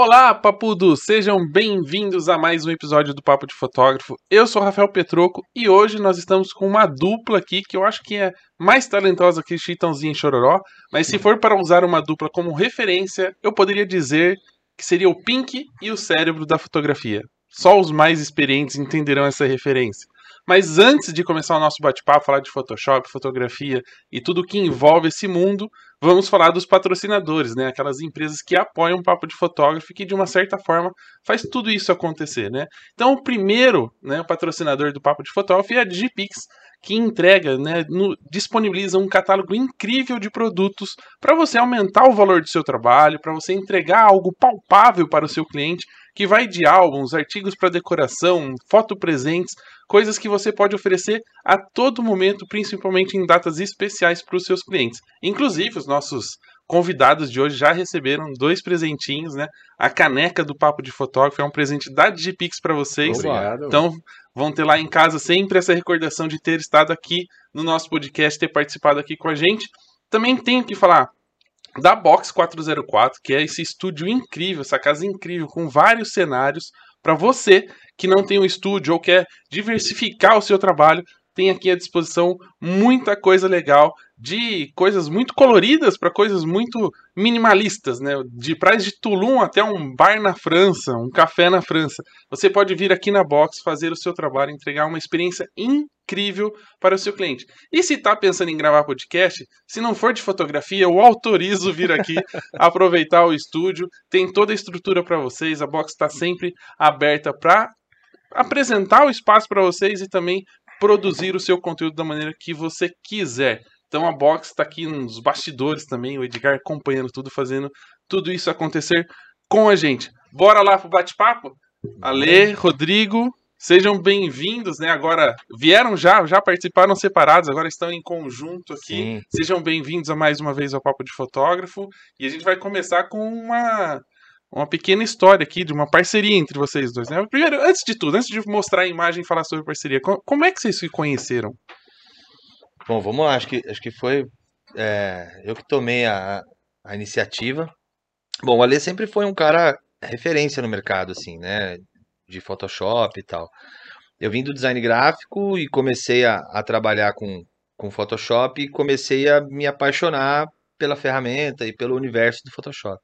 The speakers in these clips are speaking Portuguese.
Olá, papudos! Sejam bem-vindos a mais um episódio do Papo de Fotógrafo. Eu sou Rafael Petroco e hoje nós estamos com uma dupla aqui que eu acho que é mais talentosa que Chitãozinho e Chororó, mas se for para usar uma dupla como referência, eu poderia dizer que seria o Pink e o cérebro da fotografia. Só os mais experientes entenderão essa referência. Mas antes de começar o nosso bate-papo, falar de Photoshop, fotografia e tudo que envolve esse mundo, vamos falar dos patrocinadores, né? Aquelas empresas que apoiam o Papo de Fotógrafo e que, de uma certa forma, faz tudo isso acontecer, né? Então, o primeiro né, patrocinador do Papo de Fotógrafo é a Digipix, que entrega, né, no, disponibiliza um catálogo incrível de produtos para você aumentar o valor do seu trabalho, para você entregar algo palpável para o seu cliente, que vai de álbuns, artigos para decoração, foto presentes, coisas que você pode oferecer a todo momento, principalmente em datas especiais para os seus clientes. Inclusive, os nossos convidados de hoje já receberam dois presentinhos, né? A caneca do Papo de Fotógrafo é um presente da Digipix para vocês. Obrigado. Então, vão ter lá em casa sempre essa recordação de ter estado aqui no nosso podcast, ter participado aqui com a gente. Também tenho que falar da Box 404, que é esse estúdio incrível, essa casa incrível com vários cenários para você que não tem um estúdio ou quer diversificar o seu trabalho, tem aqui à disposição muita coisa legal, de coisas muito coloridas para coisas muito minimalistas, né? De praias de Tulum até um bar na França, um café na França. Você pode vir aqui na Box, fazer o seu trabalho, entregar uma experiência incrível para o seu cliente. E se está pensando em gravar podcast, se não for de fotografia, eu autorizo vir aqui aproveitar o estúdio. Tem toda a estrutura para vocês. A Box está sempre aberta para apresentar o espaço para vocês e também produzir o seu conteúdo da maneira que você quiser. Então a Box está aqui nos bastidores também, o Edgar acompanhando tudo, fazendo tudo isso acontecer com a gente. Bora lá pro bate-papo? Ale, Rodrigo, sejam bem-vindos, né? Agora vieram já, já participaram separados, agora estão em conjunto aqui. Sim. Sejam bem-vindos a mais uma vez ao Papo de Fotógrafo. E a gente vai começar com uma uma pequena história aqui de uma parceria entre vocês dois, né? Primeiro, antes de tudo, antes de mostrar a imagem e falar sobre parceria, co- como é que vocês se conheceram? Bom, vamos lá. Acho que, acho que foi é, eu que tomei a, a iniciativa. Bom, o Ale sempre foi um cara referência no mercado, assim, né? De Photoshop e tal. Eu vim do design gráfico e comecei a, a trabalhar com, com Photoshop e comecei a me apaixonar pela ferramenta e pelo universo do Photoshop.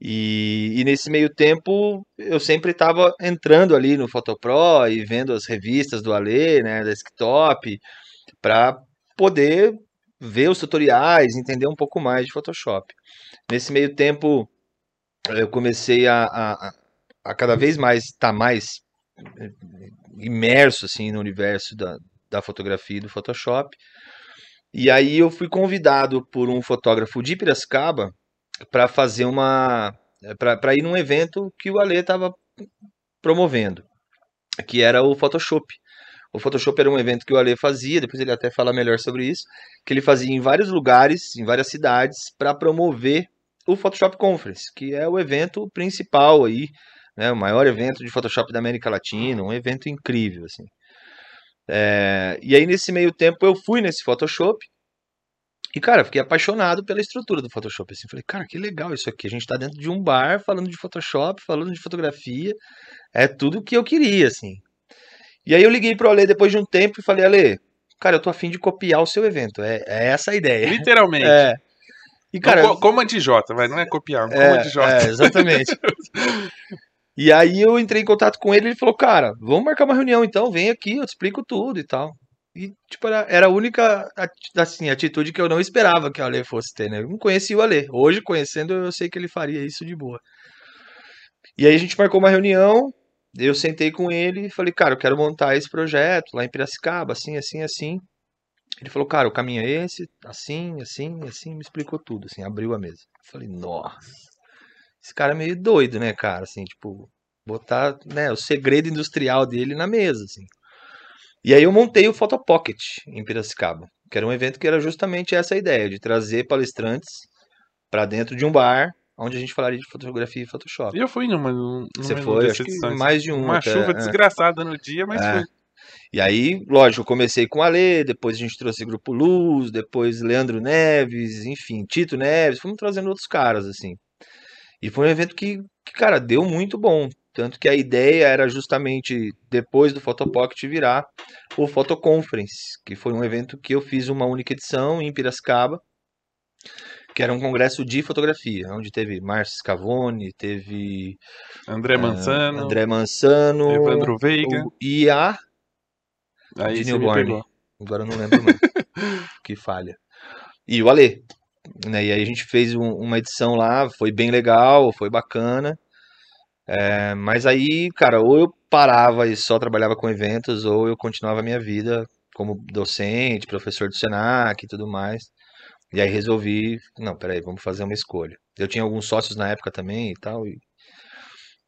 E, e nesse meio tempo eu sempre estava entrando ali no Photopro e vendo as revistas do Ale, né, desktop, para poder ver os tutoriais, entender um pouco mais de Photoshop. Nesse meio tempo eu comecei a, a, a- cada vez mais estar mais eh, imerso assim no universo da, da fotografia e do Photoshop. E aí eu fui convidado por um fotógrafo de Piracicaba para fazer uma para ir num evento que o Ale estava promovendo, que era o Photoshop. O Photoshop era um evento que o Ale fazia, depois ele até fala melhor sobre isso, que ele fazia em vários lugares, em várias cidades, para promover o Photoshop Conference, que é o evento principal aí, né, o maior evento de Photoshop da América Latina, um evento incrível, assim. É, e aí, nesse meio tempo, eu fui nesse Photoshop, e, cara, fiquei apaixonado pela estrutura do Photoshop, assim, falei, cara, que legal isso aqui, a gente tá dentro de um bar falando de Photoshop, falando de fotografia, é tudo que eu queria, assim. E aí eu liguei pro Ale depois de um tempo e falei, Ale, cara, eu tô afim de copiar o seu evento, é, é essa a ideia. Literalmente. É. E, cara, Não, co- como a DJ, vai, não é copiar, como é, a DJ. é, exatamente. E aí eu entrei em contato com ele ele falou, cara, vamos marcar uma reunião então, vem aqui, eu te explico tudo e tal. E, tipo, era, a única assim, atitude que eu não esperava que o Ale fosse ter, né? Eu não conhecia o Ale. Hoje, conhecendo, eu sei que ele faria isso de boa. E aí a gente marcou uma reunião, eu sentei com ele e falei, cara, eu quero montar esse projeto lá em Piracicaba, assim, assim, assim. Ele falou, cara, o caminho é esse, assim, assim, assim, me explicou tudo, assim, abriu a mesa. Eu falei, nossa, esse cara é meio doido, né, cara, assim, tipo, botar, né, o segredo industrial dele na mesa, assim. E aí eu montei o Photo Pocket em Piracicaba, que era um evento que era justamente essa ideia, de trazer palestrantes para dentro de um bar, onde a gente falaria de fotografia e Photoshop. E eu fui numa. numa Você foi, acho que mais de um Uma até, chuva é. desgraçada no dia, mas É. foi. E aí, lógico, eu comecei com o Ale, depois a gente trouxe Grupo Luz, depois Leandro Neves, enfim, Tito Neves, fomos trazendo outros caras, assim. E foi um evento que, que, cara, deu muito bom. Tanto que a ideia era justamente, depois do Photopocket, virar o Photoconference, que foi um evento que eu fiz uma única edição em Piracicaba, que era um congresso de fotografia, onde teve Márcio Scavone, teve André Mansano, uh, André Mansano, Evandro Veiga e a Aí de Newborn. Agora eu não lembro mais. que falha. E o Ale. Né? E aí a gente fez um- uma edição lá, foi bem legal, foi bacana. É, mas aí, cara, ou eu parava e só trabalhava com eventos, ou eu continuava a minha vida como docente, professor do Senac e tudo mais. E aí resolvi, não, peraí, vamos fazer uma escolha. Eu tinha alguns sócios na época também e tal. E,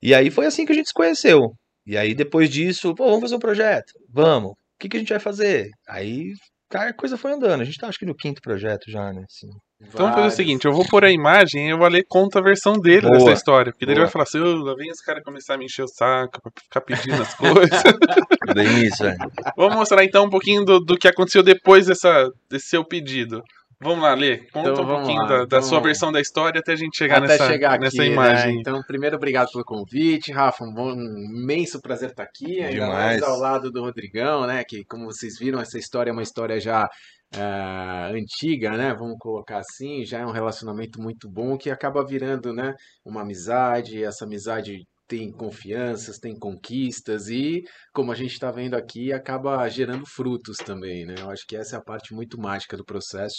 e aí foi assim que a gente se conheceu. E aí depois disso, pô, vamos fazer um projeto? Vamos. O que que a gente vai fazer? Aí cara, a coisa foi andando. A gente tá acho que no quinto projeto já, né? assim. Então vamos fazer o seguinte, eu vou pôr a imagem e eu vou ler conta a versão dele Boa. dessa história. Porque daí ele vai falar assim, "Ô, lá vem os caras começar a me encher o saco pra ficar pedindo as coisas. Bem isso, é. Vamos mostrar então um pouquinho do, do que aconteceu depois dessa, desse seu pedido. Vamos lá, Lê. Conta Então, um pouquinho lá. da, da Então, sua versão da história até a gente chegar Até nessa, chegar aqui, nessa né? imagem. Então, primeiro, obrigado pelo convite, Rafa. Um, bom, um imenso prazer estar aqui, ainda mais Demais. ao lado do Rodrigão, né? Que, como vocês viram, essa história é uma história já ah, antiga, né? Vamos colocar assim, já é um relacionamento muito bom que acaba virando, né? Uma amizade. Essa amizade tem confianças, tem conquistas e, como a gente está vendo aqui, acaba gerando frutos também, né? Eu acho que essa é a parte muito mágica do processo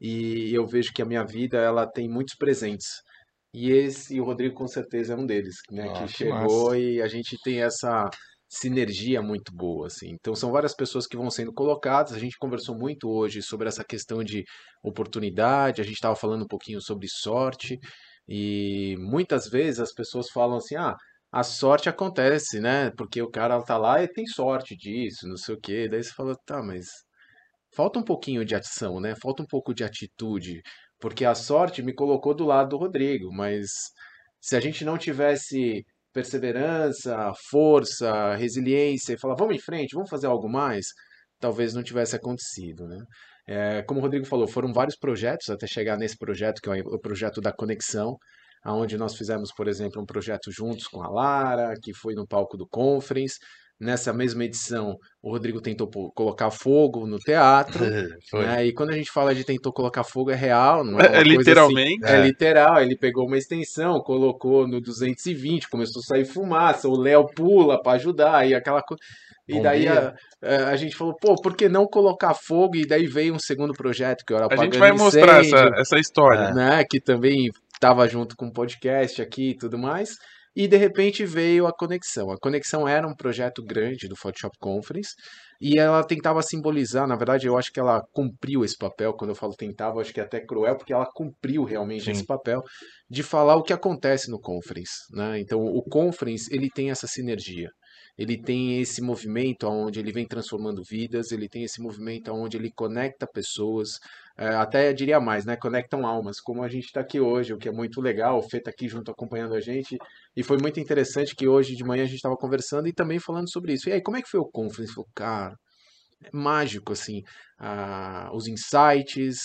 e eu vejo que a minha vida ela tem muitos presentes. E esse, e o Rodrigo com certeza é um deles, né? Ah, que que chegou massa. e a gente tem essa sinergia muito boa, assim. Então são várias pessoas que vão sendo colocadas. A gente conversou muito hoje sobre essa questão de oportunidade. A gente estava falando um pouquinho sobre sorte e muitas vezes as pessoas falam assim, ah, a sorte acontece, né? Porque o cara tá lá e tem sorte disso, não sei o quê. Daí você fala, tá, mas falta um pouquinho de ação, né? Falta um pouco de atitude, porque a sorte me colocou do lado do Rodrigo, mas se a gente não tivesse perseverança, força, resiliência e falar, vamos em frente, vamos fazer algo mais, talvez não tivesse acontecido, né? É, como o Rodrigo falou, foram vários projetos até chegar nesse projeto, que é o projeto da conexão, aonde nós fizemos, por exemplo, um projeto juntos com a Lara, que foi no palco do Conference. Nessa mesma edição, o Rodrigo tentou colocar fogo no teatro. Né? E quando a gente fala de tentou colocar fogo, é real, não é, uma É, coisa assim- literalmente. é É. literal, ele pegou uma extensão, colocou no 220, começou a sair fumaça, o Léo pula para ajudar, e aquela coisa. E daí a, Bombinha. a gente falou, pô, por que não colocar fogo? E daí veio um segundo projeto, que era A Apagando gente vai mostrar essa, Incêndio, essa história. né? Que também estava junto com o podcast aqui e tudo mais. E de repente veio a Conexão. A Conexão era um projeto grande do Photoshop Conference e ela tentava simbolizar, na verdade, eu acho que ela cumpriu esse papel. Quando eu falo tentava, eu acho que é até cruel, porque ela cumpriu realmente Sim. esse papel de falar o que acontece no Conference, né? Então, o Conference, ele tem essa sinergia. Ele tem esse movimento onde ele vem transformando vidas, ele tem esse movimento onde ele conecta pessoas, até diria mais, né? Conectam almas, como a gente está aqui hoje, o que é muito legal. O Fê está aqui junto acompanhando a gente. E foi muito interessante que hoje de manhã a gente estava conversando e também falando sobre isso. E aí, como é que foi o conference? Falei, cara, é mágico, assim. os insights,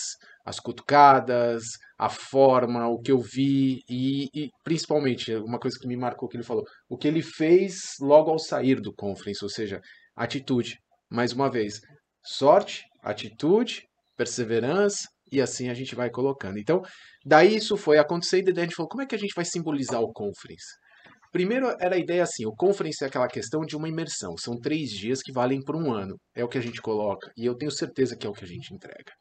as cutucadas, a forma, o que eu vi e, e principalmente uma coisa que me marcou que ele falou, o que ele fez logo ao sair do conference, ou seja, atitude. Mais uma vez, sorte, atitude, perseverança e assim a gente vai colocando. Então, daí isso foi acontecer e daí a gente falou, como é que a gente vai simbolizar o conference? Primeiro era a ideia assim, o conference é aquela questão de uma imersão. São três dias que valem por um ano. É o que a gente coloca. E eu tenho certeza que é o que a gente entrega.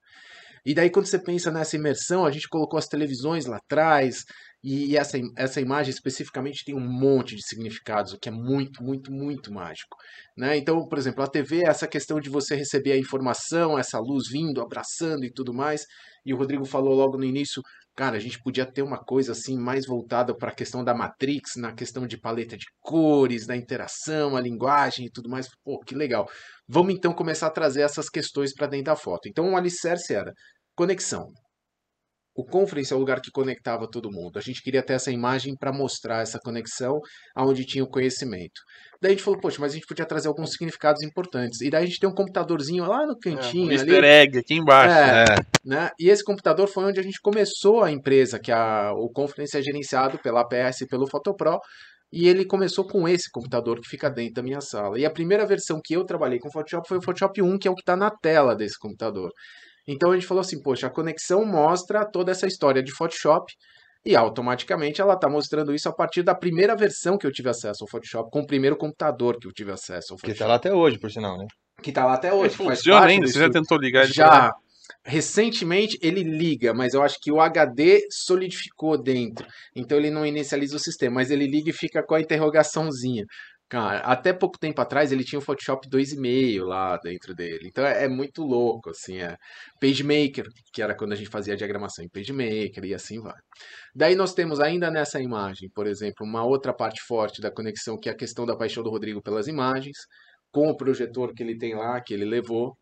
E daí, quando você pensa nessa imersão, a gente colocou as televisões lá atrás, e essa, essa imagem especificamente tem um monte de significados, o que é muito, muito, muito mágico. Né? Então, por exemplo, a TV essa questão de você receber a informação, essa luz vindo, abraçando e tudo mais. E o Rodrigo falou logo no início, cara, a gente podia ter uma coisa assim mais voltada para a questão da Matrix, na questão de paleta de cores, da interação, a linguagem e tudo mais. Pô, que legal. Vamos então começar a trazer essas questões para dentro da foto. Então, o alicerce era conexão. o conference é o lugar que conectava todo mundo. A gente queria ter essa imagem para mostrar essa conexão aonde tinha o conhecimento. Daí a gente falou, poxa, mas a gente podia trazer alguns significados importantes. E daí a gente tem um computadorzinho lá no cantinho. É, um ali, easter egg aqui embaixo. É, É, né? E esse computador foi onde a gente começou a empresa, que a, o Conference é gerenciado pela APS e pelo Photopro. E ele começou com esse computador que fica dentro da minha sala. E a primeira versão que eu trabalhei com Photoshop foi o Photoshop 1, que é o que está na tela desse computador. Então a gente falou assim, poxa, a conexão mostra toda essa história de Photoshop e automaticamente ela está mostrando isso a partir da primeira versão que eu tive acesso ao Photoshop, com o primeiro computador que eu tive acesso ao que Photoshop. tá lá até hoje, por sinal, né? Que tá lá até hoje. faz Funciona ainda? Você já tentou ligar ele? Já. Recentemente ele liga, mas eu acho que o HD solidificou dentro. Então ele não inicializa o sistema, mas ele liga e fica com a interrogaçãozinha. Cara, até pouco tempo atrás ele tinha o Photoshop 2.5 lá dentro dele. Então é, é muito louco, assim. É. PageMaker, que era quando a gente fazia a diagramação em PageMaker e assim vai. Daí nós temos ainda nessa imagem, por exemplo, uma outra parte forte da conexão, que é a questão da paixão do Rodrigo pelas imagens, com o projetor que ele tem lá, que ele levou.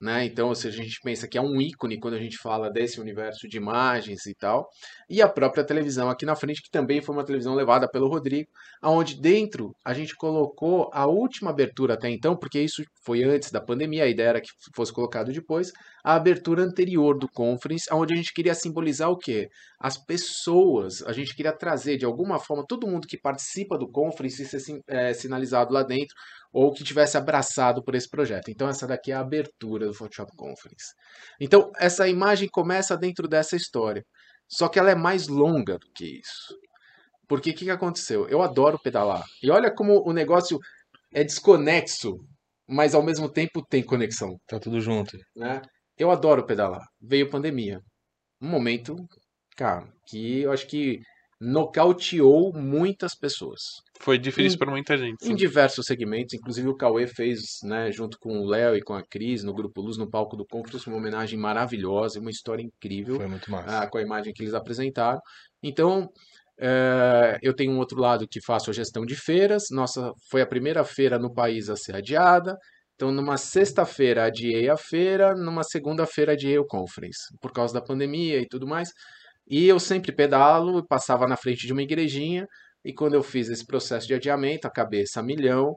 Né? Então, se a gente pensa que é um ícone quando a gente fala desse universo de imagens e tal, e a própria televisão aqui na frente, que também foi uma televisão levada pelo Rodrigo, aonde dentro a gente colocou a última abertura até então, porque isso foi antes da pandemia, a ideia era que fosse colocado depois, a abertura anterior do conference, aonde a gente queria simbolizar o quê? As pessoas, a gente queria trazer de alguma forma todo mundo que participa do conference ser sim- é, sinalizado lá dentro, ou que tivesse abraçado por esse projeto. Então essa daqui é a abertura do Photoshop Conference. Então essa imagem começa dentro dessa história, só que ela é mais longa do que isso. Porque o que, que aconteceu? Eu adoro pedalar. E olha como o negócio é desconexo, mas ao mesmo tempo tem conexão. Tá tudo junto. Né? Eu adoro pedalar. Veio pandemia. Um momento, cara, que eu acho que nocauteou muitas pessoas Foi difícil Em- para muita gente. em sim. diversos segmentos, inclusive o Cauê fez, né, junto com o Léo e com a Cris, no Grupo Luz, no palco do Conference, uma homenagem maravilhosa, uma história incrível Foi muito massa. ah, com a imagem que eles apresentaram. Então, eh, eu tenho um outro lado que faço a gestão de feiras. Nossa, foi a primeira feira no país a ser adiada. Então, numa sexta-feira adiei a feira, numa segunda-feira adiei o conference, por causa da pandemia e tudo mais. E eu sempre pedalo, passava na frente de uma igrejinha, e quando eu fiz esse processo de adiamento, a cabeça a milhão,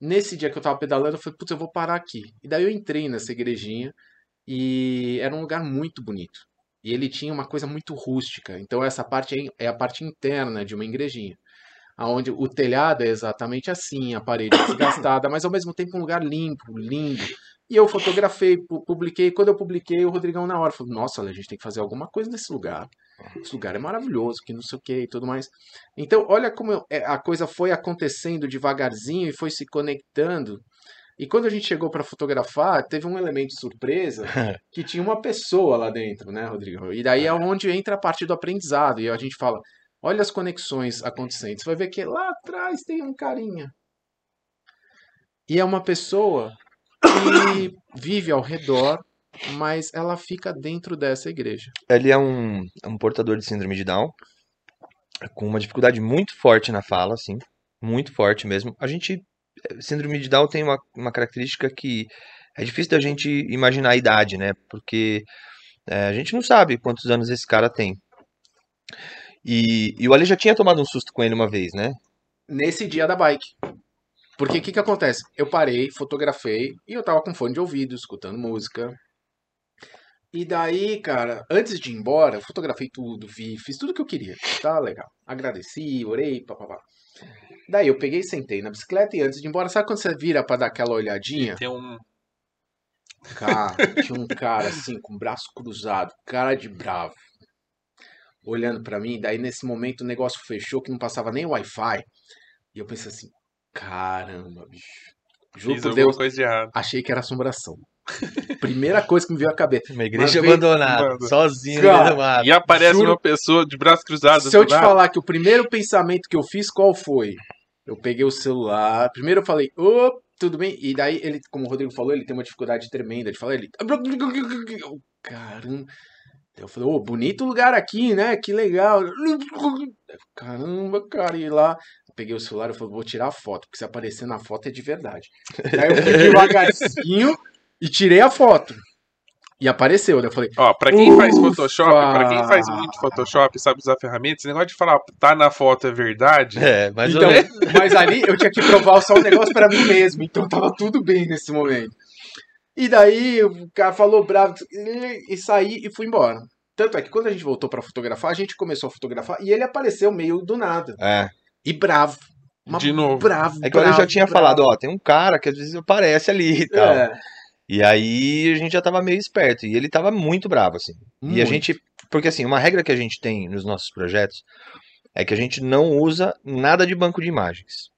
nesse dia que eu tava pedalando, eu falei, putz, eu vou parar aqui. E daí eu entrei nessa igrejinha, e era um lugar muito bonito. E ele tinha uma coisa muito rústica. Então essa parte é- é a parte interna de uma igrejinha. Onde o telhado é exatamente assim, a parede desgastada, mas ao mesmo tempo um lugar limpo, lindo. E eu fotografei, pu- publiquei. Quando eu publiquei, o Rodrigão na hora falou: Nossa, a gente tem que fazer alguma coisa nesse lugar. Esse lugar é maravilhoso, que não sei o que e tudo mais. Então, olha como é, a coisa foi acontecendo devagarzinho e foi se conectando. E quando a gente chegou para fotografar, teve um elemento de surpresa que tinha uma pessoa lá dentro, né, Rodrigo? E daí é onde entra a parte do aprendizado. E a gente fala: olha as conexões acontecendo. Você vai ver que lá atrás tem um carinha. E é uma pessoa que vive ao redor, mas ela fica dentro dessa igreja. Ele é um, um portador de síndrome de Down, com uma dificuldade muito forte na fala, assim, muito forte mesmo. A gente, síndrome de Down tem uma, uma característica que é difícil da gente imaginar a idade, né? Porque é, a gente não sabe quantos anos esse cara tem. E, e o Ale já tinha tomado um susto com ele uma vez, né? Nesse dia da bike. Porque o que, que acontece? Eu parei, fotografei e eu tava com fone de ouvido, escutando música. E daí, cara, antes de ir embora, eu fotografei tudo, vi, fiz tudo que eu queria. Tá legal. Agradeci, orei, papapá. Daí eu peguei, sentei na bicicleta e antes de ir embora, sabe quando você vira pra dar aquela olhadinha? Tem um. Cara, tinha um cara assim, com o braço cruzado, cara de bravo, olhando pra mim. Daí nesse momento o negócio fechou, que não passava nem Wi-Fi. E eu pensei assim: caramba, bicho. Juro Fiz por Deus, de achei que era assombração. Primeira coisa que me veio à cabeça. Uma igreja veio- abandonada, Cara, mato. E aparece Juro- uma pessoa de braço cruzado. Se eu te nada. falar que o primeiro pensamento que eu fiz, qual foi? Eu peguei o celular, primeiro eu falei, ô, tudo bem? E daí ele, como o Rodrigo falou, ele tem uma dificuldade tremenda de falar, ele... Caramba. Eu falei, ô, bonito lugar aqui, né? Que legal. Caramba, cara, e lá... Peguei o celular e falei, vou tirar a foto, porque se aparecer na foto é de verdade. Daí eu fui devagarzinho e tirei a foto. E apareceu, né? Eu falei, Ó, pra quem faz Ufa! Photoshop, pra quem faz muito Photoshop, sabe usar ferramentas, esse negócio de falar tá na foto é verdade. É, mas então, eu- mas ali eu tinha que provar só um negócio pra mim mesmo, então tava tudo bem nesse momento. E daí o cara falou bravo e, saí e fui embora. Tanto é que quando a gente voltou pra fotografar, a gente começou a fotografar e ele apareceu meio do nada. é. E bravo. De novo. Bravo. É que eu já bravo, tinha bravo. falado, ó, tem um cara que às vezes aparece ali e tal. É, E aí a gente já tava meio esperto. E ele tava muito bravo, assim. E a muito. gente. Porque assim, uma regra que a gente tem nos nossos projetos é que a gente não usa nada de banco de imagens.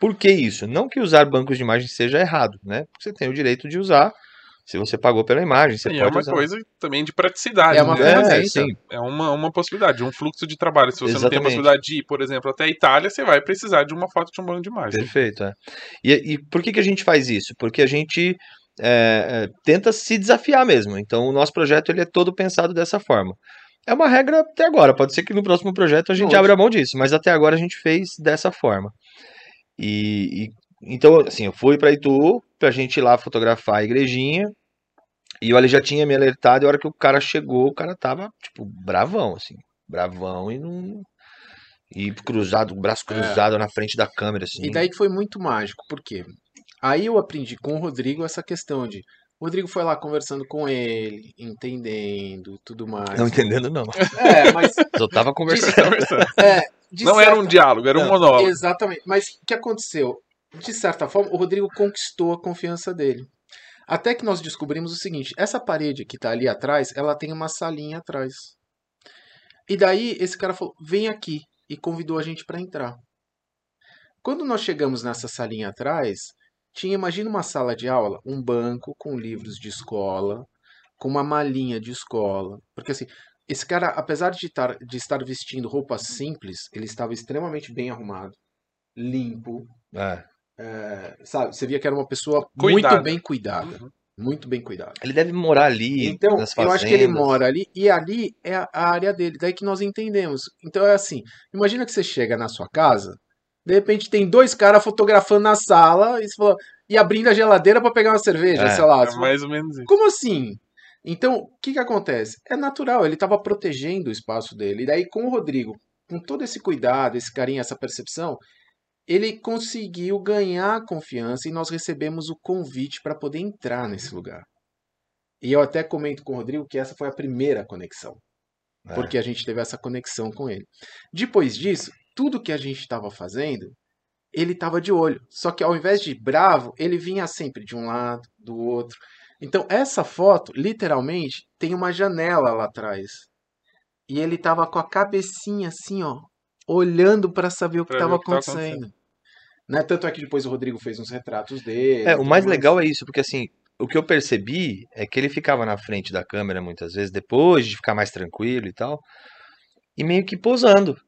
Por que isso? Não que usar bancos de imagens seja errado, né? Porque você tem o direito de usar. Se você pagou pela imagem, você E pode é uma usar. coisa também de praticidade. É uma né? É, sim. É uma, uma possibilidade, um fluxo de trabalho. Se você não tem a Exatamente. possibilidade de ir, por exemplo, até a Itália, você vai precisar de uma foto de um banco de imagens. Perfeito, é. E, e por que, que a gente faz isso? Porque a gente é, é, tenta se desafiar mesmo. Então, o nosso projeto ele é todo pensado dessa forma. É uma regra até agora. Pode ser que no próximo projeto a gente abra mão disso, mas até agora a gente fez dessa forma. E, e- então, assim, eu fui para Itu pra gente ir lá fotografar a igrejinha. E o Ali já tinha me alertado, e a hora que o cara chegou, o cara tava, tipo, bravão, assim. Bravão e não. E cruzado, o braço cruzado na frente da câmera, assim. E daí que foi muito mágico, por quê? Aí eu aprendi com o Rodrigo essa questão de. O Rodrigo foi lá conversando com ele, entendendo, tudo mais. Não entendendo, não. É, mas. Eu tava conversando. de não era um certa- diálogo, era um Não, monólogo. Exatamente. Mas o que aconteceu? De certa forma, o Rodrigo conquistou a confiança dele. Até que nós descobrimos o seguinte: essa parede que tá ali atrás, ela tem uma salinha atrás. E daí esse cara falou: vem aqui. E convidou a gente para entrar. Quando nós chegamos nessa salinha atrás, tinha, imagina uma sala de aula, um banco com livros de escola, com uma malinha de escola. Porque assim, esse cara, apesar de estar, de estar vestindo roupas simples, ele estava extremamente bem arrumado, limpo, É. é, sabe? Você via que era uma pessoa Cuidado. muito bem cuidada. Muito bem cuidada. Ele deve morar ali, Então, eu acho que ele mora ali e ali é a área dele. Daí que nós entendemos. Então é assim: imagina que você chega na sua casa, de repente tem dois caras fotografando na sala e, fala- e abrindo a geladeira para pegar uma cerveja, É, sei lá. É mais ou menos isso. Como assim? Então, o que, que acontece? É natural, ele estava protegendo o espaço dele. E daí, com o Rodrigo, com todo esse cuidado, esse carinho, essa percepção, ele conseguiu ganhar confiança e nós recebemos o convite para poder entrar nesse lugar. E eu até comento com o Rodrigo que essa foi a primeira conexão, É. porque a gente teve essa conexão com ele. Depois disso, tudo que a gente estava fazendo, ele estava de olho. Só que ao invés de bravo, ele vinha sempre de um lado, do outro. Então, essa foto, literalmente, tem uma janela lá atrás. E ele tava com a cabecinha assim, ó, olhando para saber o que estava o que tava acontecendo. Né? Tanto é que depois o Rodrigo fez uns retratos dele. É, o mais legal é isso, porque assim, o que eu percebi é que ele ficava na frente da câmera muitas vezes, depois de ficar mais tranquilo e tal, e meio que posando,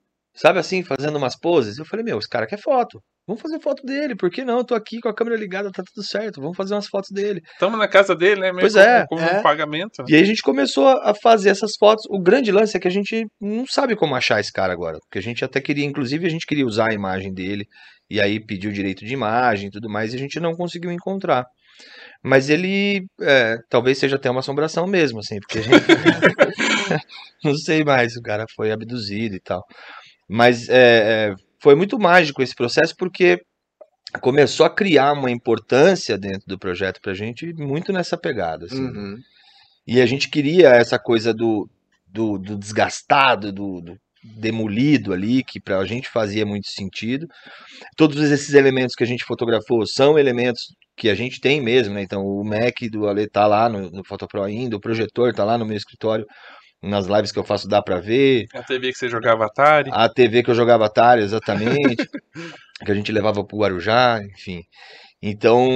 sabe assim, fazendo umas poses. Eu falei, meu, esse cara quer foto. Vamos fazer foto dele, por que não? Eu tô aqui com a câmera ligada, tá tudo certo, vamos fazer umas fotos dele. Estamos na casa dele, né? Meio Pois é, como é. um pagamento. E aí a gente começou a fazer essas fotos. O grande lance é que a gente não sabe como achar esse cara agora. Porque a gente até queria, inclusive, a gente queria usar a imagem dele. E aí pediu direito de imagem e tudo mais. E a gente não conseguiu encontrar. Mas ele é, talvez seja até uma assombração mesmo, assim, porque a gente. não sei mais, o cara foi abduzido e tal. Mas é, é, foi muito mágico esse processo porque começou a criar uma importância dentro do projeto pra gente muito nessa pegada. Assim. Uhum. E a gente queria essa coisa do, do, do desgastado, do, do demolido ali, que pra gente fazia muito sentido. Todos esses elementos que a gente fotografou são elementos que a gente tem mesmo, né? Então o Mac do Ale tá lá no, no Photopro ainda, o projetor tá lá no meu escritório, nas lives que eu faço dá pra ver, A TV que você jogava Atari. a TV que eu jogava Atari, exatamente, que a gente levava pro Guarujá, enfim. Então,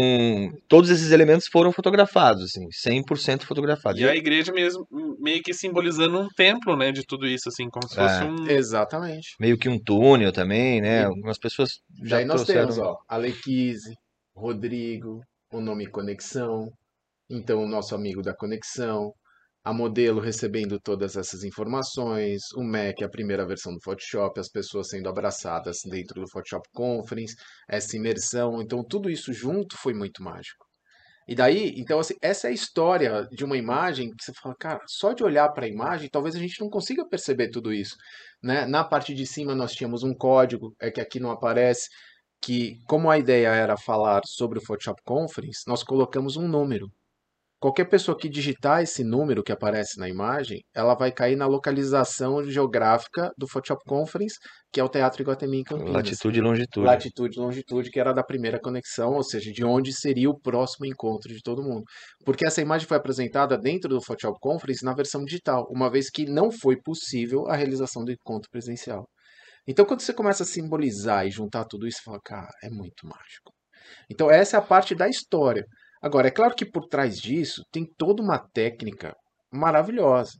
todos esses elementos foram fotografados, assim, 100% fotografados. E a igreja mesmo, meio que simbolizando um templo, né? De tudo isso, assim, como se fosse É. um. Exatamente. meio que um túnel também, né? E- Algumas pessoas já Daí nós trouxeram. temos, ó, Alequise, Rodrigo, o nome Conexão, então o nosso amigo da Conexão, a modelo recebendo todas essas informações, o Mac, a primeira versão do Photoshop, as pessoas sendo abraçadas dentro do Photoshop Conference, essa imersão, então tudo isso junto foi muito mágico. E daí, então, assim, essa é a história de uma imagem que você fala, cara, só de olhar para a imagem, talvez a gente não consiga perceber tudo isso. Né? Na parte de cima nós tínhamos um código, é que aqui não aparece, que como a ideia era falar sobre o Photoshop Conference, nós colocamos um número. Qualquer pessoa que digitar esse número que aparece na imagem, ela vai cair na localização geográfica do Photoshop Conference, que é o Teatro Iguatemi em Campinas. Latitude e longitude. Latitude e longitude, que era da primeira conexão, ou seja, de onde seria o próximo encontro de todo mundo. Porque essa imagem foi apresentada dentro do Photoshop Conference na versão digital, uma vez que não foi possível a realização do encontro presencial. Então, quando você começa a simbolizar e juntar tudo isso, você fala, cara, é muito mágico. Então, essa é a parte da história. Agora, é claro que por trás disso tem toda uma técnica maravilhosa.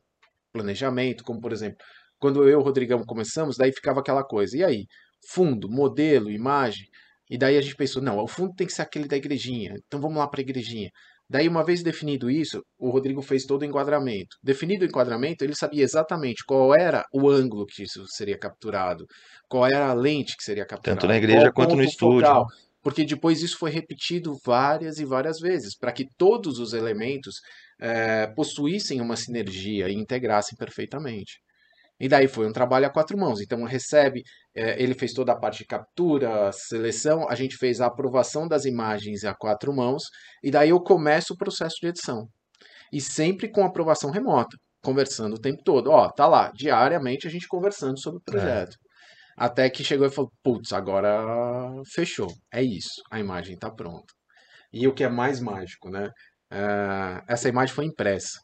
Planejamento, como por exemplo, quando eu e o Rodrigão começamos, daí ficava aquela coisa. E aí? Fundo, modelo, imagem. E daí a gente pensou, não, o fundo tem que ser aquele da igrejinha. Então vamos lá para a igrejinha. Daí, uma vez definido isso, o Rodrigo fez todo o enquadramento. Definido o enquadramento, ele sabia exatamente qual era o ângulo que isso seria capturado, qual era a lente que seria capturada. Tanto na igreja quanto no estúdio. Focal porque depois isso foi repetido várias e várias vezes, para que todos os elementos é, possuíssem uma sinergia e integrassem perfeitamente. E daí foi um trabalho a quatro mãos. Então recebe, é, ele fez toda a parte de captura, seleção, a gente fez a aprovação das imagens a quatro mãos, e daí eu começo o processo de edição. E sempre com aprovação remota, conversando o tempo todo. Ó, tá lá, diariamente a gente conversando sobre o é. projeto. É. Até que chegou e falou: putz, agora fechou. É isso, a imagem está pronta. E o que é mais mágico, né? Uh, essa imagem foi impressa.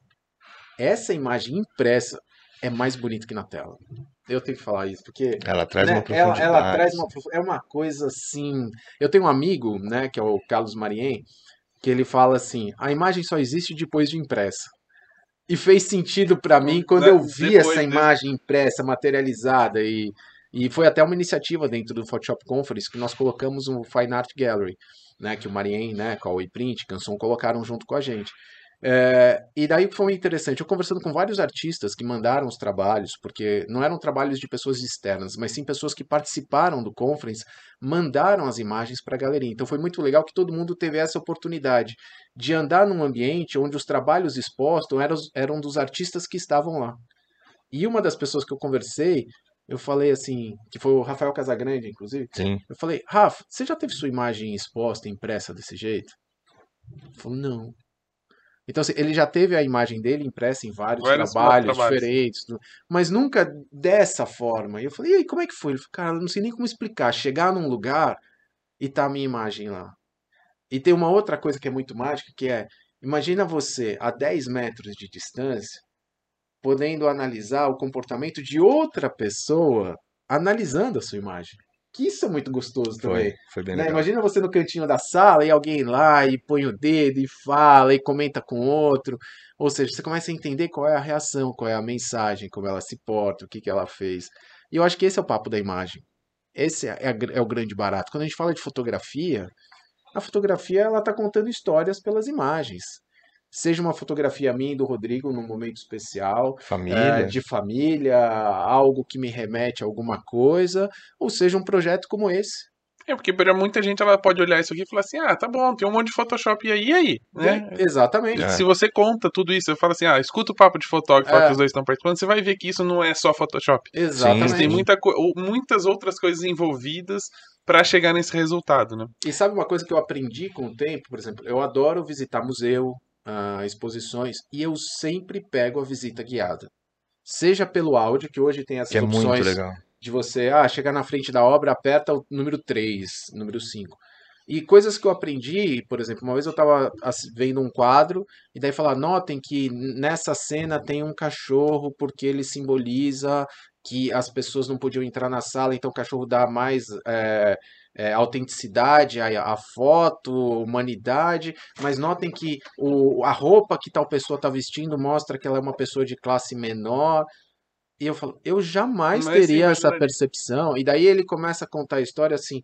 Essa imagem impressa é mais bonita que na tela. Eu tenho que falar isso, porque. Ela traz né, uma profundidade. Ela, ela, traz uma. É uma coisa assim. Eu tenho um amigo, né, que é o Carlos Marien, que ele fala assim: a imagem só existe depois de impressa. E fez sentido para mim quando eu vi essa imagem impressa, materializada e e foi até uma iniciativa dentro do Photoshop Conference que nós colocamos um Fine Art Gallery, né, que o Marien, né, a WePrint, Canson colocaram junto com a gente. É, e daí foi interessante, eu conversando com vários artistas que mandaram os trabalhos, porque não eram trabalhos de pessoas externas, mas sim pessoas que participaram do conference, mandaram as imagens para a galeria. Então foi muito legal que todo mundo teve essa oportunidade de andar num ambiente onde os trabalhos expostos eram, eram dos artistas que estavam lá. E uma das pessoas que eu conversei eu falei assim, que foi o Rafael Casagrande, inclusive. Sim. Eu falei, Rafa, você já teve sua imagem exposta, impressa desse jeito? Ele falou, não. Então, assim, ele já teve a imagem dele impressa em vários, trabalhos, trabalhos, diferentes, mas nunca dessa forma. E eu falei, e aí, como é que foi? Ele falou, cara, eu não sei nem como explicar. Chegar num lugar e tá a minha imagem lá. E tem uma outra coisa que é muito mágica, que é, imagina você a 10 metros de distância, podendo analisar o comportamento de outra pessoa analisando a sua imagem. Que isso é muito gostoso também. Foi, foi bem né? legal. Imagina você no cantinho da sala e alguém lá e põe o dedo e fala e comenta com outro. Ou seja, você começa a entender qual é a reação, qual é a mensagem, como ela se porta, o que, que ela fez. E eu acho que esse é o papo da imagem. Esse é, é, é o grande barato. Quando a gente fala de fotografia, a fotografia ela está contando histórias pelas imagens seja uma fotografia minha e do Rodrigo num momento especial, família. É, de família, algo que me remete a alguma coisa, ou seja um projeto como esse. É, porque para muita gente ela pode olhar isso aqui e falar assim: ah, tá bom, tem um monte de Photoshop aí, e aí? Né? É, exatamente. É. Se você conta tudo isso, eu falo assim: ah, escuta o papo de fotógrafo é. que os dois estão participando, você vai ver que isso não é só Photoshop. Exatamente. Tem muita muitas outras coisas envolvidas para chegar nesse resultado, né? E sabe uma coisa que eu aprendi com o tempo, por exemplo, eu adoro visitar museu, exposições e eu sempre pego a visita guiada. Seja pelo áudio, que hoje tem essas que é opções de você ah, chegar na frente da obra, aperta o número 3, número 5. E coisas que eu aprendi, por exemplo, uma vez eu estava vendo um quadro e daí falar, notem que nessa cena tem um cachorro porque ele simboliza que as pessoas não podiam entrar na sala, então o cachorro dá mais é, é, autenticidade à, foto, humanidade, mas notem que o, a roupa que tal pessoa está vestindo mostra que ela é uma pessoa de classe menor. E eu falo, eu jamais mas teria sim, essa percepção. E daí ele começa a contar a história assim.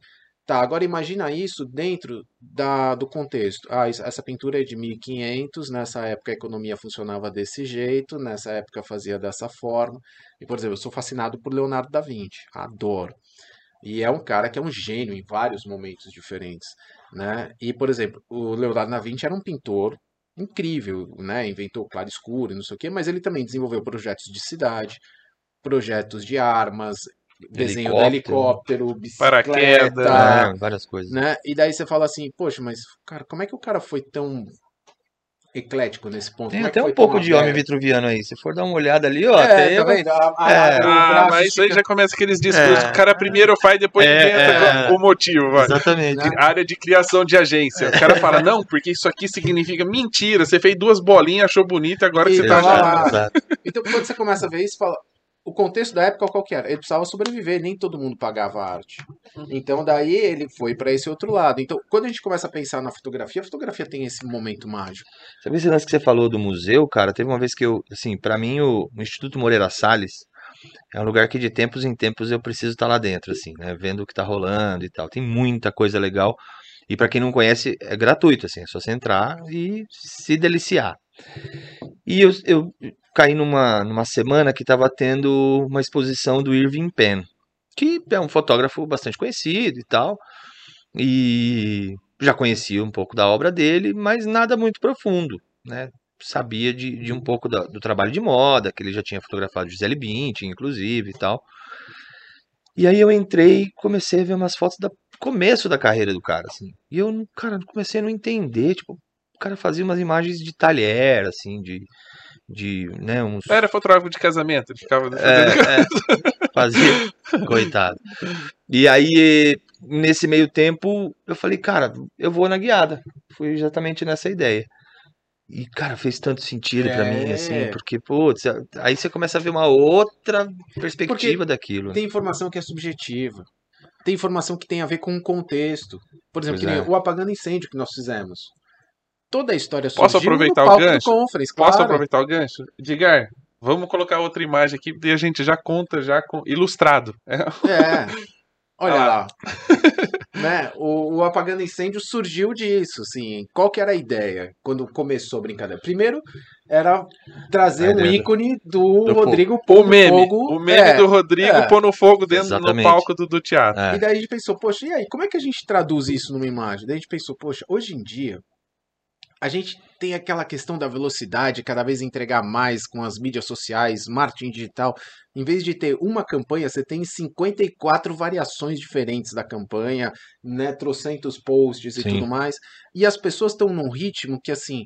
Tá, agora imagina isso dentro da, do contexto. Ah, essa pintura é de 1500, nessa época a economia funcionava desse jeito, nessa época fazia dessa forma. E, por exemplo, eu sou fascinado por Leonardo da Vinci, adoro. E é um cara que é um gênio em vários momentos diferentes. né? E, por exemplo, o Leonardo da Vinci era um pintor incrível, né? Inventou o claro escuro, não sei o quê, mas ele também desenvolveu projetos de cidade, projetos de armas, desenho do helicóptero, bicicleta, Paraquedas. É, várias coisas. né? E daí você fala assim, poxa, mas cara, como é que o cara foi tão eclético nesse ponto? Tem Como é até um pouco de homem vitruviano aí. Se for dar uma olhada ali, ó, É, tá vendo? A- a- É. Ah, mas isso aí já começa aqueles discursos É. que o cara primeiro faz, depois É, inventa é. o motivo, vai. Exatamente. Né? Área de criação de agência. O cara fala, não, porque isso aqui significa mentira. Você fez duas bolinhas, achou bonito, agora que você tá Então, achando. Então, quando você começa a ver isso, fala. O contexto da época qual que era? Ele precisava sobreviver, nem todo mundo pagava arte. Então, daí ele foi para esse outro lado. Então, quando a gente começa a pensar na fotografia, a fotografia tem esse momento mágico. Sabe esse lance que você falou do museu, cara? Teve uma vez que eu, assim, pra mim o, o Instituto Moreira Salles é um lugar que de tempos em tempos eu preciso estar lá dentro, assim, né? Vendo o que tá rolando e tal. Tem muita coisa legal. E pra quem não conhece, é gratuito, assim, é só você entrar e se deliciar. E eu, eu caí numa, numa semana que tava tendo uma exposição do Irving Penn, que é um fotógrafo bastante conhecido e tal. E já conhecia um pouco da obra dele, mas nada muito profundo, né? Sabia de, de um pouco da- do trabalho de moda, que ele já tinha fotografado Gisele Bündchen, inclusive, e tal. E aí eu entrei e comecei a ver umas fotos do começo da carreira do cara, assim. E eu, cara, comecei a não entender, tipo, o cara fazia umas imagens de talher, assim, de, de, né, uns... Era fotógrafo de casamento, ele ficava. É, é, fazia, coitado. E aí, nesse meio tempo, eu falei, cara, eu vou na guiada. Foi exatamente nessa ideia. E, cara, fez tanto sentido pra mim, É. assim, porque, putz, aí você começa a ver uma outra perspectiva daquilo. Tem informação que é subjetiva. Tem informação que tem a ver com o contexto. Por exemplo, é. nem o apagando incêndio que nós fizemos. Toda a história Posso surgiu aproveitar no o gancho? Conference, Posso claro. aproveitar o gancho? Digar, vamos colocar outra imagem aqui e a gente já conta, já com... ilustrado. É, É. Olha Ah. lá. né? o, o apagando incêndio surgiu disso, assim. Qual que era a ideia quando começou a brincadeira? Primeiro era trazer A um ícone do, do Rodrigo o pondo meme. fogo. o meme É, do Rodrigo é. pondo fogo dentro do Exatamente. palco do, do teatro. É. E daí a gente pensou, poxa, e aí, como é que a gente traduz isso numa imagem? Daí a gente pensou, poxa, hoje em dia, a gente tem aquela questão da velocidade, cada vez entregar mais com as mídias sociais, marketing digital. Em vez de ter uma campanha, você tem 54 variações diferentes da campanha, né? Trocentos posts e Sim. tudo mais. E as pessoas estão num ritmo que, assim,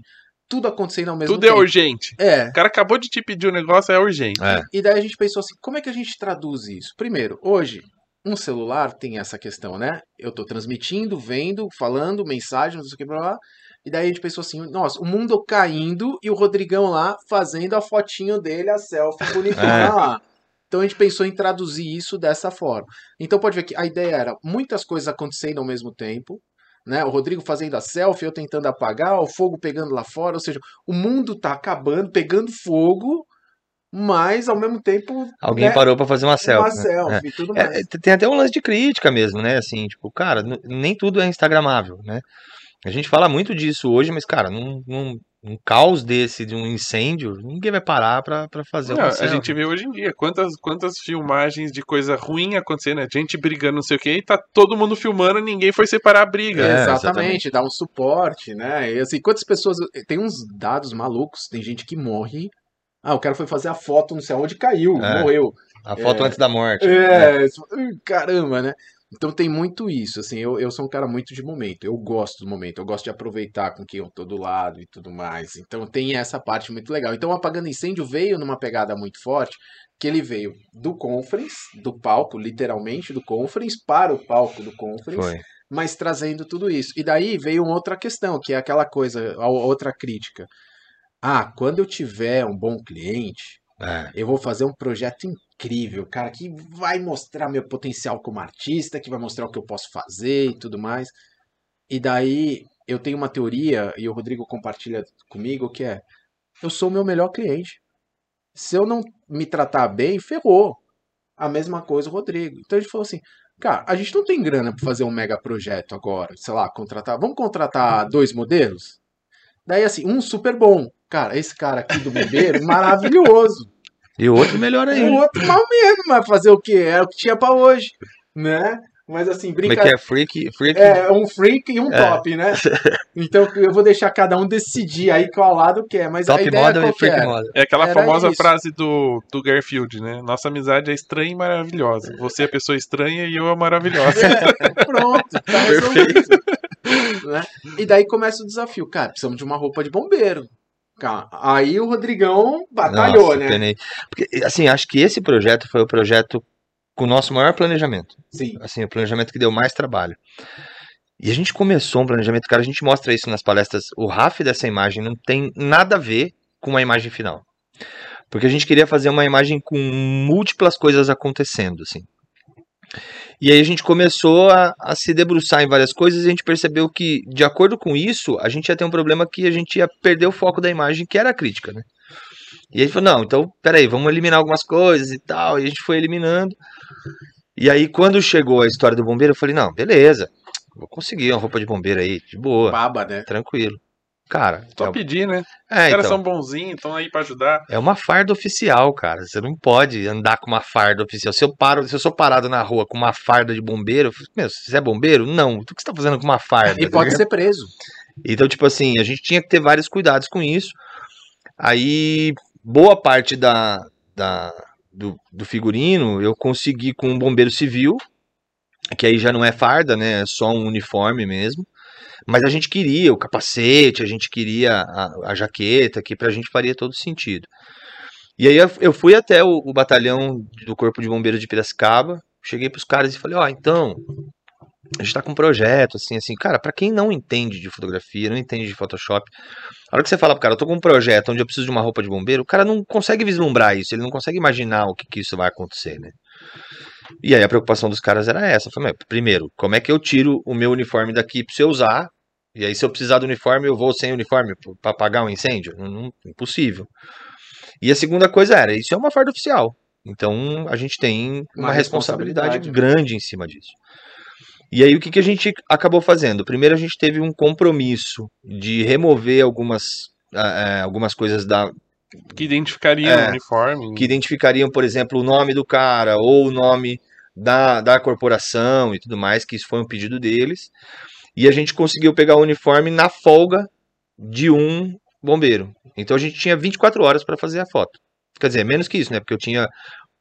tudo acontecendo ao mesmo Tudo é tempo. urgente. É, O cara acabou de te pedir um negócio, é urgente. É. e daí a gente pensou assim, como é que a gente traduz isso? Primeiro, hoje, um celular tem essa questão, né? Eu tô transmitindo, vendo, falando, mensagem, não sei o que, blá, blá. E daí a gente pensou assim, nossa, o mundo caindo e o Rodrigão lá fazendo a fotinho dele, a selfie bonitona É. lá. Então a gente pensou em traduzir isso dessa forma. Então pode ver que a ideia era muitas coisas acontecendo ao mesmo tempo, né? O Rodrigo fazendo a selfie, eu tentando apagar, o fogo pegando lá fora, ou seja, o mundo tá acabando, pegando fogo, mas ao mesmo tempo Alguém né, parou pra fazer uma uma selfie. né? selfie e tudo É, mais. tem até um lance de crítica mesmo, né? Assim, tipo, cara, nem tudo é instagramável, né? A gente fala muito disso hoje, mas, cara, num, num, num caos desse, de um incêndio, ninguém vai parar pra, pra fazer Não, uma a gente vê hoje em dia quantas, quantas filmagens de coisa ruim acontecendo, né? gente brigando, não sei o que, e tá todo mundo filmando, ninguém foi separar a briga. É, exatamente, exatamente. dá um suporte, né? E assim, quantas pessoas. Tem uns dados malucos, tem gente que morre. Ah, o cara foi fazer a foto, não sei aonde caiu, É. morreu. A foto É. antes da morte. É, isso- hum, caramba, né? Então tem muito isso, assim, eu, eu sou um cara muito de momento, eu gosto do momento, eu gosto de aproveitar com quem eu tô do lado e tudo mais. Então tem essa parte muito legal. Então o Apagando Incêndio veio numa pegada muito forte, que ele veio do conference, do palco, literalmente do conference, para o palco do conference, Foi. mas trazendo tudo isso. E daí veio uma outra questão, que é aquela coisa, a outra crítica. Ah, quando eu tiver um bom cliente, É. eu vou fazer um projeto incrível, cara, que vai mostrar meu potencial como artista, que vai mostrar o que eu posso fazer e tudo mais. E daí eu tenho uma teoria, e o Rodrigo compartilha comigo, que é: eu sou o meu melhor cliente. Se eu não me tratar bem, ferrou. A mesma coisa o Rodrigo. Então gente falou assim: cara, a gente não tem grana para fazer um mega projeto agora, sei lá, contratar. Vamos contratar dois modelos? Daí assim, um super bom. Cara, esse cara aqui do bombeiro, maravilhoso. E o outro melhor O ainda. outro mal menos, mas fazer o quê? Era o que tinha pra hoje, né? Mas assim, Como é que brincadeira. é? Freak, freak É, um freak e um É. top, né? Então eu vou deixar cada um decidir aí qual lado que é. Mas a top ideia model qual e que freak é? model. É aquela Era famosa isso. frase do, do Garfield, né? Nossa amizade é estranha e maravilhosa. Você é a pessoa estranha e eu a maravilhosa. Pronto, tá resolvido. Né? E daí começa o desafio. Cara, precisamos de uma roupa de bombeiro. Aí o Rodrigão batalhou, Nossa, né? penei. Porque, assim, acho que esse projeto foi o projeto com o nosso maior planejamento. Sim. Assim, o planejamento que deu mais trabalho. E a gente começou um planejamento, cara, a gente mostra isso nas palestras. O RAF dessa imagem não tem nada a ver com a imagem final. Porque a gente queria fazer uma imagem com múltiplas coisas acontecendo, assim. E aí a gente começou a, a se debruçar em várias coisas e a gente percebeu que, de acordo com isso, a gente ia ter um problema que a gente ia perder o foco da imagem, que era a crítica, né? E a gente falou, não, então, peraí, vamos eliminar algumas coisas e tal. E a gente foi eliminando. E aí, quando chegou a história do bombeiro, eu falei, não, beleza, vou conseguir uma roupa de bombeiro aí, de boa, Baba, né? tranquilo. Cara, Só é, pedir, né? é, Os caras então, são bonzinhos, estão aí pra ajudar. é uma farda oficial, cara. Você não pode andar com uma farda oficial. Se eu, paro, se eu sou parado na rua com uma farda de bombeiro, eu falo, meu, você é bombeiro? Não. O que você tá fazendo com uma farda? E Tá pode ligado? ser preso. Então, tipo assim, a gente tinha que ter vários cuidados com isso. Aí, boa parte da, da- do, do figurino eu consegui com um bombeiro civil, que aí já não é farda, né? É só um uniforme mesmo. Mas a gente queria o capacete, a gente queria a, a jaqueta, que pra gente faria todo sentido. E aí eu- fui até o, o batalhão do Corpo de Bombeiros de Piracicaba, cheguei pros caras e falei, ó, então, a gente tá com um projeto, assim, assim, cara, pra quem não entende de fotografia, não entende de Photoshop, a hora que você fala pro cara, eu tô com um projeto onde eu preciso de uma roupa de bombeiro, o cara não consegue vislumbrar isso, ele não consegue imaginar o que, que isso vai acontecer, né? E aí a preocupação dos caras era essa. Falei, "Meu, primeiro, como é que eu tiro o meu uniforme daqui pra você usar? E aí, se eu precisar do uniforme, eu vou sem uniforme pra apagar um incêndio? Não, impossível. E a segunda coisa era, isso é uma farda oficial. Então a gente tem uma, Uma responsabilidade, responsabilidade. grande em cima disso. E aí o que, que a gente acabou fazendo? Primeiro a gente teve um compromisso de remover algumas, eh, algumas coisas da, Que identificariam É, o uniforme. que identificariam, por exemplo, o nome do cara ou o nome da, da corporação e tudo mais, que isso foi um pedido deles. E a gente conseguiu pegar o uniforme na folga de um bombeiro. Então a gente tinha 24 horas para fazer a foto. Quer dizer, menos que isso, né? Porque eu tinha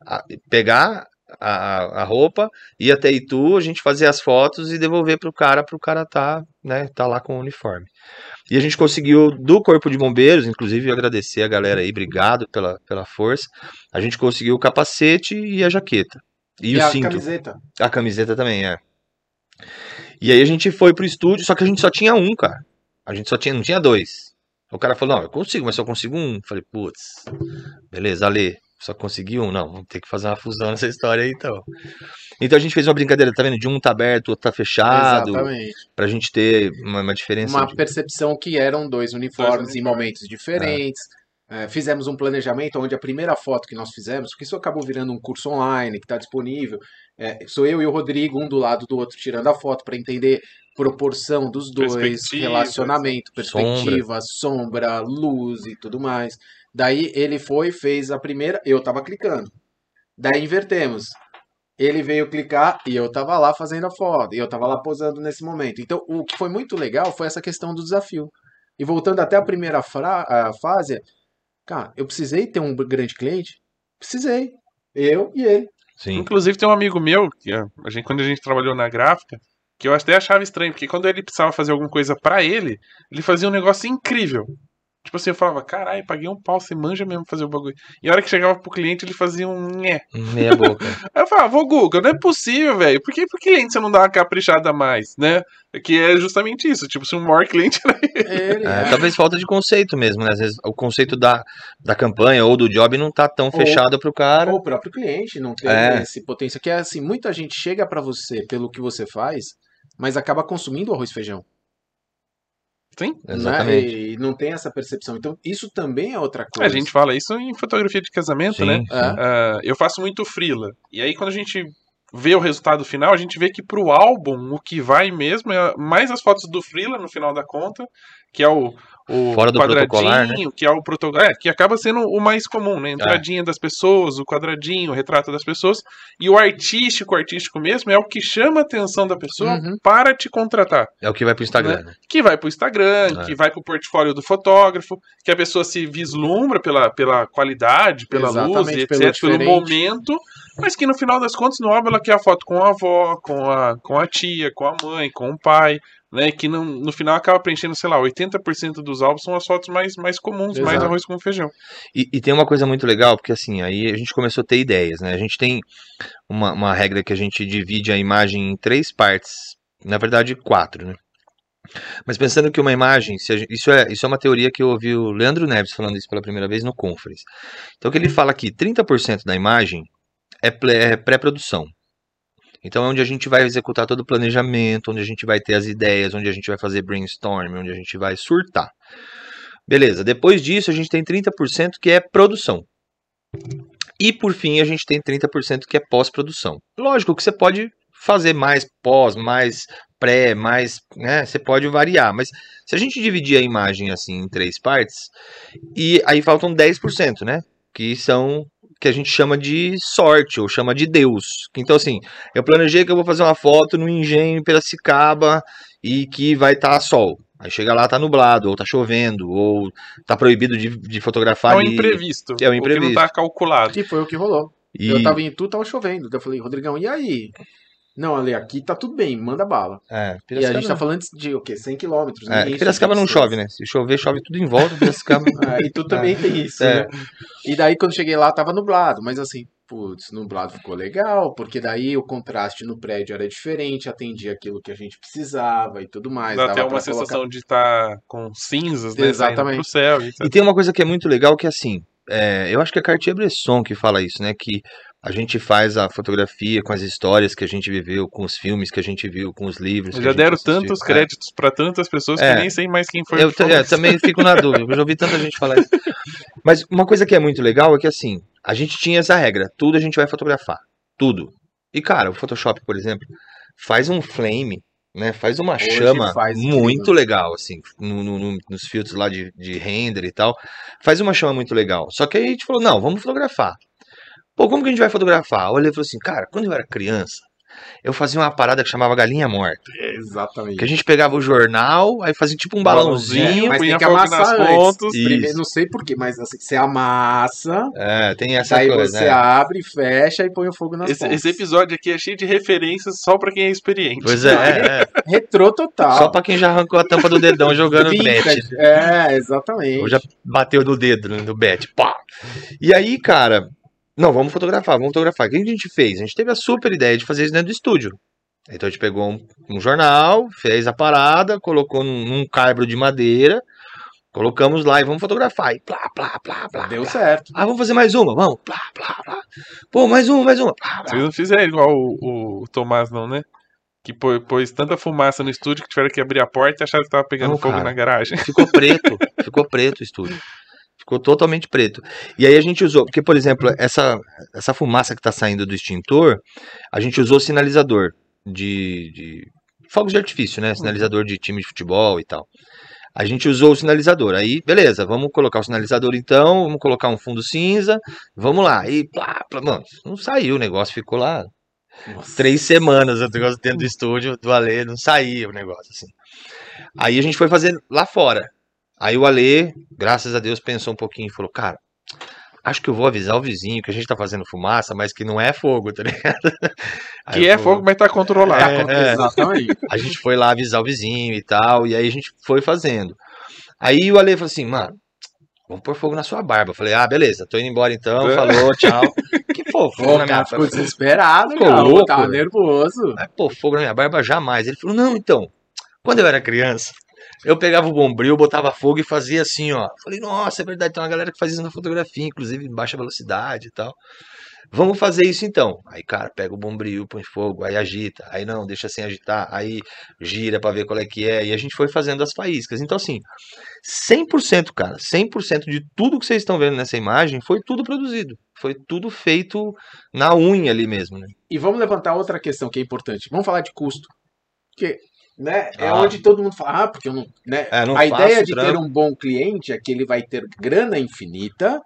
a- pegar a, a roupa, ir até Itu, a gente fazer as fotos e devolver pro cara, pro cara tá, né, tá lá com o uniforme. E a gente conseguiu, do Corpo de Bombeiros, inclusive agradecer a galera aí, obrigado pela, pela força. A gente conseguiu o capacete e a jaqueta. E, o a cinto. camiseta. A camiseta também, é. E aí a gente foi pro estúdio, só que a gente só tinha um, cara. A gente só tinha, não tinha dois. O cara falou, não, eu consigo, mas só consigo um. Falei, putz, beleza, Ale, só consegui um. Não, vamos ter que fazer uma fusão nessa história aí, então. Então a gente fez uma brincadeira, tá vendo? De um tá aberto, outro tá fechado, Exatamente. pra gente ter uma, uma diferença. Uma de- percepção que eram dois uniformes Dois em momentos diferentes. É, fizemos um planejamento onde a primeira foto que nós fizemos, porque isso acabou virando um curso online que está disponível, é, sou eu e o Rodrigo, um do lado do outro, tirando a foto para entender proporção dos dois, relacionamento, perspectiva, sombra. luz e tudo mais. Daí ele foi, fez a primeira, eu tava clicando. Daí invertemos. Ele veio clicar e eu tava lá fazendo a foto, e eu tava lá posando nesse momento. Então, o que foi muito legal foi essa questão do desafio. E voltando até a primeira fra- a fase, cara, eu precisei ter um grande cliente? Precisei. Eu e ele. Sim. Inclusive tem um amigo meu, que a a gente, quando a gente trabalhou na gráfica, que eu até achava estranho, porque quando ele precisava fazer alguma coisa pra ele, ele fazia um negócio incrível. Tipo assim, eu falava, caralho, paguei um pau, você manja mesmo fazer o bagulho. E a hora que chegava pro cliente, ele fazia um nhé. Meia boca. Aí eu falava, ô Guga, não é possível, velho. Por que pro cliente você não dá uma caprichada a mais, né? Que é justamente isso. Tipo, se um maior cliente Ele, É, é. talvez falta de conceito mesmo, né? Às vezes o conceito da, da campanha ou do job não tá tão fechado pro cara. Ou o próprio cliente não tem É. esse potencial. Que é assim, muita gente chega pra você pelo que você faz, mas acaba consumindo arroz e feijão. Sim. né? Exatamente. E não tem essa percepção. Então, isso também é outra A coisa. gente fala isso em fotografia de casamento, Sim, né? sim. Ah, eu faço muito frila. E aí, quando a gente vê o resultado final, a gente vê que pro álbum, o que vai mesmo é mais as fotos do frila no final da conta, que é o o Fora do protocolar, né? quadradinho, que é o protocolo, é, que acaba sendo o mais comum, né? Entradinha das pessoas, o quadradinho, o retrato das pessoas, e o artístico, o artístico mesmo, é o que chama a atenção da pessoa Uhum. para te contratar. É o que vai pro Instagram, né? Que vai pro Instagram, É. que vai pro portfólio do fotógrafo, que a pessoa se vislumbra pela, pela qualidade, pela luz, Exatamente, e pelo etc, pelo diferente. momento, mas que no final das contas, no álbum, ela quer a foto com a avó, com a, com a tia, com a mãe, com o pai, né? Que no, no final acaba preenchendo, sei lá, 80% dos álbuns são as fotos mais, mais comuns, mais Exato. arroz com feijão. E, e tem uma coisa muito legal, porque assim, aí a gente começou a ter ideias, né? A gente tem uma, uma regra que a gente divide a imagem em três partes, na verdade quatro, né? Mas pensando que uma imagem, gente- isso, é, isso é uma teoria que eu ouvi o Leandro Neves falando isso pela primeira vez no Conference. Então, que ele fala aqui, 30% da imagem é é pré-produção. Então, é onde a gente vai executar todo o planejamento, onde a gente vai ter as ideias, onde a gente vai fazer brainstorm, onde a gente vai surtar. Beleza, depois disso a gente tem 30% que é produção. E por fim a gente tem 30% que é pós-produção. Lógico que você pode fazer mais pós, mais pré, mais, né, você pode variar, mas se a gente dividir a imagem assim em três partes, e aí faltam 10%, né, que são que a gente chama de sorte ou chama de Deus. Então assim, eu planejei que eu vou fazer uma foto no engenho em Piracicaba e que vai estar sol. Aí chega lá, tá nublado, ou tá chovendo, ou tá proibido de, de fotografar É um imprevisto. É um O que não imprevisto. tá calculado. Que foi o que rolou. E, Eu tava em Tu, tava chovendo. Eu falei, Rodrigão, e aí? Não, Ale, aqui tá tudo bem, manda bala. é, E a gente tá falando de o quê? 100 quilômetros. é, Piracicaba não chove, né? Se chover, chove tudo em volta, Piracicaba... É, e tu também tem isso, É. né? E daí quando cheguei lá tava nublado, mas assim, putz, nublado ficou legal, porque daí o contraste no prédio era diferente, atendia aquilo que a gente precisava e tudo mais. Dá até uma colocar- sensação de estar com cinzas, né? Exatamente. Pro céu. E tem uma coisa que é muito legal que assim, é, eu acho que é Cartier-Bresson que fala isso, né? Que a gente faz a fotografia com as histórias que a gente viveu, com os filmes que a gente viu, com os livros. Já deram assistiu. tantos É. créditos pra tantas pessoas É. que nem sei mais quem foi. Eu que é, isso. também fico na dúvida, eu já ouvi tanta gente falar isso. Mas uma coisa que é muito legal é que assim, a gente tinha essa regra, tudo a gente vai fotografar, tudo. E cara, o Photoshop, por exemplo, faz um flame, né? Faz uma Hoje chama faz muito legal, assim, no- no- no- nos filtros lá de, de render e tal. Faz uma chama muito legal. Só que aí a gente falou, não, vamos fotografar. Pô, como que a gente vai fotografar? Olha, ele falou assim, cara, quando eu era criança, eu fazia uma parada que chamava galinha morta. Exatamente. Que a gente pegava o jornal, aí fazia tipo um balãozinho. balãozinho, mas tem que amassar. Isso. Primeiro, não sei porquê, mas assim, você amassa, É, tem essa daí coisa, você né? abre, fecha e põe o fogo nas Esse, pontas. esse episódio aqui é cheio de referências só pra quem é experiente. Pois é, é, é. Retrô total. Só pra quem já arrancou a tampa do dedão jogando bet. É, exatamente. Ou já bateu no dedo né, no bet. Pá. E aí, cara, não, vamos fotografar, vamos fotografar. O que a gente fez? A gente teve a super ideia de fazer isso dentro do estúdio. Então a gente pegou um, um jornal, fez a parada, colocou num, num caibro de madeira, colocamos lá e vamos fotografar. E plá, plá, plá, plá. Deu plá. certo. Ah, vamos fazer mais uma, vamos. Plá, plá, plá. Pô, mais uma, mais uma. Plá, plá. Vocês não fizeram igual o, o Tomás, não, né? Que pô- pôs tanta fumaça no estúdio que tiveram que abrir a porta e acharam que tava pegando Não, fogo cara. na garagem. Ficou preto, ficou preto o estúdio. Ficou totalmente preto. E aí a gente usou, porque, por exemplo, essa, essa fumaça que está saindo do extintor, a gente usou sinalizador de, de fogos de artifício, né? Sinalizador de time de futebol e tal. A gente usou o sinalizador. Aí, beleza, vamos colocar o sinalizador então, vamos colocar um fundo cinza, vamos lá. E plá, plá, mano, não saiu o negócio, ficou lá Nossa. três semanas o negócio dentro do estúdio do Ale, não saía o negócio assim. Aí a gente foi fazer lá fora. Aí o Ale, graças a Deus, pensou um pouquinho e falou: Cara, acho que eu vou avisar o vizinho que a gente tá fazendo fumaça, mas que não é fogo, tá ligado? Aí Que é fogo, mas tá controlado. É, é. Exatamente. A gente foi lá avisar o vizinho e tal, e aí a gente foi fazendo. Aí o Ale falou assim: Mano, vamos pôr fogo na sua barba. Eu falei: Ah, beleza, tô indo embora então, É. falou, tchau. Que pô, fogo Pô, na minha cara, ficou barba. desesperado, Ficou cara. louco, Tava nervoso. Mas, pô, fogo na minha barba jamais. Ele falou, não, então, quando eu era criança, eu pegava o bombril, botava fogo e fazia assim, ó. Falei, nossa, é verdade, tem uma galera que faz isso na fotografia, inclusive em baixa velocidade e tal. Vamos fazer isso então. Aí, cara, pega o bombril, põe fogo, aí agita. Aí não, deixa sem agitar. Aí gira pra ver qual é que é. E a gente foi fazendo as faíscas. Então, assim, 100%, cara, 100% de tudo que vocês estão vendo nessa imagem foi tudo produzido. Foi tudo feito na unha ali mesmo, né? E vamos levantar outra questão que é importante. Vamos falar de custo. Porque Né? É Ah. onde todo mundo fala, ah, porque eu não. Né? É, não a ideia de trampo. ter um bom cliente é que ele vai ter grana infinita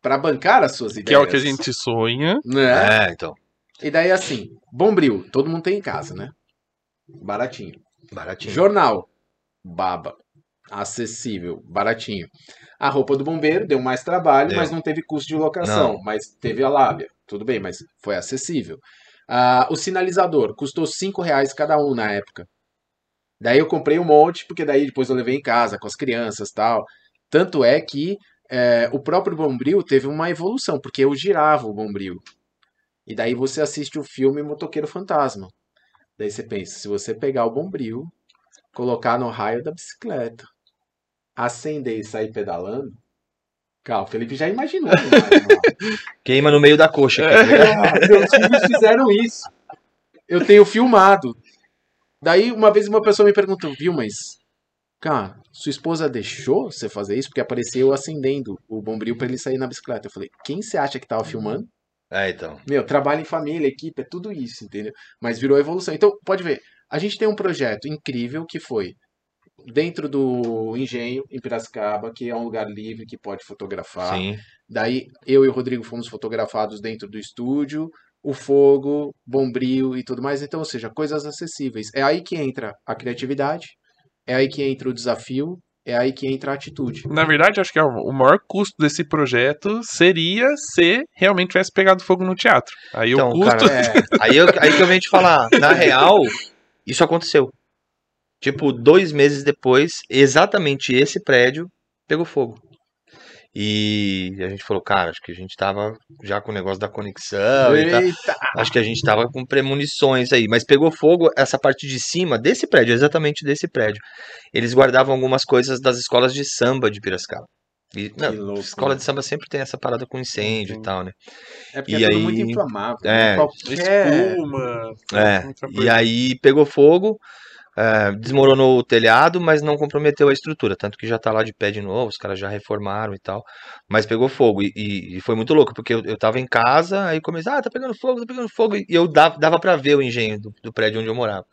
para bancar as suas ideias. Que é o que a gente sonha. Né? É, então. E daí, assim, Bombril, todo mundo tem em casa, né? Baratinho. Baratinho. Jornal, baba. Acessível, baratinho. A roupa do bombeiro deu mais trabalho, Deu. mas não teve custo de locação. Não. Mas teve a lábia. Tudo bem, mas foi acessível. Ah, o sinalizador custou 5 reais cada um na época. Daí eu comprei um monte, porque daí depois eu levei em casa com as crianças tal. Tanto é que é, o próprio Bombril teve uma evolução, porque eu girava o Bombril. E daí você assiste o filme Motoqueiro Fantasma. Daí você pensa, se você pegar o Bombril, colocar no raio da bicicleta, acender e sair pedalando, Calma, o Felipe já imaginou. Né? Queima no meio da coxa. aqui, tá? Ah, Meus filhos fizeram isso. Eu tenho filmado. Daí, uma vez uma pessoa me perguntou, viu, mas, cara, sua esposa deixou você fazer isso? Porque apareceu eu acendendo o bombril pra ele sair na bicicleta. Eu falei, quem você acha que tava filmando? É, então. Meu, trabalho em família, equipe, é tudo isso, entendeu? Mas virou evolução. Então, pode ver, a gente tem um projeto incrível que foi dentro do engenho, em Piracicaba, que é um lugar livre que pode fotografar. Sim. Daí eu e o Rodrigo fomos fotografados dentro do estúdio, o fogo, bombril e tudo mais. Então, ou seja, coisas acessíveis. É aí que entra a criatividade, é aí que entra o desafio, é aí que entra a atitude. Na verdade, acho que é o o maior custo desse projeto seria se realmente tivesse pegado fogo no teatro. Aí Então, o custo. cara, É, Aí, eu, aí que eu venho te falar, na real, isso aconteceu. Tipo, dois meses depois, exatamente esse prédio pegou fogo. E a gente falou, cara, acho que a gente tava já com o negócio da conexão e tal. eita, Acho que a gente tava com premonições aí, mas pegou fogo essa parte de cima desse prédio, exatamente desse prédio. Eles guardavam algumas coisas das escolas de samba de Piracicaba. E, não, louco, escola né? de samba sempre tem essa parada com incêndio e tal, né? é porque E é aí- muito inflamável. é, né? Qualquer... Espuma. É, E aí pegou fogo, é, desmoronou o telhado, mas não comprometeu a estrutura. Tanto que já tá lá de pé de novo, os caras já reformaram e tal. Mas pegou fogo. E, e- e foi muito louco, porque eu, eu tava em casa, aí comecei, ah, tá pegando fogo, tá pegando fogo. E eu dava, dava pra ver o engenho do, do prédio onde eu morava.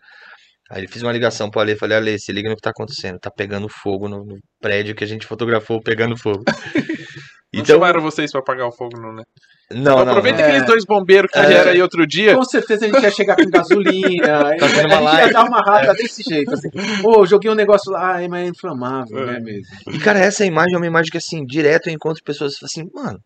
Aí ele fiz uma ligação pro Ale, falei, Ale, se liga no que tá acontecendo. Tá pegando fogo no, no prédio que a gente fotografou pegando fogo. Não Então, chamaram vocês pra apagar o fogo, não, né? não, não, Aproveita não. É. aqueles dois bombeiros que É. vieram aí outro dia. Com certeza a gente ia chegar com gasolina. Tá a fazendo uma gente ia live. dar uma rata desse jeito. Assim. Pô, joguei um negócio lá, mas é inflamável, É. né mesmo? E, cara, essa imagem é uma imagem que, assim, direto eu encontro pessoas assim, mano,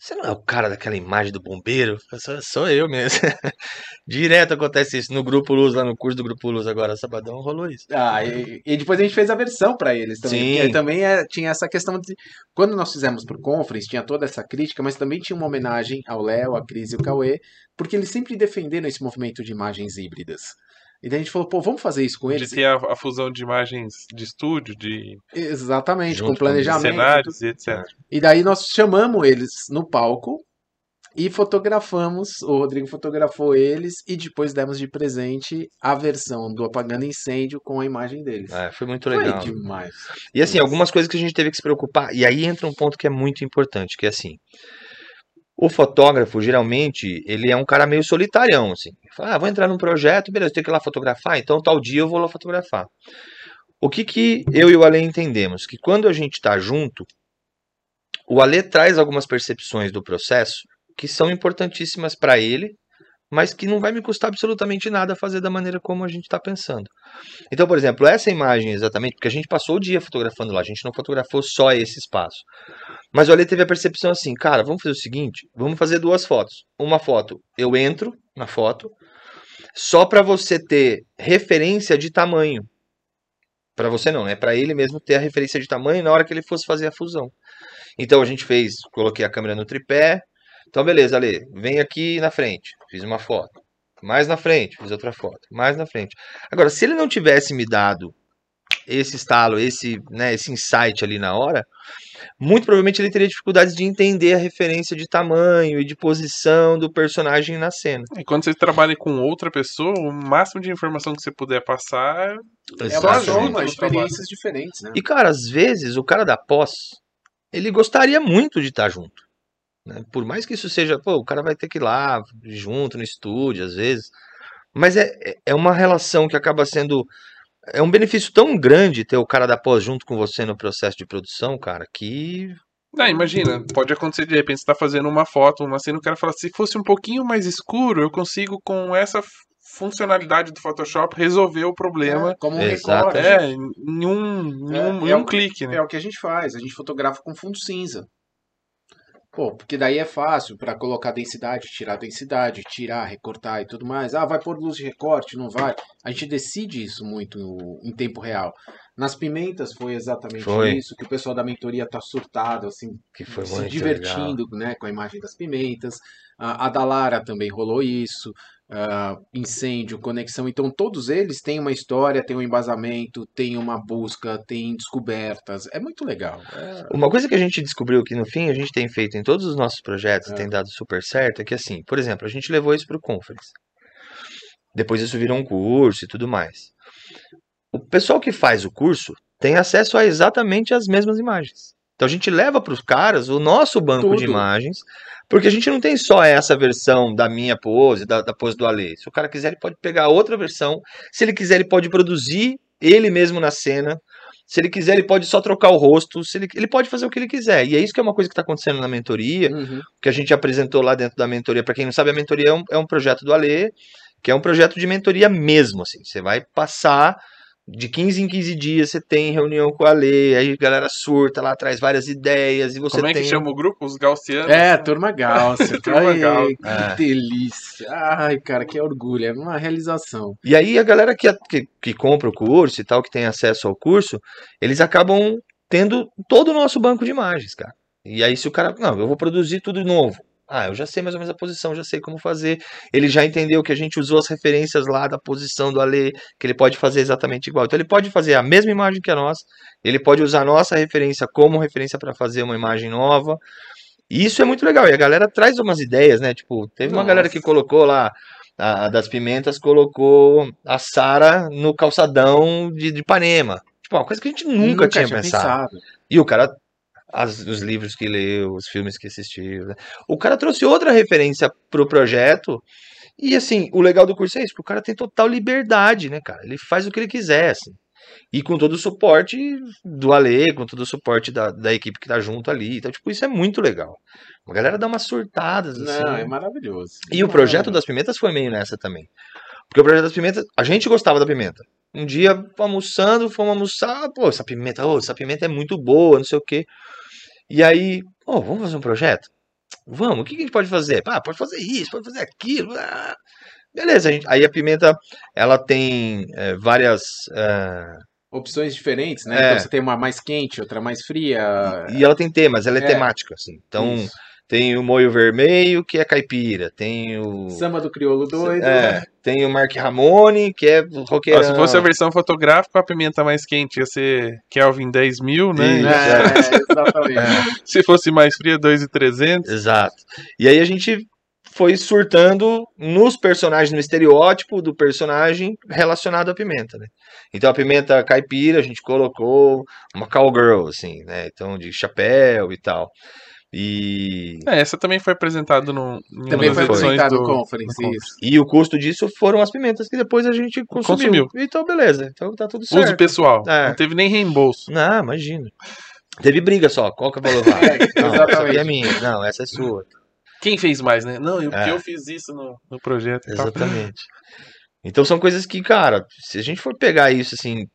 você não é o cara daquela imagem do bombeiro? Eu Sou, sou eu mesmo. direto acontece isso. No Grupo Luz, lá no curso do Grupo Luz agora, sabadão, rolou isso. Ah, e, e depois a gente fez a versão pra eles também. Sim. Também é- tinha essa questão de. Quando nós fizemos pro Conference, tinha toda essa crítica, mas também tinha uma homenagem ao Léo, a Cris e o Cauê, porque eles sempre defenderam esse movimento de imagens híbridas. E daí a gente falou, pô, vamos fazer isso com De eles? ter a, a fusão de imagens de estúdio, de Exatamente, com com planejamento. cenários e etc. E daí nós chamamos eles no palco e fotografamos, o Rodrigo fotografou eles e depois demos de presente a versão do Apagando Incêndio com a imagem deles. É, foi muito Foi legal. demais. E assim, algumas coisas que a gente teve que se preocupar. E aí entra um ponto que é muito importante, que é assim. O fotógrafo, geralmente, ele é um cara meio solitarião, assim. Fala, ah, vou entrar num projeto, beleza, tenho que ir lá fotografar, então tal dia eu vou lá fotografar. O que que eu e o Ale entendemos? Que quando a gente tá junto, o Ale traz algumas percepções do processo que são importantíssimas para ele, mas que não vai me custar absolutamente nada fazer da maneira como a gente está pensando. Então, por exemplo, essa imagem exatamente, porque a gente passou o dia fotografando lá, a gente não fotografou só esse espaço. Mas o Ale teve a percepção assim, cara, vamos fazer o seguinte, vamos fazer duas fotos. Uma foto, eu entro na foto, só para você ter referência de tamanho. Para você não, né? Para ele mesmo ter a referência de tamanho na hora que ele fosse fazer a fusão. Então a gente fez, coloquei a câmera no tripé. Então beleza, Ale, vem aqui na frente, fiz uma foto. Mais na frente, fiz outra foto. Mais na frente. Agora, se ele não tivesse me dado esse estalo, esse, né, esse insight ali na hora, muito provavelmente ele teria dificuldades de entender a referência de tamanho e de posição do personagem na cena. E quando você trabalha com outra pessoa, o máximo de informação que você puder passar É Exatamente. soma, No experiências diferentes, né? E, cara, às vezes o cara da pós, ele gostaria muito de estar junto. Né? Por mais que isso seja, pô, o cara vai ter que ir lá junto no estúdio, às vezes. Mas é, é- é uma relação que acaba sendo. É um benefício tão grande ter o cara da pós junto com você no processo de produção, cara, que. Não, imagina, pode acontecer de repente você tá fazendo uma foto, uma cena, o cara fala, se fosse um pouquinho mais escuro, eu consigo com essa funcionalidade do Photoshop resolver o problema. Como um Exato. recorte. É, em um, em É, um, em é um o- clique, né? É o que a gente faz, a gente fotografa com fundo cinza. Pô, porque daí é fácil para colocar densidade, tirar densidade, tirar, recortar e tudo mais. Ah, vai pôr luz de recorte, não vai. A gente decide isso muito em tempo real. Nas pimentas foi exatamente Foi. isso, que o pessoal da mentoria tá surtado, assim, se divertindo né, com a imagem das pimentas. A, a da Lara também rolou isso. Ah, incêndio, conexão. Então, todos eles têm uma história, têm um embasamento, têm uma busca, têm descobertas. É muito legal. É, Uma coisa que a gente descobriu que no fim a gente tem feito em todos os nossos projetos, É. tem dado super certo, é que assim, por exemplo, a gente levou isso para o Conference. Depois isso virou um curso e tudo mais. O pessoal que faz o curso tem acesso a exatamente as mesmas imagens. Então a gente leva para os caras o nosso banco de Tudo. imagens, porque a gente não tem só essa versão da minha pose, da, da pose do Ale. Se o cara quiser, ele pode pegar outra versão. Se ele quiser, ele pode produzir ele mesmo na cena. Se ele quiser, ele pode só trocar o rosto. Se ele, ele pode fazer o que ele quiser. E é isso que é uma coisa que está acontecendo na mentoria, uhum. que a gente apresentou lá dentro da mentoria. Para quem não sabe, a mentoria é um, é um projeto do Ale, que é um projeto de mentoria mesmo. Assim. Você vai passar de 15 em 15 dias, você tem reunião com o Ale, aí a galera surta lá, traz várias ideias, e você Como é tem... que chama o grupo? Os gaussianos? É, turma Gauss. Turma Ai, Gauss. Que É. delícia. Ai, cara, que orgulho. É uma realização. E aí a galera que, que, que compra o curso e tal, que tem acesso ao curso, eles acabam tendo todo o nosso banco de imagens, cara. E aí se o cara, não, eu vou produzir tudo novo. Ah, eu já sei mais ou menos a posição, já sei como fazer. Ele já entendeu que a gente usou as referências lá da posição do Ale, que ele pode fazer exatamente igual. Então ele pode fazer a mesma imagem que a nossa, ele pode usar a nossa referência como referência para fazer uma imagem nova. E isso é muito legal. E a galera traz umas ideias, né? Tipo, teve uma Nossa. galera que colocou lá a, das pimentas colocou a Sara no calçadão de, de Ipanema. Tipo, uma coisa que a gente nunca, tinha, pensado. E o cara, as- os livros que leu, os filmes que assistiu, né? o cara trouxe outra referência pro projeto. E assim, o legal do curso é isso, que o cara tem total liberdade, né, cara? Ele faz o que ele quiser, assim. E com todo o suporte do Ale, com todo o suporte da, da equipe que tá junto ali. Então, tipo, isso é muito legal. A galera dá umas surtadas, assim. Não, é maravilhoso. E o projeto das pimentas foi meio nessa também. Porque o projeto das pimentas, a gente gostava da pimenta. Um dia, almoçando, fomos almoçar, pô, essa pimenta, ô, essa pimenta é muito boa, não sei o quê. E aí, ô, vamos fazer um projeto? Vamos, o que a gente pode fazer? Ah, pode fazer isso, pode fazer aquilo. ah. Beleza, a gente- aí a pimenta, ela tem é, várias... é, Opções diferentes, né? É. Então você tem uma mais quente, outra mais fria. e ela tem temas, ela é, É. temática, assim. Então, Isso. tem o molho vermelho, que é caipira. Tem o... Samba do crioulo doido. É, tem o Mark Ramone, que é roqueirão. Ah, se fosse a versão fotográfica, a pimenta mais quente ia ser Kelvin 10 mil, né? Isso. É, exatamente. Se fosse mais fria, 2,300. Exato. E aí a gente foi surtando nos personagens, no estereótipo do personagem relacionado à pimenta, né? Então a pimenta caipira a gente colocou uma cowgirl, assim, né? Então de chapéu e tal. E, É, essa também foi apresentada no, Também foi apresentado do- o conference, isso. e o custo disso foram as pimentas que depois a gente consumiu. Consumiu. Então beleza, então tá tudo Uso certo. pessoal. É. Não teve nem reembolso. Não, imagina. Teve briga só, qual que eu vou levar? É, Não, essa aqui exatamente. é minha, não, essa é sua. Quem fez mais, né? Não, eu, É. eu fiz isso no, no projeto tal. Exatamente. Então são coisas que, cara, se a gente for pegar isso assim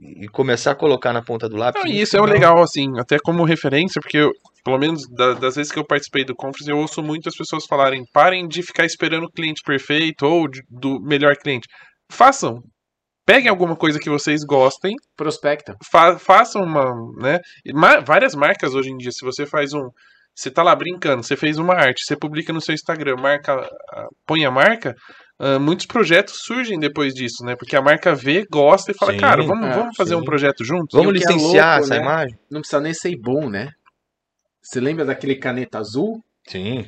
e começar a colocar na ponta do lápis. Não, e isso é o legal, assim, até como referência, porque eu, pelo menos da- das vezes que eu participei do conference, eu ouço muitas pessoas falarem: parem de ficar esperando o cliente perfeito ou de- do melhor cliente. Façam. Peguem alguma coisa que vocês gostem, Prospecta. fa- façam uma, né? ma- várias marcas hoje em dia, se você faz um, você tá lá brincando, você fez uma arte, você publica no seu Instagram, marca, põe a marca, ah, muitos projetos surgem depois disso, né? Porque a marca vê, gosta e fala, Sim, cara, vamos, é, vamos fazer sim. um projeto juntos? Vamos é licenciar louco, essa né? imagem? Não precisa nem ser bom, né? Você lembra daquele caneta azul? Sim.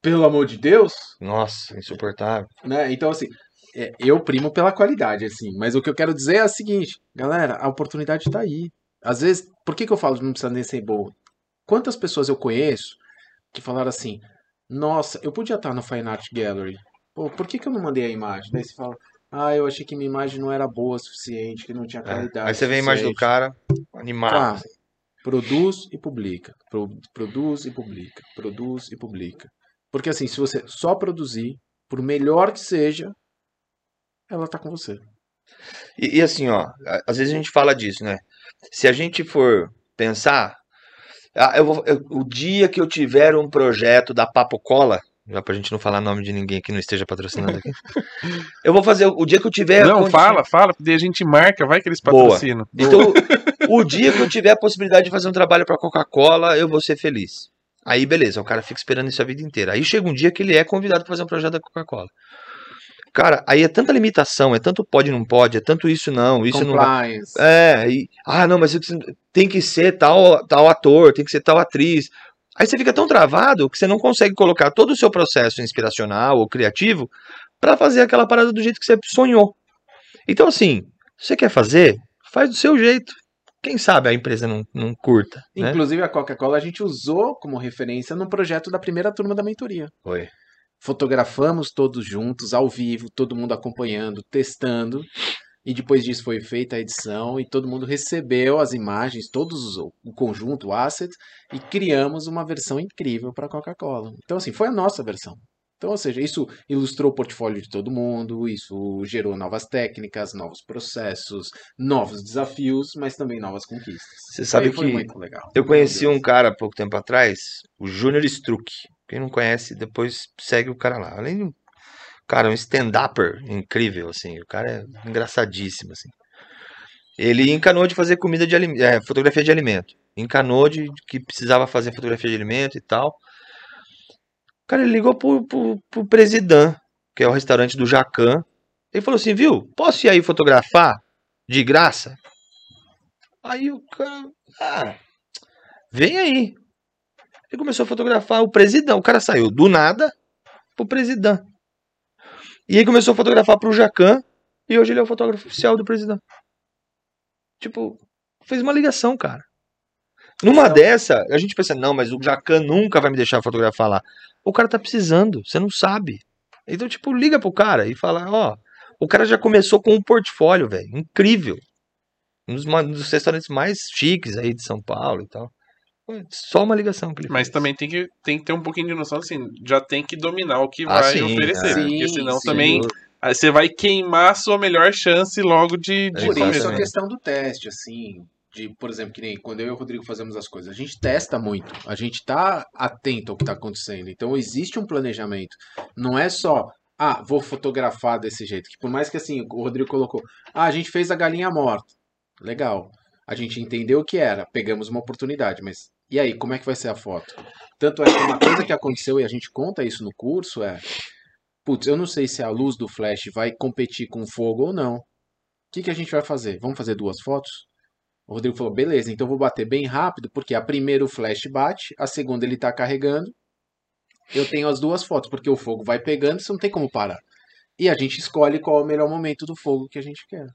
Pelo amor de Deus? Nossa, insuportável. Né? Então, assim, é, eu primo pela qualidade, assim. Mas o que eu quero dizer é o seguinte, galera, a oportunidade tá aí. Às vezes, por que, que eu falo que não precisa nem ser bom? Quantas pessoas eu conheço que falaram assim, nossa, eu podia estar no Fine Art Gallery. Pô, por que, que eu não mandei a imagem? Daí você fala, ah, eu achei que minha imagem não era boa o suficiente, que não tinha É. qualidade. Aí você vê a imagem do suficiente." cara animado. Tá, produz e publica. Pro- produz e publica. Produz e publica. Porque assim, se você só produzir, por melhor que seja, ela tá com você. E, e assim, ó, às vezes a gente fala disso, né? Se a gente for pensar, ah, eu vou- eu- o dia que eu tiver um projeto da Papo Cola, já pra gente não falar nome de ninguém que não esteja patrocinando aqui, eu vou fazer, o dia que eu tiver... a Não, condição- fala, fala, porque daí a gente marca, vai que eles Boa. patrocinam. Então, o dia que eu tiver a possibilidade de fazer um trabalho pra Coca-Cola, eu vou ser feliz. Aí, beleza, o cara fica esperando isso a vida inteira. Aí chega um dia que ele é convidado pra fazer um projeto da Coca-Cola. Cara, aí é tanta limitação, é tanto pode não pode, é tanto isso não, isso não. Compliance. É, e, ah, não, mas tem que ser tal, tal ator, tem que ser tal atriz. Aí você fica tão travado que você não consegue colocar todo o seu processo inspiracional ou criativo pra fazer aquela parada do jeito que você sonhou. Então, assim, se você quer fazer, faz do seu jeito. Quem sabe a empresa não, não curta, né? Inclusive a Coca-Cola a gente usou como referência no projeto da primeira turma da mentoria. Foi. Fotografamos todos juntos, ao vivo, todo mundo acompanhando, testando. E depois disso foi feita a edição e todo mundo recebeu as imagens, todos o o conjunto, o asset, e criamos uma versão incrível para a Coca-Cola. Então, assim, foi a nossa versão. Então, ou seja, isso ilustrou o portfólio de todo mundo, isso gerou novas técnicas, novos processos, novos desafios, mas também novas conquistas. Você sabe Foi- foi que muito legal. Eu conheci um cara há pouco tempo atrás, o Júnior Struck. Quem não conhece, depois segue o cara lá. Além de um cara, um stand-upper incrível, assim. O cara é engraçadíssimo, assim. Ele encanou de fazer comida de é, fotografia de alimento. Encanou de que precisava fazer fotografia de alimento e tal. Cara, ele ligou pro, pro, pro que é o restaurante do Jacan. Ele falou assim, viu, posso ir aí fotografar de graça? Aí o cara, ah, vem aí. Ele começou a fotografar o presidão. O cara saiu do nada pro presidão. E aí começou a fotografar pro Jacan. E hoje ele é o fotógrafo oficial do presidão. Tipo, fez uma ligação, cara. Numa Então- dessa, a gente pensa, não, mas o Jacan nunca vai me deixar fotografar lá. O cara tá precisando, você não sabe. Então, tipo, liga pro cara e fala, ó, o cara já começou com um portfólio, velho, incrível. Um dos, ma- dos restaurantes mais chiques aí de São Paulo e tal. Só uma ligação que ele Mas fez. também tem que, tem que ter um pouquinho de noção, assim, já tem que dominar o que Ah, vai sim, oferecer, é. porque Sim, senão sim. também aí você vai queimar a sua melhor chance logo de, de Por isso a questão do teste, assim, de, por exemplo, que nem quando eu e o Rodrigo fazemos as coisas, a gente testa muito, a gente tá atento ao que tá acontecendo. Então existe um planejamento. Não é só, ah, vou fotografar desse jeito. Que por mais que assim, o Rodrigo colocou, ah, a gente fez a galinha morta. Legal. A gente entendeu o que era, pegamos uma oportunidade, mas e aí, como é que vai ser a foto? Tanto é que uma coisa que aconteceu e a gente conta isso no curso é, putz, eu não sei se a luz do flash vai competir com o fogo ou não. O que, que a gente vai fazer? Vamos fazer duas fotos? O Rodrigo falou, beleza, então vou bater bem rápido, porque a primeira o flash bate, a segunda ele tá carregando. Eu tenho as duas fotos, porque o fogo vai pegando, você não tem como parar. E a gente escolhe qual é o melhor momento do fogo que a gente quer.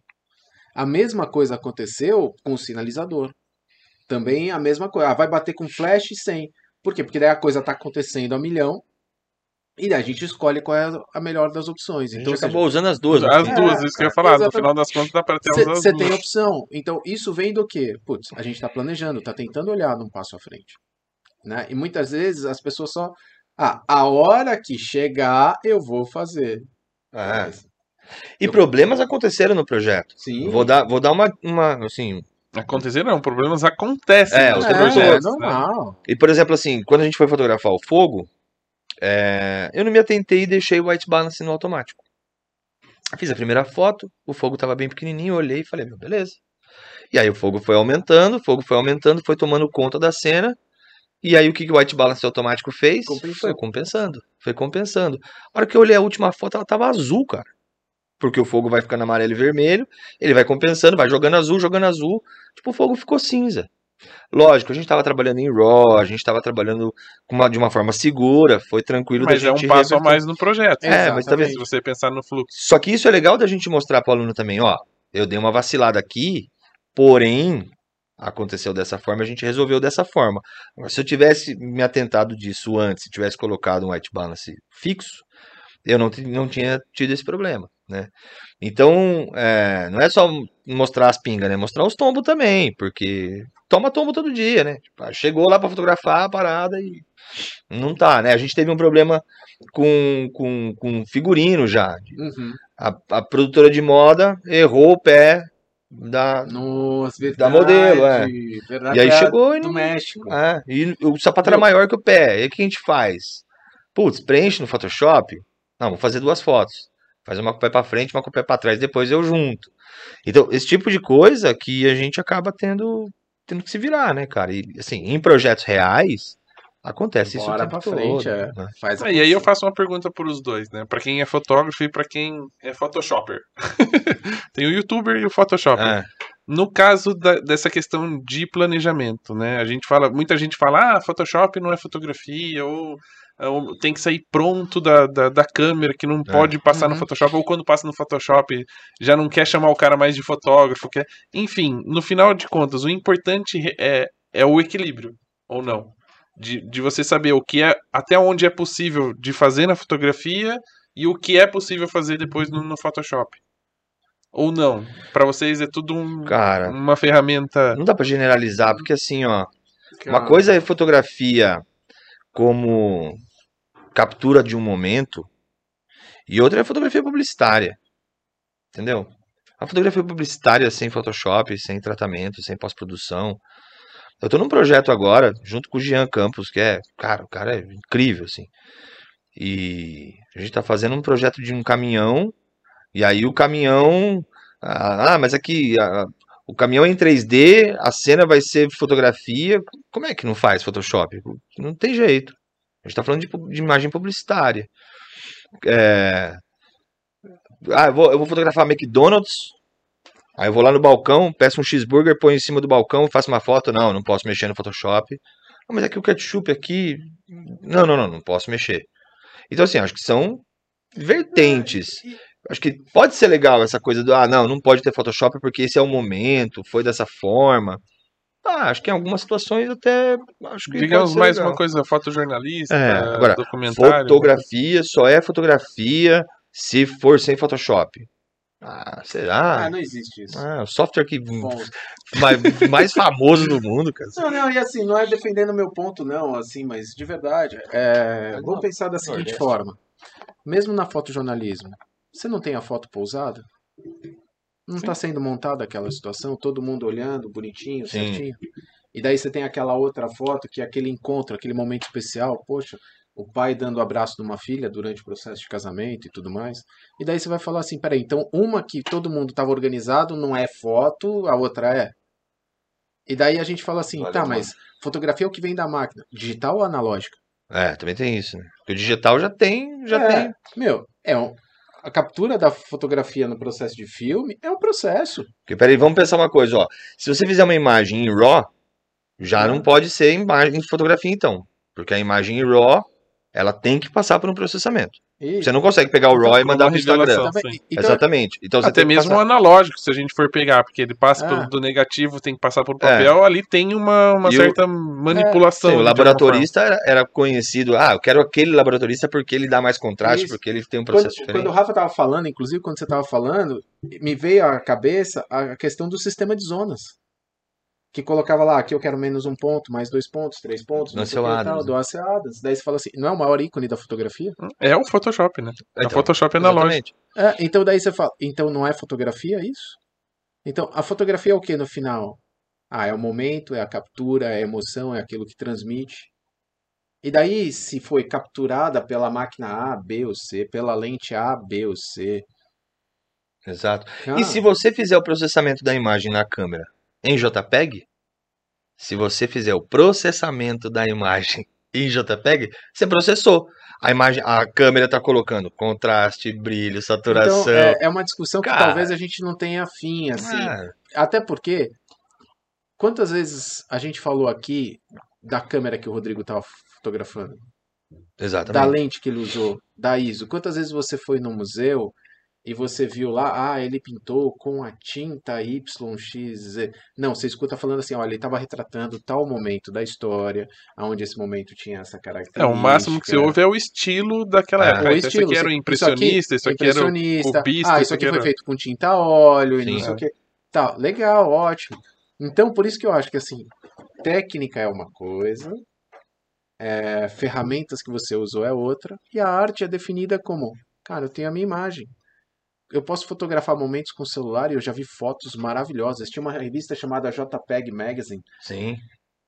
A mesma coisa aconteceu com o sinalizador. Também a mesma coisa. Ah, vai bater com flash sem. Por quê? Porque daí a coisa tá acontecendo a milhão. E daí a gente escolhe qual é a melhor das opções. A gente Então, ou seja, acabou usando as duas. As né? duas, isso que eu ia falar. No exatamente. final das contas dá pra ter usar as você duas. tem opção. Então, isso vem do quê? Putz, a gente está planejando, está tentando olhar num passo à frente. Né? E muitas vezes as pessoas só. Ah, a hora que chegar, eu vou fazer. É. E problemas aconteceram no projeto. Sim. Vou dar, vou dar uma, uma assim. Acontecer não, problemas acontecem É, os é, projetos, é normal. E por exemplo, assim, quando a gente foi fotografar o fogo, é, eu não me atentei e deixei o white balance no automático. Fiz a primeira foto, o fogo tava bem pequenininho, eu olhei e falei, meu, beleza. E aí o fogo foi aumentando, o fogo foi aumentando, foi tomando conta da cena. E aí o que, que o white balance automático fez? Compensou. Foi compensando, foi compensando. A hora que eu olhei a última foto, ela tava azul, cara. Porque o fogo vai ficando amarelo e vermelho, ele vai compensando, vai jogando azul, jogando azul. Tipo, o fogo ficou cinza. Lógico, a gente estava trabalhando em RAW, a gente estava trabalhando uma- de uma forma segura, foi tranquilo Mas da é um gente passo a mais no projeto. É, mas vendo? Se você pensar no fluxo. Só que isso é legal da gente mostrar para o aluno também, ó. Eu dei uma vacilada aqui, porém aconteceu dessa forma, a gente resolveu dessa forma. Se eu tivesse me atentado disso antes, se tivesse colocado um white balance fixo, eu não, não tinha tido esse problema, né? Então, é, não é só mostrar as pingas, né? Mostrar os tombos também, porque toma tombo todo dia, né? Tipo, ah, chegou lá pra fotografar a parada e não tá, né? A gente teve um problema com, com, com figurino já. Uhum. A, a produtora de moda errou o pé da, Nossa, verdade. Da modelo, é. Verdade, E aí chegou e do não. México. É, e o sapato era maior que o pé. E aí o que a gente faz? Putz, preenche no Photoshop. Não, vou fazer duas fotos. Faz uma com o pé pra frente, uma com o pé pra trás, depois eu junto. Então, esse tipo de coisa que a gente acaba tendo, tendo que se virar, né, cara? E assim, em projetos reais, acontece isso Bora tempo pra todo, frente, é. né? Faz Ah, e aí eu faço uma pergunta para os dois, né? Para quem é fotógrafo e para quem é photoshopper. Tem o youtuber e o photoshopper. É, No caso da- dessa questão de planejamento, né? A gente fala, muita gente fala, ah, Photoshop não é fotografia, ou tem que sair pronto da, da, da câmera, que não pode passar no Uhum. Photoshop, ou quando passa no Photoshop já não quer chamar o cara mais de fotógrafo. Quer... Enfim, no final de contas, o importante é, é o equilíbrio, ou não? De, de você saber o que é, até onde é possível de fazer na fotografia e o que é possível fazer depois no, no Photoshop. Ou não? Pra vocês é tudo um, cara, uma ferramenta. não dá pra generalizar, porque assim, ó, uma Cara, coisa é fotografia como captura de um momento e outra é fotografia publicitária. Entendeu? A fotografia publicitária sem Photoshop, sem tratamento, sem pós-produção. Eu tô num projeto agora, junto com o Jean Campos, que é, cara, o cara é incrível, assim. E a gente tá fazendo um projeto de um caminhão, e aí o caminhão. Ah, ah, mas aqui ah, o caminhão é em 3D, a cena vai ser fotografia. Como é que não faz Photoshop? Não tem jeito. A gente tá falando de, de imagem publicitária. É, Ah, eu vou, eu vou fotografar McDonald's. Aí eu vou lá no balcão, peço um cheeseburger, põe em cima do balcão, faço uma foto. Não, não posso mexer no Photoshop. Ah, mas é que o ketchup aqui. Não, não, não, não posso mexer. Então, assim, acho que são vertentes. Acho que pode ser legal essa coisa do, ah, não, não pode ter Photoshop porque esse é o momento, foi dessa forma. Ah, acho que em algumas situações até. Acho que Digamos mais legal. uma coisa, fotojornalista, É, agora, documentário. Fotografia só é fotografia se for sem Photoshop. Ah, será? Ah, não existe isso. Ah, o software que mais, mais famoso do mundo, cara. Não, não, e assim, não é defendendo o meu ponto, não, assim, mas de verdade, é, vamos pensar da seguinte Nordeste. forma. Mesmo na fotojornalismo, você não tem a foto pousada? Não está sendo montada aquela situação, todo mundo olhando, bonitinho, Sim. certinho. E daí você tem aquela outra foto, que é aquele encontro, aquele momento especial, poxa, o pai dando abraço de uma filha durante o processo de casamento e tudo mais. E daí você vai falar assim, peraí, então uma que todo mundo estava organizado não é foto, a outra é. E daí a gente fala assim, Valeu, tá, mas fotografia é o que vem da máquina, digital ou analógica? É, também tem isso, né? Porque o digital já tem, já É, tem. Meu, é um, a captura da fotografia no processo de filme é um processo. Porque, peraí, vamos pensar uma coisa, ó. Se você fizer uma imagem em RAW, já não pode ser imagem em fotografia, então. Porque a imagem em RAW, ela tem que passar por um processamento. E, Você não consegue pegar o RAW e mandar pro Instagram. então, Exatamente. Então você Até mesmo o analógico, se a gente for pegar, porque ele passa Ah. pelo do negativo, tem que passar pelo papel, ali tem uma, uma É. E o- certa manipulação. Sim, o laboratorista era, era conhecido. Ah, eu quero aquele laboratorista porque ele dá mais contraste, Isso. porque ele tem um quando, processo quando diferente. o Rafa tava falando, inclusive quando você tava falando, me veio à cabeça a questão do sistema de zonas. Que colocava lá, aqui eu quero menos um ponto, mais dois pontos, três pontos, não sei o que tal, Nuanceadas. Daí você fala assim, não é o maior ícone da fotografia? É o Photoshop, né? É o Então, Photoshop analógico. É, então daí você fala, então não é fotografia isso? Então, a fotografia é o que no final? Ah, é o momento, é a captura, é a emoção, é aquilo que transmite. E daí, se foi capturada pela máquina A, B ou C, pela lente A, B ou C. Exato. Ah, E se você fizer o processamento da imagem na câmera em JPEG, se você fizer o processamento da imagem em JPEG, você processou. A imagem, a câmera está colocando contraste, brilho, saturação. Então, é, é uma discussão que Cara. talvez a gente não tenha fim, assim. Ah, Até porque, quantas vezes a gente falou aqui da câmera que o Rodrigo estava fotografando? da exatamente. lente que ele usou, da ISO. Quantas vezes você foi no museu e você viu lá, ah, ele pintou com a tinta YXZ. Não, você escuta falando assim, olha, ele estava retratando tal momento da história, onde esse momento tinha essa característica. É, o máximo que você ouve é o estilo daquela É, época. o Isso estilo, aqui era o isso impressionista, isso aqui, era o impressionista. cubista, ah, isso isso aqui aqui foi era... feito com tinta a óleo e não Sim. sei o que. Tá, legal, ótimo. Então, por isso que eu acho que assim, técnica é uma coisa, é, ferramentas que você usou é outra, e a arte é definida como, cara, eu tenho a minha imagem. Eu posso fotografar momentos com o celular e eu já vi fotos maravilhosas. Tinha uma revista chamada JPEG Magazine. Sim.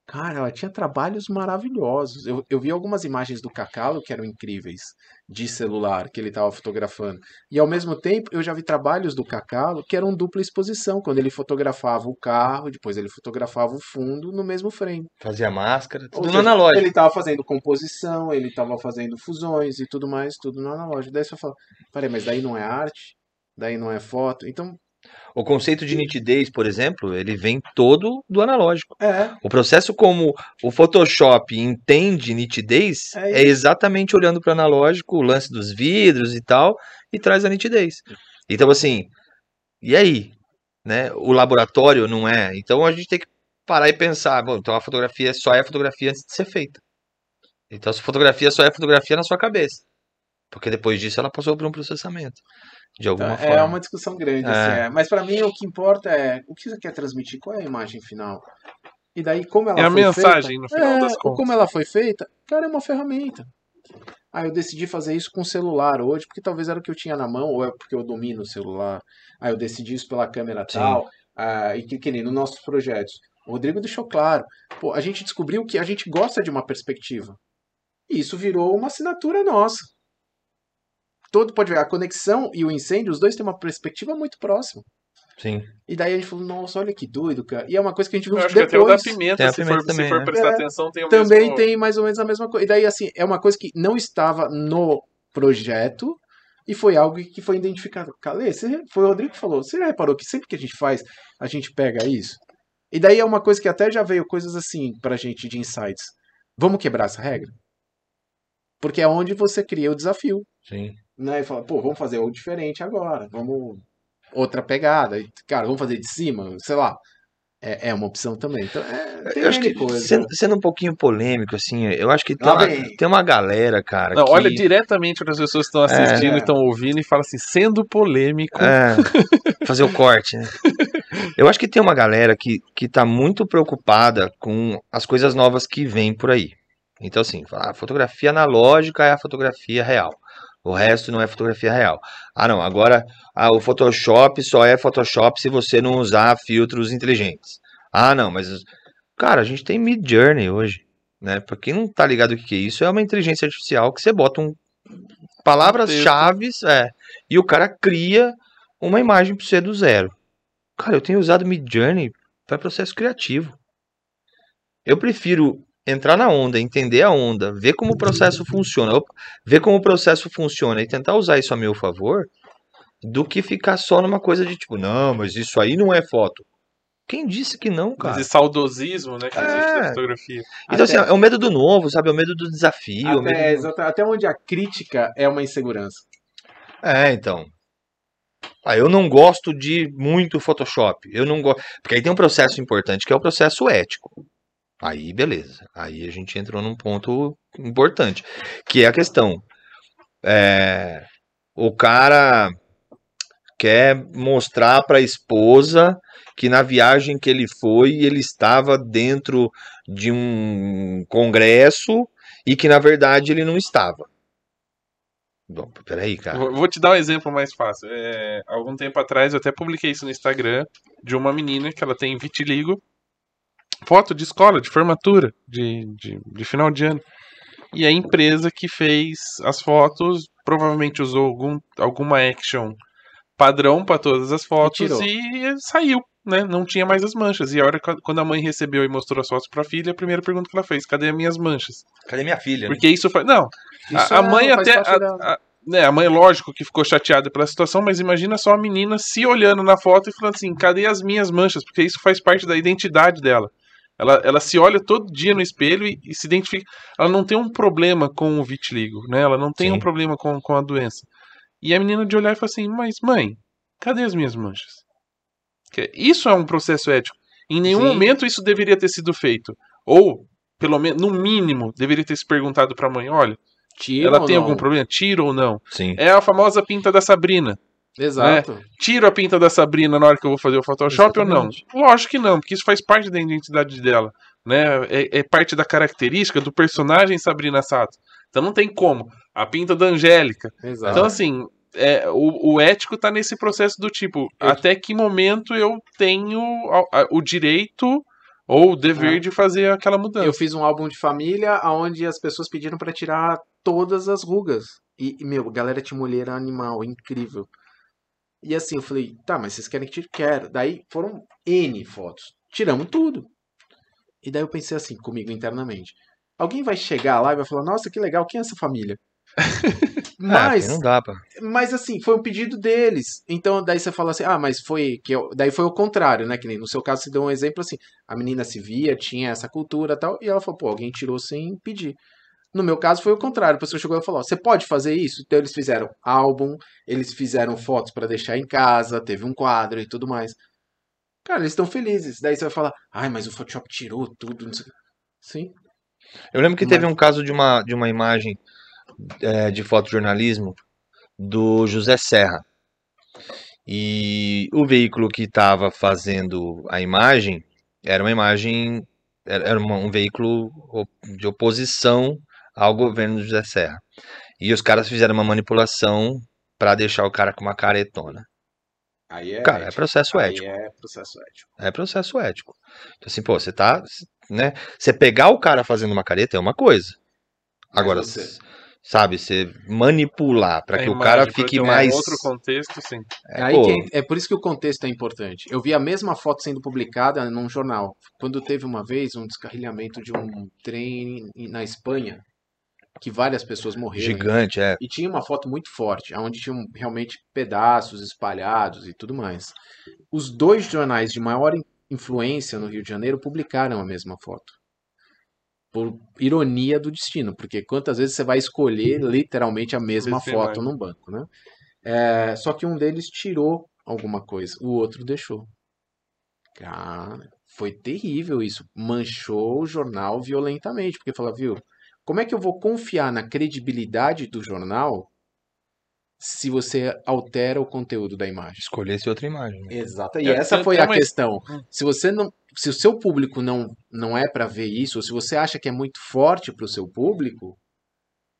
Cara, ela tinha trabalhos maravilhosos. Eu, eu vi algumas imagens do Cacalo que eram incríveis, de celular, que ele estava fotografando. E ao mesmo tempo, eu já vi trabalhos do Cacalo que eram dupla exposição, quando ele fotografava o carro, depois ele fotografava o fundo no mesmo frame. Fazia máscara, Ou tudo no seja, analógico. Ele estava fazendo composição, ele estava fazendo fusões e tudo mais, tudo no analógico. Daí você fala, peraí, mas daí não é arte? Daí não é foto? Então, O conceito de nitidez, por exemplo, ele vem todo do analógico. é, O processo como o Photoshop entende nitidez É é, exatamente olhando para o analógico, o lance dos vidros e tal, e traz a nitidez. Então, assim, e aí? Né? O laboratório não é. Então a gente tem que parar e pensar, bom, então a fotografia só é fotografia antes de ser feita. Então a fotografia só é fotografia na sua cabeça. Porque depois disso ela passou por um processamento. De alguma é forma. uma discussão grande. É. assim, é. Mas para mim o que importa é o que você quer transmitir, qual é a imagem final. E daí, como ela É a foi mensagem, feita, no final é, das contas. Como ela foi feita, cara, é uma ferramenta. Ah, eu decidi fazer isso com o celular hoje, porque talvez era o que eu tinha na mão, ou é porque eu domino o celular. Ah, eu decidi isso pela câmera Sim. tal. Ah, e que, que nem nos nossos projetos. O Rodrigo deixou claro. Pô, a gente descobriu que a gente gosta de uma perspectiva. E isso virou uma assinatura nossa. Todo pode ver, a conexão e o incêndio, os dois têm uma perspectiva muito próxima. Sim. E daí a gente falou, nossa, olha que doido, cara. E é uma coisa que a gente viu Eu acho que até o da depois. pimenta, Tem a se, pimenta for, também, se for né? prestar É, atenção, tem o Também mesmo... tem mais ou menos a mesma coisa. E daí, assim, é uma coisa que não estava no projeto e foi algo que foi identificado. Calê, você, foi o Rodrigo que falou. Você já reparou que sempre que a gente faz, a gente pega isso? E daí é uma coisa que até já veio coisas assim pra gente de insights. Vamos quebrar essa regra? Porque é onde você cria o desafio. Sim. Né? E fala, pô, vamos fazer o diferente agora. Vamos. Outra pegada. E, Cara, vamos fazer de cima, sei lá. É, é uma opção também. Então, é, tem Eu acho que, coisa. sendo, sendo um pouquinho polêmico, assim, eu acho que tem, uma, tem uma galera, cara. Não, que, olha diretamente para as pessoas que estão assistindo É. e estão ouvindo e fala assim, sendo polêmico. É, fazer o corte, né? Eu acho que tem uma galera que, que tá muito preocupada com as coisas novas que vêm por aí. Então, assim, a fotografia analógica é a fotografia real. O resto não é fotografia real. Ah, não, agora ah, o Photoshop só é Photoshop se você não usar filtros inteligentes. Ah, não, mas. Cara, a gente tem Mid Journey hoje. Né? Pra quem não tá ligado o que é isso, é uma inteligência artificial que você bota um palavras-chave é, e o cara cria uma imagem pra você do zero. Cara, eu tenho usado Mid Journey para processo criativo. Eu prefiro entrar na onda, entender a onda, ver como o processo funciona, opa, ver como o processo funciona e tentar usar isso a meu favor, do que ficar só numa coisa de tipo, não, mas isso aí não é foto. Quem disse que não, cara? Esse saudosismo, né, que existe É. na fotografia. Então, assim, Até- é o medo do novo, sabe? É o medo do desafio. é Até, do- exata- até onde a crítica é uma insegurança. É, então. Ah, eu não gosto de muito Photoshop. Eu não gosto. Porque aí tem um processo importante que é o processo ético. Aí, beleza. Aí a gente entrou num ponto importante. Que é a questão. É, o cara quer mostrar para a esposa que na viagem que ele foi, ele estava dentro de um congresso e que na verdade ele não estava. Bom, peraí, cara. Vou te dar um exemplo mais fácil. É, algum tempo atrás eu até publiquei isso no Instagram de uma menina que ela tem vitiligo. Foto de escola, de formatura, de, de, de final de ano. E a empresa que fez as fotos provavelmente usou algum, alguma action padrão para todas as fotos tirou. e, saiu, né? Não tinha mais as manchas. E a hora que- quando a mãe recebeu e mostrou as fotos para a filha, a primeira pergunta que ela fez: cadê as minhas manchas? Cadê minha filha? né? Porque isso foi. Não, Isso a, a é- mãe faz até. A, a- né, a mãe, lógico, que ficou chateada pela situação, mas imagina só a menina se olhando na foto e falando assim: cadê as minhas manchas? Porque isso faz parte da identidade dela. Ela, ela se olha todo dia no espelho e, e se identifica. Ela não tem um problema com o vitiligo, né? Ela não tem Sim. um problema com, com a doença. E a menina de olhar e falar assim, mas mãe, cadê as minhas manchas? Que Isso é um processo ético. Em nenhum Sim. momento isso deveria ter sido feito. Ou, pelo menos, no mínimo, deveria ter se perguntado pra mãe, olha, Tira ela tem algum problema? Tira ou não? Sim. É a famosa pinta da Sabrina. Exato. Tiro a pinta da Sabrina na hora que eu vou fazer o Photoshop ou não? Exatamente. Lógico que não, porque isso faz parte da identidade dela. Né? É, é parte da característica do personagem Sabrina Sato. Então não tem como. A pinta da Angélica. Exato. Então, assim, é, o, o ético tá nesse processo do tipo, Eu- até que momento eu tenho a- a- o direito ou o dever É. de fazer aquela mudança. Eu fiz um álbum de família onde as pessoas pediram pra tirar todas as rugas. E, meu, galera tinha uma olheira animal, incrível. E assim, eu falei, tá, mas vocês querem que tire? Quero. Daí foram N fotos. Tiramos tudo. E daí eu pensei assim, comigo internamente. Alguém vai chegar lá e vai falar, nossa, que legal, quem é essa família? Mas, Ah, não dá pra. mas assim, foi um pedido deles. Então, daí você fala assim, ah, mas foi que eu... daí foi o contrário, né? Que nem no seu caso você deu um exemplo assim, a menina se via, tinha essa cultura e tal, e ela falou, pô, alguém tirou sem pedir. No meu caso foi o contrário, a pessoa chegou e falou, você pode fazer isso? Então eles fizeram álbum, eles fizeram fotos pra deixar em casa, teve um quadro e tudo mais. Cara, eles estão felizes. Daí você vai falar, ai, mas o Photoshop tirou tudo. Sim. Eu lembro que teve Mas- um caso de uma, de uma imagem é, de fotojornalismo do José Serra. E o veículo que estava fazendo a imagem era uma imagem, era uma- um veículo de oposição ao governo do José Serra. E os caras fizeram uma manipulação para deixar o cara com uma caretona. Aí é Cara, é ético. processo Aí ético. é processo ético. É processo ético. Então, assim, pô, você tá, né? Você pegar o cara fazendo uma careta é uma coisa. Mas Agora, você- sabe, você manipular para que o cara fique um mais. outro contexto, sim. É, aí pô, que é, é por isso que o contexto é importante. Eu vi a mesma foto sendo publicada num jornal. Quando teve uma vez um descarrilhamento de um trem na Espanha, que várias pessoas morreram. gigante, é. E tinha uma foto muito forte, onde tinham realmente pedaços espalhados e tudo mais. Os dois jornais de maior in- influência no Rio de Janeiro publicaram a mesma foto. Por ironia do destino, porque quantas vezes você vai escolher literalmente a mesma foto num banco, né? É, só que um deles tirou alguma coisa, o outro deixou. Cara, foi terrível isso. Manchou o jornal violentamente, porque fala, viu? Como é que eu vou confiar na credibilidade do jornal se você altera o conteúdo da imagem? Escolhesse outra imagem. né? Exato. E É, essa tem- foi tem a questão. Hum. Se você não, se o seu público não não é para ver isso, ou se você acha que é muito forte para o seu público,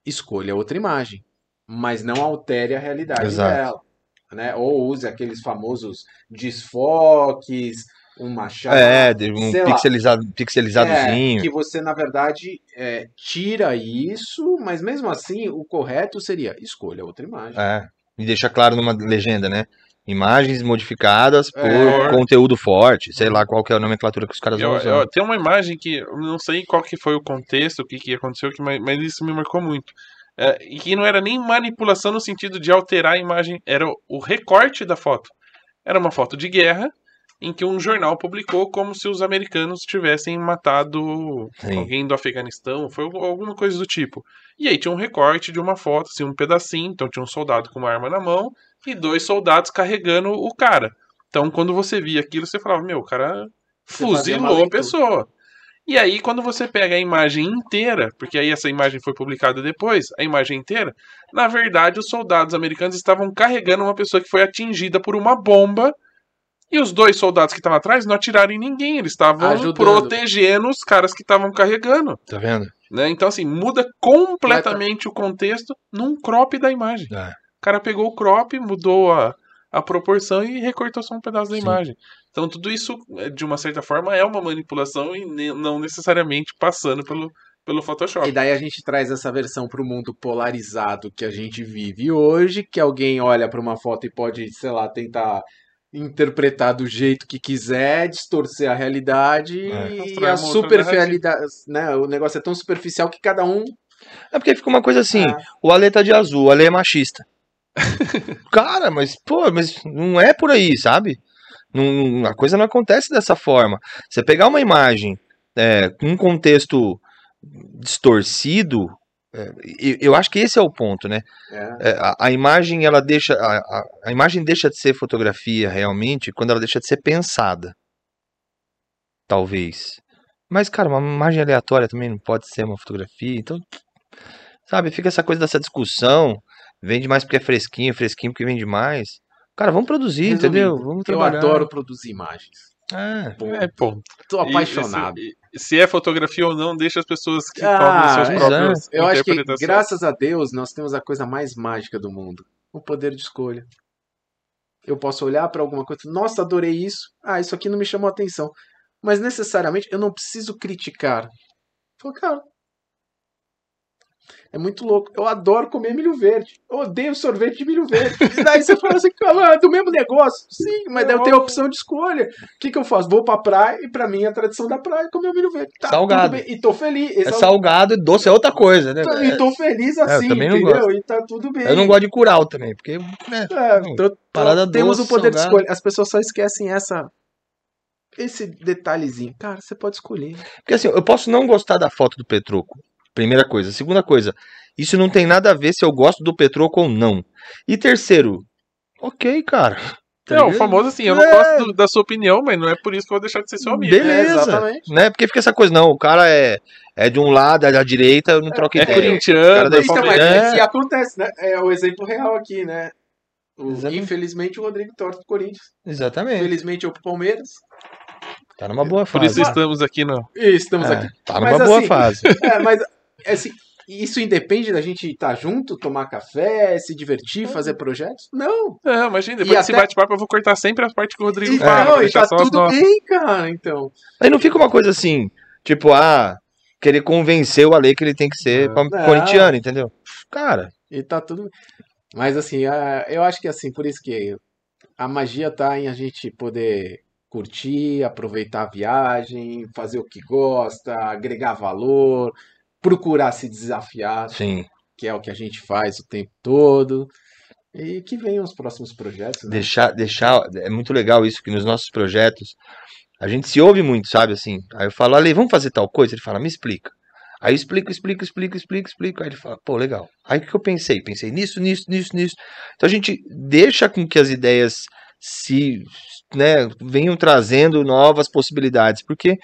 escolha outra imagem, mas não altere a realidade Exato. dela, né? Ou use aqueles famosos desfoques, um machado, É, de um lá. pixelizado, pixelizadozinho. É, que você, na verdade, é, tira isso, mas mesmo assim, o correto seria escolha outra imagem. É, e deixa claro numa legenda, né? Imagens modificadas por É. conteúdo forte, sei lá qual que é a nomenclatura que os caras Eu- vão usar. eu- tem uma imagem que eu não sei qual que foi o contexto, o que, que aconteceu, que, mas, mas isso me marcou muito. É, e que não era nem manipulação no sentido de alterar a imagem, era o, o recorte da foto. Era uma foto de guerra em que um jornal publicou como se os americanos tivessem matado Sim. alguém do Afeganistão, foi algum- alguma coisa do tipo. E aí tinha um recorte de uma foto, assim, um pedacinho, então tinha um soldado com uma arma na mão e dois soldados carregando o cara. Então quando você via aquilo, você falava, meu, o cara fuzilou a pessoa. E aí, quando você pega a imagem inteira, porque aí essa imagem foi publicada depois, a imagem inteira, na verdade, os soldados americanos estavam carregando uma pessoa que foi atingida por uma bomba. E os dois soldados que estavam atrás não atiraram em ninguém, eles estavam protegendo os caras que estavam carregando. Tá vendo? Né? Então, assim, muda completamente o contexto num crop da imagem. É. O cara pegou o crop, mudou a, a proporção e recortou só um pedaço da Sim. imagem. Então, tudo isso, eh, de uma certa forma, é uma manipulação e ne- não necessariamente passando pelo, pelo Photoshop. E daí a gente traz essa versão para o mundo polarizado que a gente vive hoje, que alguém olha para uma foto e pode, sei lá, tentar interpretar do jeito que quiser, distorcer a realidade É. e a superficialidade, né? O negócio é tão superficial que cada um É porque fica uma coisa assim, Ah. o Ale tá de azul, o Ale é machista. Cara, mas, pô, mas não é por aí, sabe? Não, não- a coisa não acontece dessa forma. Você pegar uma imagem é, com um contexto distorcido, é, eu, eu acho que esse é o ponto, né? É. É, a, a imagem ela deixa a, a, a imagem deixa de ser fotografia realmente quando ela deixa de ser pensada talvez mas cara uma imagem aleatória também não pode ser uma fotografia então sabe fica essa coisa dessa discussão vende mais porque é fresquinho fresquinho porque vende mais cara vamos produzir Resumindo, entendeu vamos Eu trabalhar adoro produzir imagens. É, Pô, É, ponto. tô E, apaixonado. assim, e- se é fotografia ou não, deixa as pessoas que Ah, suas exato. próprias Eu acho que, graças a Deus, nós temos a coisa mais mágica do mundo: o poder de escolha. Eu posso olhar para alguma coisa, nossa, adorei isso. Ah, isso aqui não me chamou a atenção. Mas necessariamente eu não preciso criticar. Falo, cara, é muito louco. Eu adoro comer milho verde. Eu odeio sorvete de milho verde. E daí você fala assim, cara, é do mesmo negócio. Sim, mas daí eu tenho a opção de escolha. O que, que eu faço? Vou pra praia e pra mim a tradição da praia é comer o milho verde. Tá, Salgado. tudo bem. E tô feliz. é salgado e doce é outra coisa né E tô feliz assim, também não entendeu? gosto. E tá tudo bem. eu não gosto de curau também porque né, É, Não, então, parada temos doce, o poder de salgado. escolha. As pessoas só esquecem essa esse detalhezinho. Cara, você pode escolher. Porque assim, eu posso não gostar da foto do Petroco. Primeira coisa. Segunda coisa, isso não tem nada a ver se eu gosto do Petroco ou não. E terceiro, ok, cara. Tá É, o ligado? famoso assim, eu não É. gosto do- da sua opinião, mas não é por isso que eu vou deixar de ser seu amigo. Beleza. É, exatamente. Né? Porque fica essa coisa, não, o cara é, é de um lado, é da direita, eu não troco É ideia. cara corintiano, é Então, mas. É. é acontece, né? É o exemplo real aqui, né? O- infelizmente o Rodrigo torce pro Corinthians. Exatamente. Infelizmente eu pro Palmeiras. Tá numa boa Por fase. isso estamos aqui. E estamos É, aqui. Tá Mas numa boa assim, fase. É, mas assim, isso independe da gente estar junto, tomar café, se divertir, fazer projetos? Não. É, imagina, E depois desse até- bate-papo eu vou cortar sempre a parte que o Rodrigo fala. pra e tá tudo bem, cara, então. Aí não fica uma coisa assim, tipo, ah, querer convencer o Ale que ele tem que ser É. Não. corintiano, entendeu? Cara, E tá tudo. Mas assim, a- eu acho que assim, por isso que a magia tá em a gente poder curtir, aproveitar a viagem, fazer o que gosta, agregar valor, procurar se desafiar, sim, que é o que a gente faz o tempo todo. E que venham os próximos projetos, né? deixar, deixar, é muito legal isso, que nos nossos projetos, a gente se ouve muito, sabe, assim, aí eu falo, Ale, vamos fazer tal coisa? Ele fala, me explica. Aí eu explico, explico, explico, explico, explico, aí ele fala, pô, legal. Aí o que eu pensei? Pensei nisso, nisso, nisso, nisso. Então a gente deixa com que as ideias se, né, venham trazendo novas possibilidades, porque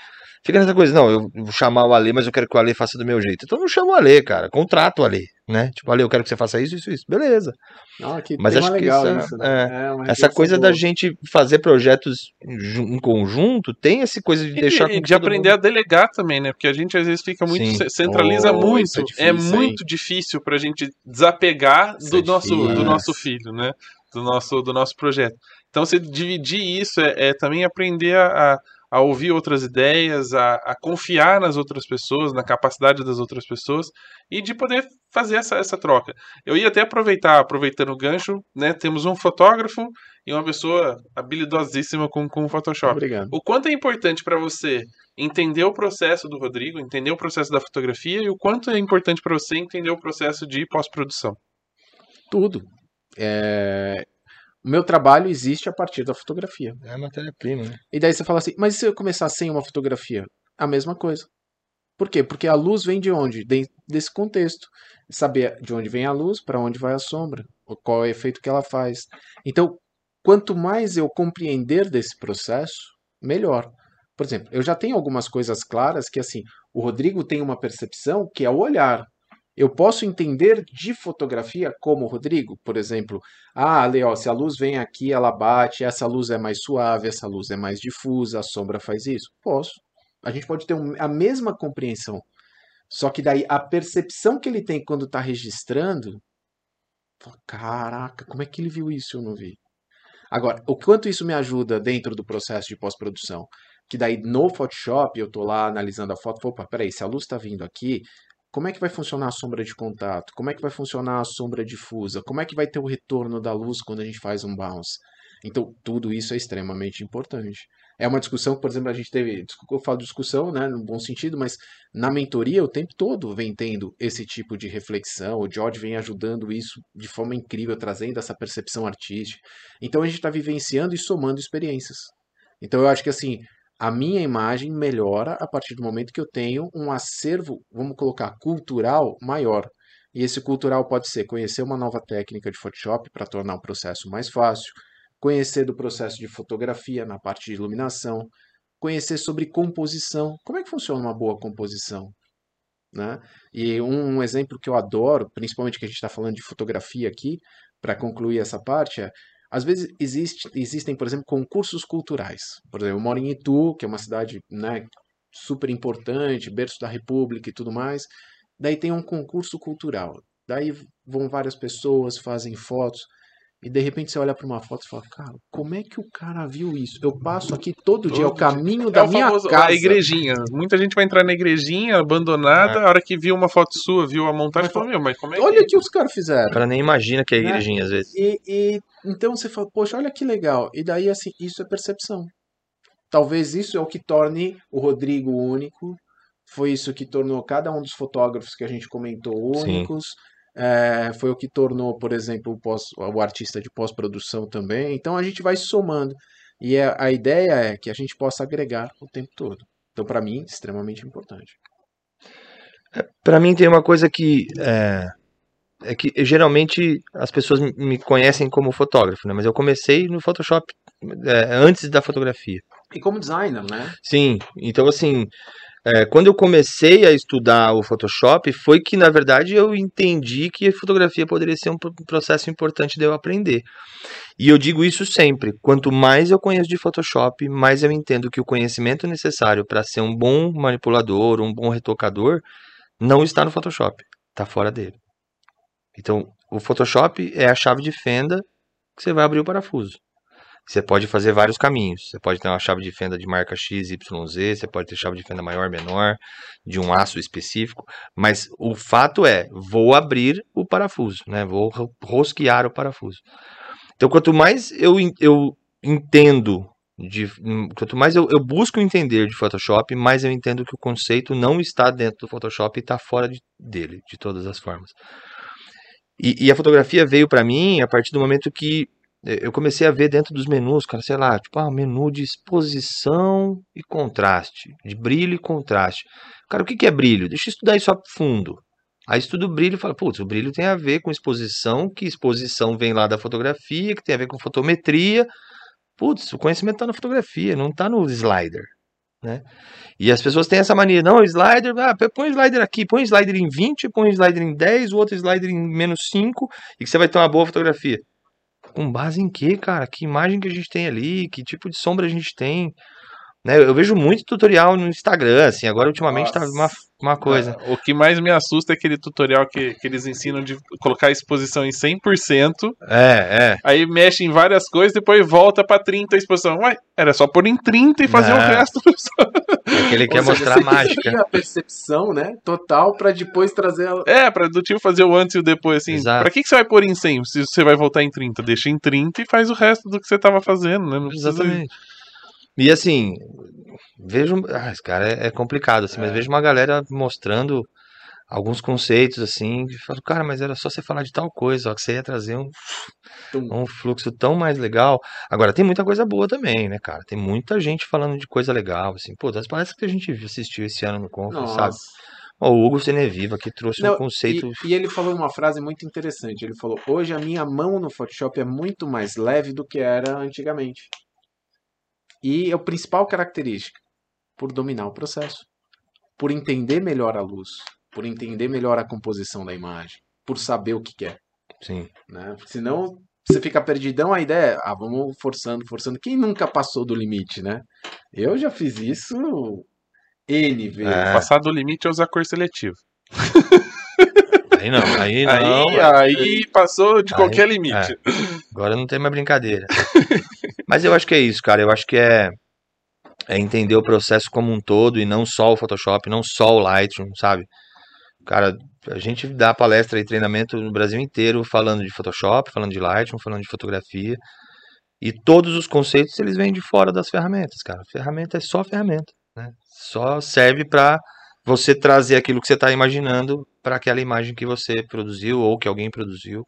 fica nessa coisa, não, eu vou chamar o Ale, mas eu quero que o Ale faça do meu jeito. Então não chama o Ale, cara, contrato o Ale, né? Tipo, Ale, eu quero que você faça isso, isso, isso. Beleza. Não, que Mas acho que essa- isso, né? É, uma Essa coisa boa. da gente fazer projetos em conjunto tem essa coisa de E, deixar e com de aprender mundo- a delegar também, né? Porque a gente às vezes fica muito. Sim. ce- centraliza Oh, muito. é É, difícil, muito difícil pra gente desapegar do, é nosso, do difícil. nosso filho, né? Do nosso, do nosso projeto. Então, você dividir isso é, é também aprender a, a- a ouvir outras ideias, a, a confiar nas outras pessoas, na capacidade das outras pessoas e de poder fazer essa, essa troca. Eu ia até aproveitar, aproveitando o gancho, né? Temos um fotógrafo e uma pessoa habilidosíssima com, com Photoshop. Obrigado. O quanto é importante para você entender o processo do Rodrigo, entender o processo da fotografia e o quanto é importante para você entender o processo de pós-produção. Tudo. É, O meu trabalho existe a partir da fotografia. É matéria-prima, né? E daí você fala assim, mas e se eu começar sem uma fotografia? A mesma coisa. Por quê? Porque a luz vem de onde? De- desse contexto. Saber de onde vem a luz, para onde vai a sombra, qual é o efeito que ela faz. Então, quanto mais eu compreender desse processo, melhor. Por exemplo, eu já tenho algumas coisas claras que assim, o Rodrigo tem uma percepção que é o olhar. Eu posso entender de fotografia como Rodrigo, por exemplo, ah, Ale, ó, se a luz vem aqui, ela bate, essa luz é mais suave, essa luz é mais difusa, a sombra faz isso. Posso. A gente pode ter um- a mesma compreensão. Só que daí a percepção que ele tem quando está registrando, caraca, como é que ele viu isso eu não vi? Agora, o quanto isso me ajuda dentro do processo de pós-produção? Que daí no Photoshop eu tô lá analisando a foto, opa, peraí, se a luz está vindo aqui, como é que vai funcionar a sombra de contato? Como é que vai funcionar a sombra difusa? Como é que vai ter o retorno da luz quando a gente faz um bounce? Então, tudo isso é extremamente importante. É uma discussão que, por exemplo, a gente teve. Eu falo discussão, né, no bom sentido, mas na mentoria o tempo todo vem tendo esse tipo de reflexão. O George vem ajudando isso de forma incrível, trazendo essa percepção artística. Então, a gente está vivenciando e somando experiências. Então, eu acho que assim. A minha imagem melhora a partir do momento que eu tenho um acervo, vamos colocar, cultural maior. E esse cultural pode ser conhecer uma nova técnica de Photoshop para tornar o processo mais fácil, conhecer do processo de fotografia na parte de iluminação, conhecer sobre composição. Como é que funciona uma boa composição? Né? E um, um exemplo que eu adoro, principalmente que a gente está falando de fotografia aqui, para concluir essa parte, é às vezes existe, existem, por exemplo, concursos culturais. Por exemplo, eu moro em Itu, que é uma cidade né, super importante, berço da República e tudo mais. Daí tem um concurso cultural. Daí vão várias pessoas, fazem fotos. E de repente você olha para uma foto e fala, cara, como é que o cara viu isso? Eu passo aqui todo, todo dia, é o caminho dia. da é minha famoso, casa. A igrejinha. Muita gente vai entrar na igrejinha, abandonada, é. a hora que viu uma foto sua, viu a montagem, falou, meu, mas como é Olha o que... que os caras fizeram. O cara nem imagina que é né? igrejinha, às vezes. E, e, então você fala, poxa, olha que legal. E daí, assim, isso é percepção. Talvez isso é o que torne o Rodrigo único, foi isso que tornou cada um dos fotógrafos que a gente comentou únicos. Sim é, foi o que tornou, por exemplo, o, pós, o artista de pós-produção também. Então a gente vai somando. E a, é, a ideia é que a gente possa agregar o tempo todo. Então, para mim, extremamente importante. É, para mim, tem uma coisa que. É, é, que geralmente as pessoas me conhecem como fotógrafo, né? Mas eu comecei no Photoshop é, antes da fotografia. E como designer, né? Sim. Então, assim, é, quando eu comecei a estudar o Photoshop, foi que, na verdade, eu entendi que a fotografia poderia ser um processo importante de eu aprender. E eu digo isso sempre: quanto mais eu conheço de Photoshop, mais eu entendo que o conhecimento necessário para ser um bom manipulador, um bom retocador, não está no Photoshop, está fora dele. Então, o Photoshop é a chave de fenda que você vai abrir o parafuso. Você pode fazer vários caminhos. Você pode ter uma chave de fenda de marca X, Y, Z, você pode ter chave de fenda maior, menor, de um aço específico, mas o fato é, vou abrir o parafuso, né? Vou rosquear o parafuso. Então, quanto mais eu, eu entendo de, quanto mais eu, eu, busco entender de Photoshop, mais eu entendo que o conceito não está dentro do Photoshop e está fora de, dele, de todas as formas. E, e a fotografia veio para mim a partir do momento que eu comecei a ver dentro dos menus, cara, sei lá, tipo, ah, menu de exposição e contraste, de brilho e contraste. Cara, o que, que é brilho? Deixa eu estudar isso a fundo. Aí estudo o brilho e falo, putz, o brilho tem a ver com exposição, que exposição vem lá da fotografia, que tem a ver com fotometria. Putz, o conhecimento está na fotografia, não está no slider. Né? E as pessoas têm essa mania, não, slider, ah, põe slider aqui, põe slider em 20, põe slider em 10, o outro slider em menos 5, e que você vai ter uma boa fotografia. Com base em quê, cara? Que imagem que a gente tem ali? Que tipo de sombra a gente tem? Né? Eu vejo muito tutorial no Instagram, assim, agora ultimamente tá Nossa. tá uma, uma coisa. É, o que mais me assusta é aquele tutorial que, que eles ensinam de colocar a exposição em 100%. É, é. Aí mexe em várias coisas, depois volta pra 30 a exposição. Ué, era só pôr em 30 e fazer o resto. Aquele que quer mostrar a mágica. a percepção, né, total pra depois trazer a... É, pra do tipo fazer o antes e o depois, assim. Exato. Pra que, que você vai pôr em 100 se você vai voltar em 30? Deixa em 30 e faz o resto do que você tava fazendo, né? Não Exatamente. Precisa... E assim, vejo. Ah, esse cara é, é complicado, assim, é. mas vejo uma galera mostrando alguns conceitos, assim, e falo, cara, mas era só você falar de tal coisa, ó, que você ia trazer um, um fluxo tão mais legal. Agora, tem muita coisa boa também, né, cara? Tem muita gente falando de coisa legal, assim, pô, das palestras que a gente assistiu esse ano no Conference, sabe? O Hugo Seneviva que trouxe Não, um conceito. E, e, ele falou uma frase muito interessante. Ele falou: Hoje a minha mão no Photoshop é muito mais leve do que era antigamente. E a principal característica, por dominar o processo, por entender melhor a luz, por entender melhor a composição da imagem, por saber o que quer. Sim. Né? Senão você fica perdidão, a ideia é, ah, vamos forçando, forçando. Quem nunca passou do limite, né? Eu já fiz isso N vezes. É. Passar do limite é usar cor seletiva. Aí não, aí não. Aí, aí passou de aí, qualquer limite. É. Agora não tem mais brincadeira. Mas eu acho que é isso, cara. Eu acho que é, é entender o processo como um todo e não só o Photoshop, não só o Lightroom, sabe? Cara, a gente dá palestra e treinamento no Brasil inteiro falando de Photoshop, falando de Lightroom, falando de fotografia. E todos os conceitos eles vêm de fora das ferramentas, cara. ferramenta é só ferramenta, né? Só serve para você trazer aquilo que você está imaginando para aquela imagem que você produziu ou que alguém produziu.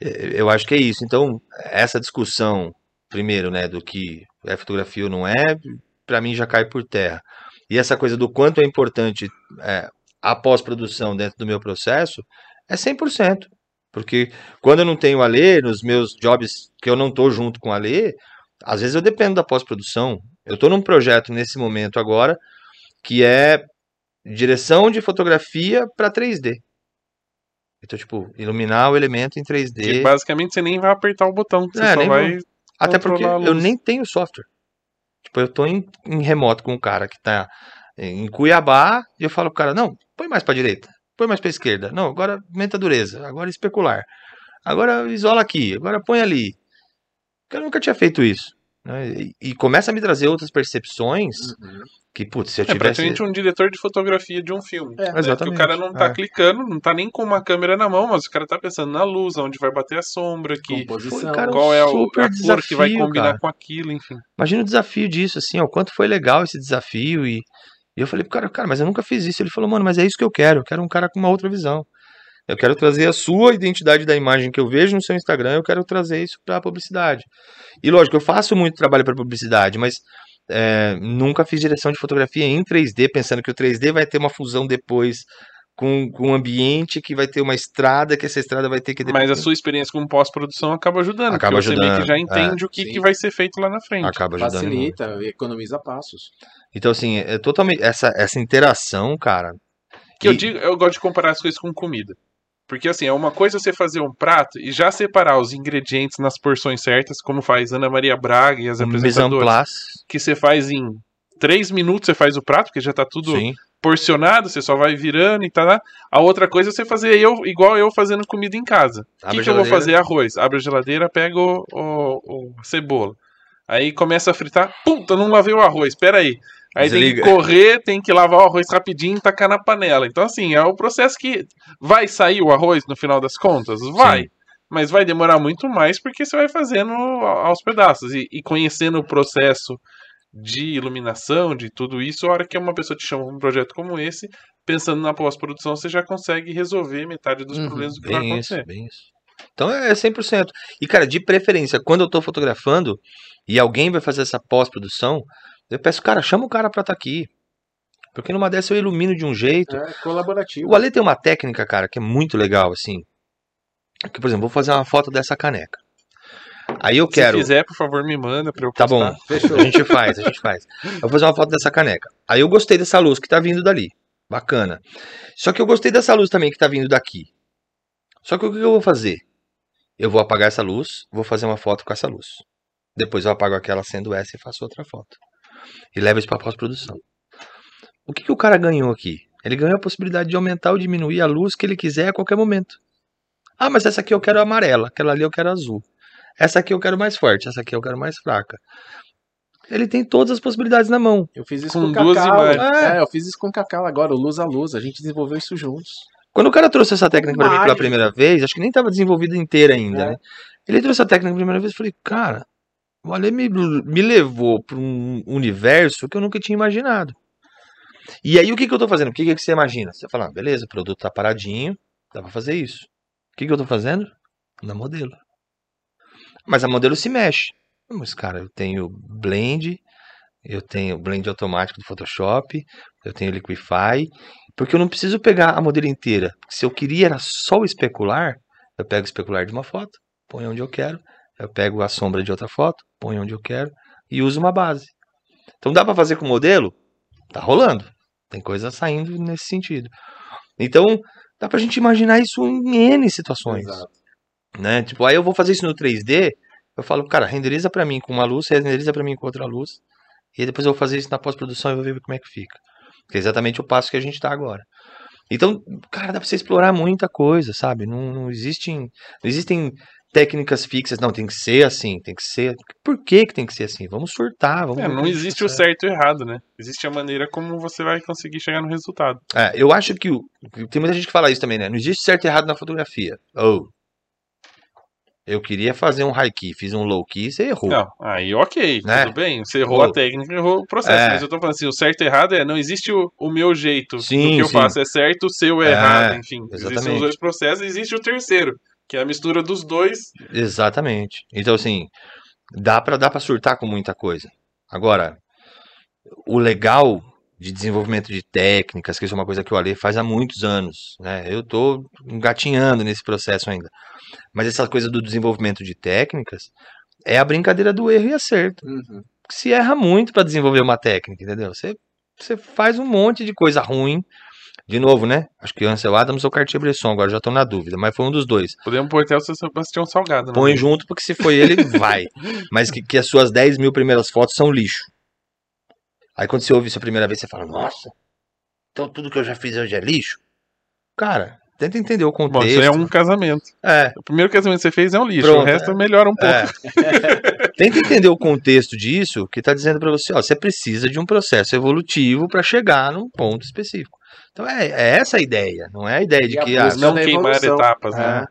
Eu acho que é isso. Então, essa discussão, primeiro, né, do que é fotografia ou não é, para mim já cai por terra. E essa coisa do quanto é importante é, a pós-produção dentro do meu processo é 100%. Porque quando eu não tenho a Alê, nos meus jobs que eu não tô junto com a Alê, às vezes eu dependo da pós-produção. Eu tô num projeto nesse momento agora que é direção de fotografia para 3D. Então, tipo, iluminar o elemento em 3D. Que basicamente você nem vai apertar o botão. Você É, só vai. Até porque eu nem tenho software. Tipo, eu tô em, em remoto com um cara que tá em Cuiabá e eu falo pro cara, não, põe mais pra direita, põe mais pra esquerda. Não, agora aumenta a dureza, agora especular. Agora isola aqui, agora põe ali. Eu nunca tinha feito isso. Né? E, e começa a me trazer outras percepções Uhum. que, putz, se eu É tivesse... praticamente um diretor de fotografia de um filme. É, né? Que exatamente, o cara não tá é. clicando, não tá nem com uma câmera na mão, mas o cara tá pensando na luz, onde vai bater a sombra, que, Composição. Foi, cara, qual é o, super a cor que vai desafio, combinar cara. com aquilo, enfim. Imagina o desafio disso, assim, ó, o quanto foi legal esse desafio e, e eu falei pro cara, cara, mas eu nunca fiz isso. Ele falou, mano, mas é isso que eu quero, eu quero um cara com uma outra visão. Eu quero trazer a sua identidade da imagem que eu vejo no seu Instagram, eu quero trazer isso pra publicidade. E lógico, eu faço muito trabalho pra publicidade, mas é, nunca fiz direção de fotografia em 3D, pensando que o 3D vai ter uma fusão depois com, com um ambiente que vai ter uma estrada, que essa estrada vai ter que... Mas a sua experiência com pós-produção acaba ajudando. Acaba porque você meio que ajudando, já entende é, o que, sim. que vai ser feito lá na frente. acaba ajudando muito. Facilita, economiza passos. Então, assim, é totalmente. Essa, essa interação, cara. Que eu e- digo, eu gosto de comparar as coisas com comida. Porque assim, é uma coisa você fazer um prato e já separar os ingredientes nas porções certas, como faz Ana Maria Braga e as um apresentadoras, que você faz em três minutos, você faz o prato, porque já tá tudo Sim. porcionado, você só vai virando e tá lá. A outra coisa é você fazer eu, igual eu fazendo comida em casa. O que, que eu vou fazer? Arroz. Abre a geladeira, pega o, o- o- a cebola. Aí começa a fritar. Puta, não lavei o arroz, pera aí. Aí tem Desliga. que correr, tem que lavar o arroz rapidinho e tacar na panela. Então, assim, é o processo que vai sair o arroz no final das contas? Vai. Sim. Mas vai demorar muito mais porque você vai fazendo aos pedaços. E, e conhecendo o processo de iluminação, de tudo isso, a hora que uma pessoa te chama pra um projeto como esse, pensando na pós-produção, você já consegue resolver metade dos Uhum, problemas do que vai Bem isso, acontecer. bem isso. Então é 100%. E, cara, de preferência, quando eu tô fotografando e alguém vai fazer essa pós-produção, eu peço, cara, chama o cara pra estar aqui. Porque numa dessa eu ilumino de um jeito. É colaborativo. O Ale tem uma técnica, cara, que é muito legal, assim. Que, por exemplo, vou fazer uma foto dessa caneca. Aí eu quero. Se fizer, por favor, me manda pra eu Tá postar. bom. Fechou. A gente faz, a gente faz. Eu vou fazer uma foto dessa caneca. Aí eu gostei dessa luz que tá vindo dali. Bacana. Só que eu gostei dessa luz também que tá vindo daqui. Só que o que eu vou fazer? Eu vou apagar essa luz, vou fazer uma foto com essa luz. Depois eu apago aquela sendo essa e faço outra foto. E levo isso pra pós-produção. O que, que o cara ganhou aqui? Ele ganhou a possibilidade de aumentar ou diminuir a luz que ele quiser a qualquer momento. Ah, mas essa aqui eu quero amarela, aquela ali eu quero azul. Essa aqui eu quero mais forte, essa aqui eu quero mais fraca. Ele tem todas as possibilidades na mão. Eu fiz isso Com com, duas Cacau. imagens. É, eu fiz isso com Cacau agora, o Luz a Luz. A gente desenvolveu isso juntos. Quando o cara trouxe essa técnica pra mim pela primeira vez, acho que nem estava desenvolvida inteira ainda, É. né? Ele trouxe a técnica pela primeira vez e falei, cara, o Ale me, me levou para um universo que eu nunca tinha imaginado. E aí o que, que eu tô fazendo? O que, que você imagina? Você fala, ah, beleza, o produto tá paradinho, dá pra fazer isso. O que, que eu tô fazendo? Na modelo. Mas a modelo se mexe. Mas, cara, eu tenho blend, eu tenho blend automático do Photoshop, eu tenho Liquify, porque eu não preciso pegar a modelo inteira. Se eu queria era só o especular, eu pego o especular de uma foto, ponho onde eu quero, eu pego a sombra de outra foto, ponho onde eu quero e uso uma base. Então dá pra fazer com o modelo? Tá rolando. Tem coisa saindo nesse sentido. Então, dá pra gente imaginar isso em N situações Exato. né? Tipo, aí eu vou fazer isso no 3D, eu falo, cara, renderiza pra mim com uma luz, renderiza pra mim com outra luz, e aí depois eu vou fazer isso na pós-produção e vou ver como é que fica. Que é exatamente o passo que a gente tá agora. Então, cara, dá pra você explorar muita coisa, sabe? Não, não existem, não existem técnicas fixas, não, tem que ser assim, tem que ser. Por que que tem que ser assim? Vamos surtar, vamos É, não existe o tá certo e o errado, né? Existe a maneira como você vai conseguir chegar no resultado. É, eu acho que o- tem muita gente que fala isso também, né? Não existe certo e errado na fotografia. Ou eu queria fazer um high key, fiz um low key, você errou. Não, aí ok, Né? tudo bem. Você errou Errou. a técnica, errou o processo. É. Mas eu tô falando assim, o certo e errado é, não existe o, o meu jeito Sim, do que eu sim. faço é certo, o seu é, É, errado, enfim. Existem exatamente. os dois processos existe o terceiro, que é a mistura dos dois. Exatamente. Então, assim, dá pra, dá pra surtar com muita coisa. Agora, o legal de desenvolvimento de técnicas, que isso é uma coisa que o Ale faz há muitos anos, né? Eu tô engatinhando nesse processo ainda. Mas essa coisa do desenvolvimento de técnicas é a brincadeira do erro e acerto. Uhum. Se erra muito para desenvolver uma técnica, entendeu? Você, você faz um monte de coisa ruim. De novo, né? Acho que Ansel Adams ou Cartier-Bresson, agora já tô na dúvida, mas foi um dos dois. Podemos pôr até o seu Sebastião Salgado. né? Põe junto, porque se foi ele, vai. Mas que, que as suas 10 mil primeiras fotos são lixo. Aí quando você ouve isso a primeira vez, você fala, nossa, então tudo que eu já fiz hoje é lixo? Cara, tenta entender o contexto. Bom, isso é um casamento. É, O primeiro casamento que você fez é um lixo, Pronto, o resto é. melhora um pouco. é. Tenta entender o contexto disso, que tá dizendo pra você, ó, você precisa de um processo evolutivo para chegar num ponto específico. Então é, é essa a ideia, não é a ideia de E que ah, Não queimar evolução. etapas, né?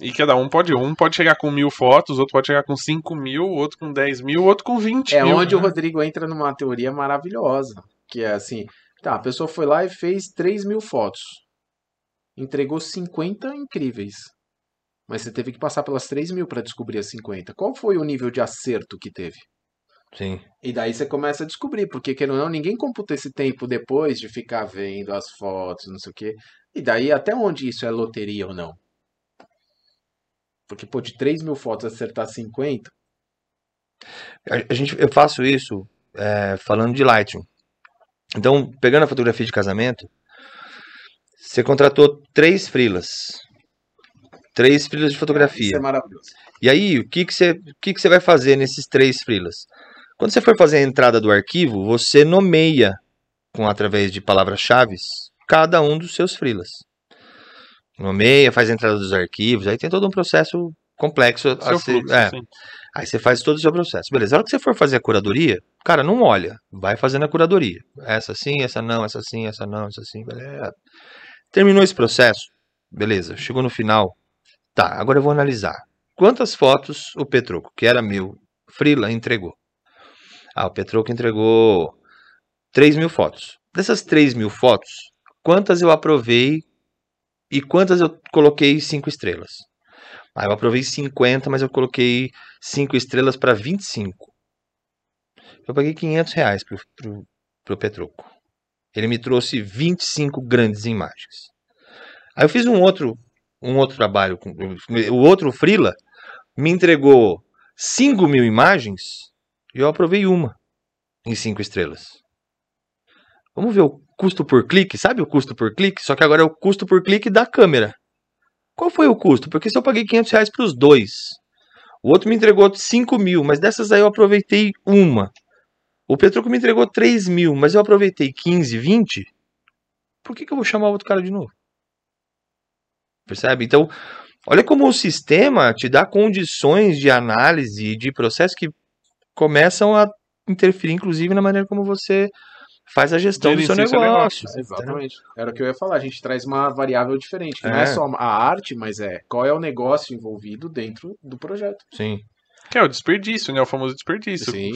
E cada um pode, um pode chegar com mil fotos, outro pode chegar com cinco mil, outro com 10 mil, outro com 20 É mil. onde o né? Rodrigo entra numa teoria maravilhosa, que é assim, tá, a pessoa foi lá e fez 3 mil fotos, entregou 50 incríveis, mas você teve que passar pelas 3 mil para descobrir as 50. Qual foi o nível de acerto que teve? Sim. E daí você começa a descobrir, porque querendo ou não, ninguém computa esse tempo depois de ficar vendo as fotos, não sei o quê. E daí até onde isso é loteria ou não? Porque, pô, de 3 mil fotos acertar 50, A, gente, eu faço isso é, falando de Lightroom. Então, pegando a fotografia de casamento, você contratou três frilas. Três frilas de isso fotografia. é maravilhoso. E aí, o que, que, você, o que, que você vai fazer nesses três frilas? Quando você for fazer a entrada do arquivo, você nomeia, com através de palavras-chave, cada um dos seus frilas. Nomeia, faz a entrada dos arquivos, aí tem todo um processo complexo. Seu ser- fluxo, é. Aí você faz todo o seu processo. Beleza, a hora que você for fazer a curadoria, cara, não olha. Vai fazendo a curadoria. Essa sim, essa não, essa sim, essa não, essa sim. Beleza. Terminou esse processo? Beleza, chegou no final. Tá, agora eu vou analisar. Quantas fotos o Petroco, que era meu Frila, entregou? Ah, o Petroco entregou 3 mil fotos. Dessas 3 mil fotos, quantas eu aprovei e quantas eu coloquei 5 estrelas? Ah, eu aprovei 50, mas eu coloquei 5 estrelas para 25. Eu paguei 500 reais pro, pro, pro Petroco. Ele me trouxe 25 grandes imagens. Aí eu fiz um outro, um outro trabalho. O outro Frila me entregou 5 mil imagens eu aprovei uma em 5 estrelas. Vamos ver o custo por clique. Sabe o custo por clique? Só que agora é o custo por clique da câmera. Qual foi o custo? Porque se eu paguei 500 reais para os dois, o outro me entregou 5 mil, mas dessas aí eu aproveitei uma. O Petroco me entregou 3 mil, mas eu aproveitei 15, 20. Por que, que eu vou chamar o outro cara de novo? Percebe? Então, olha como o sistema te dá condições de análise e de processo que começam a interferir, inclusive, na maneira como você faz a gestão do seu negócio. negócio. Exatamente. Era o que eu ia falar. A gente traz uma variável diferente. Que não É. é só a arte, mas é qual é o negócio envolvido dentro do projeto. Sim. Que é o desperdício, né? O famoso desperdício. Sim.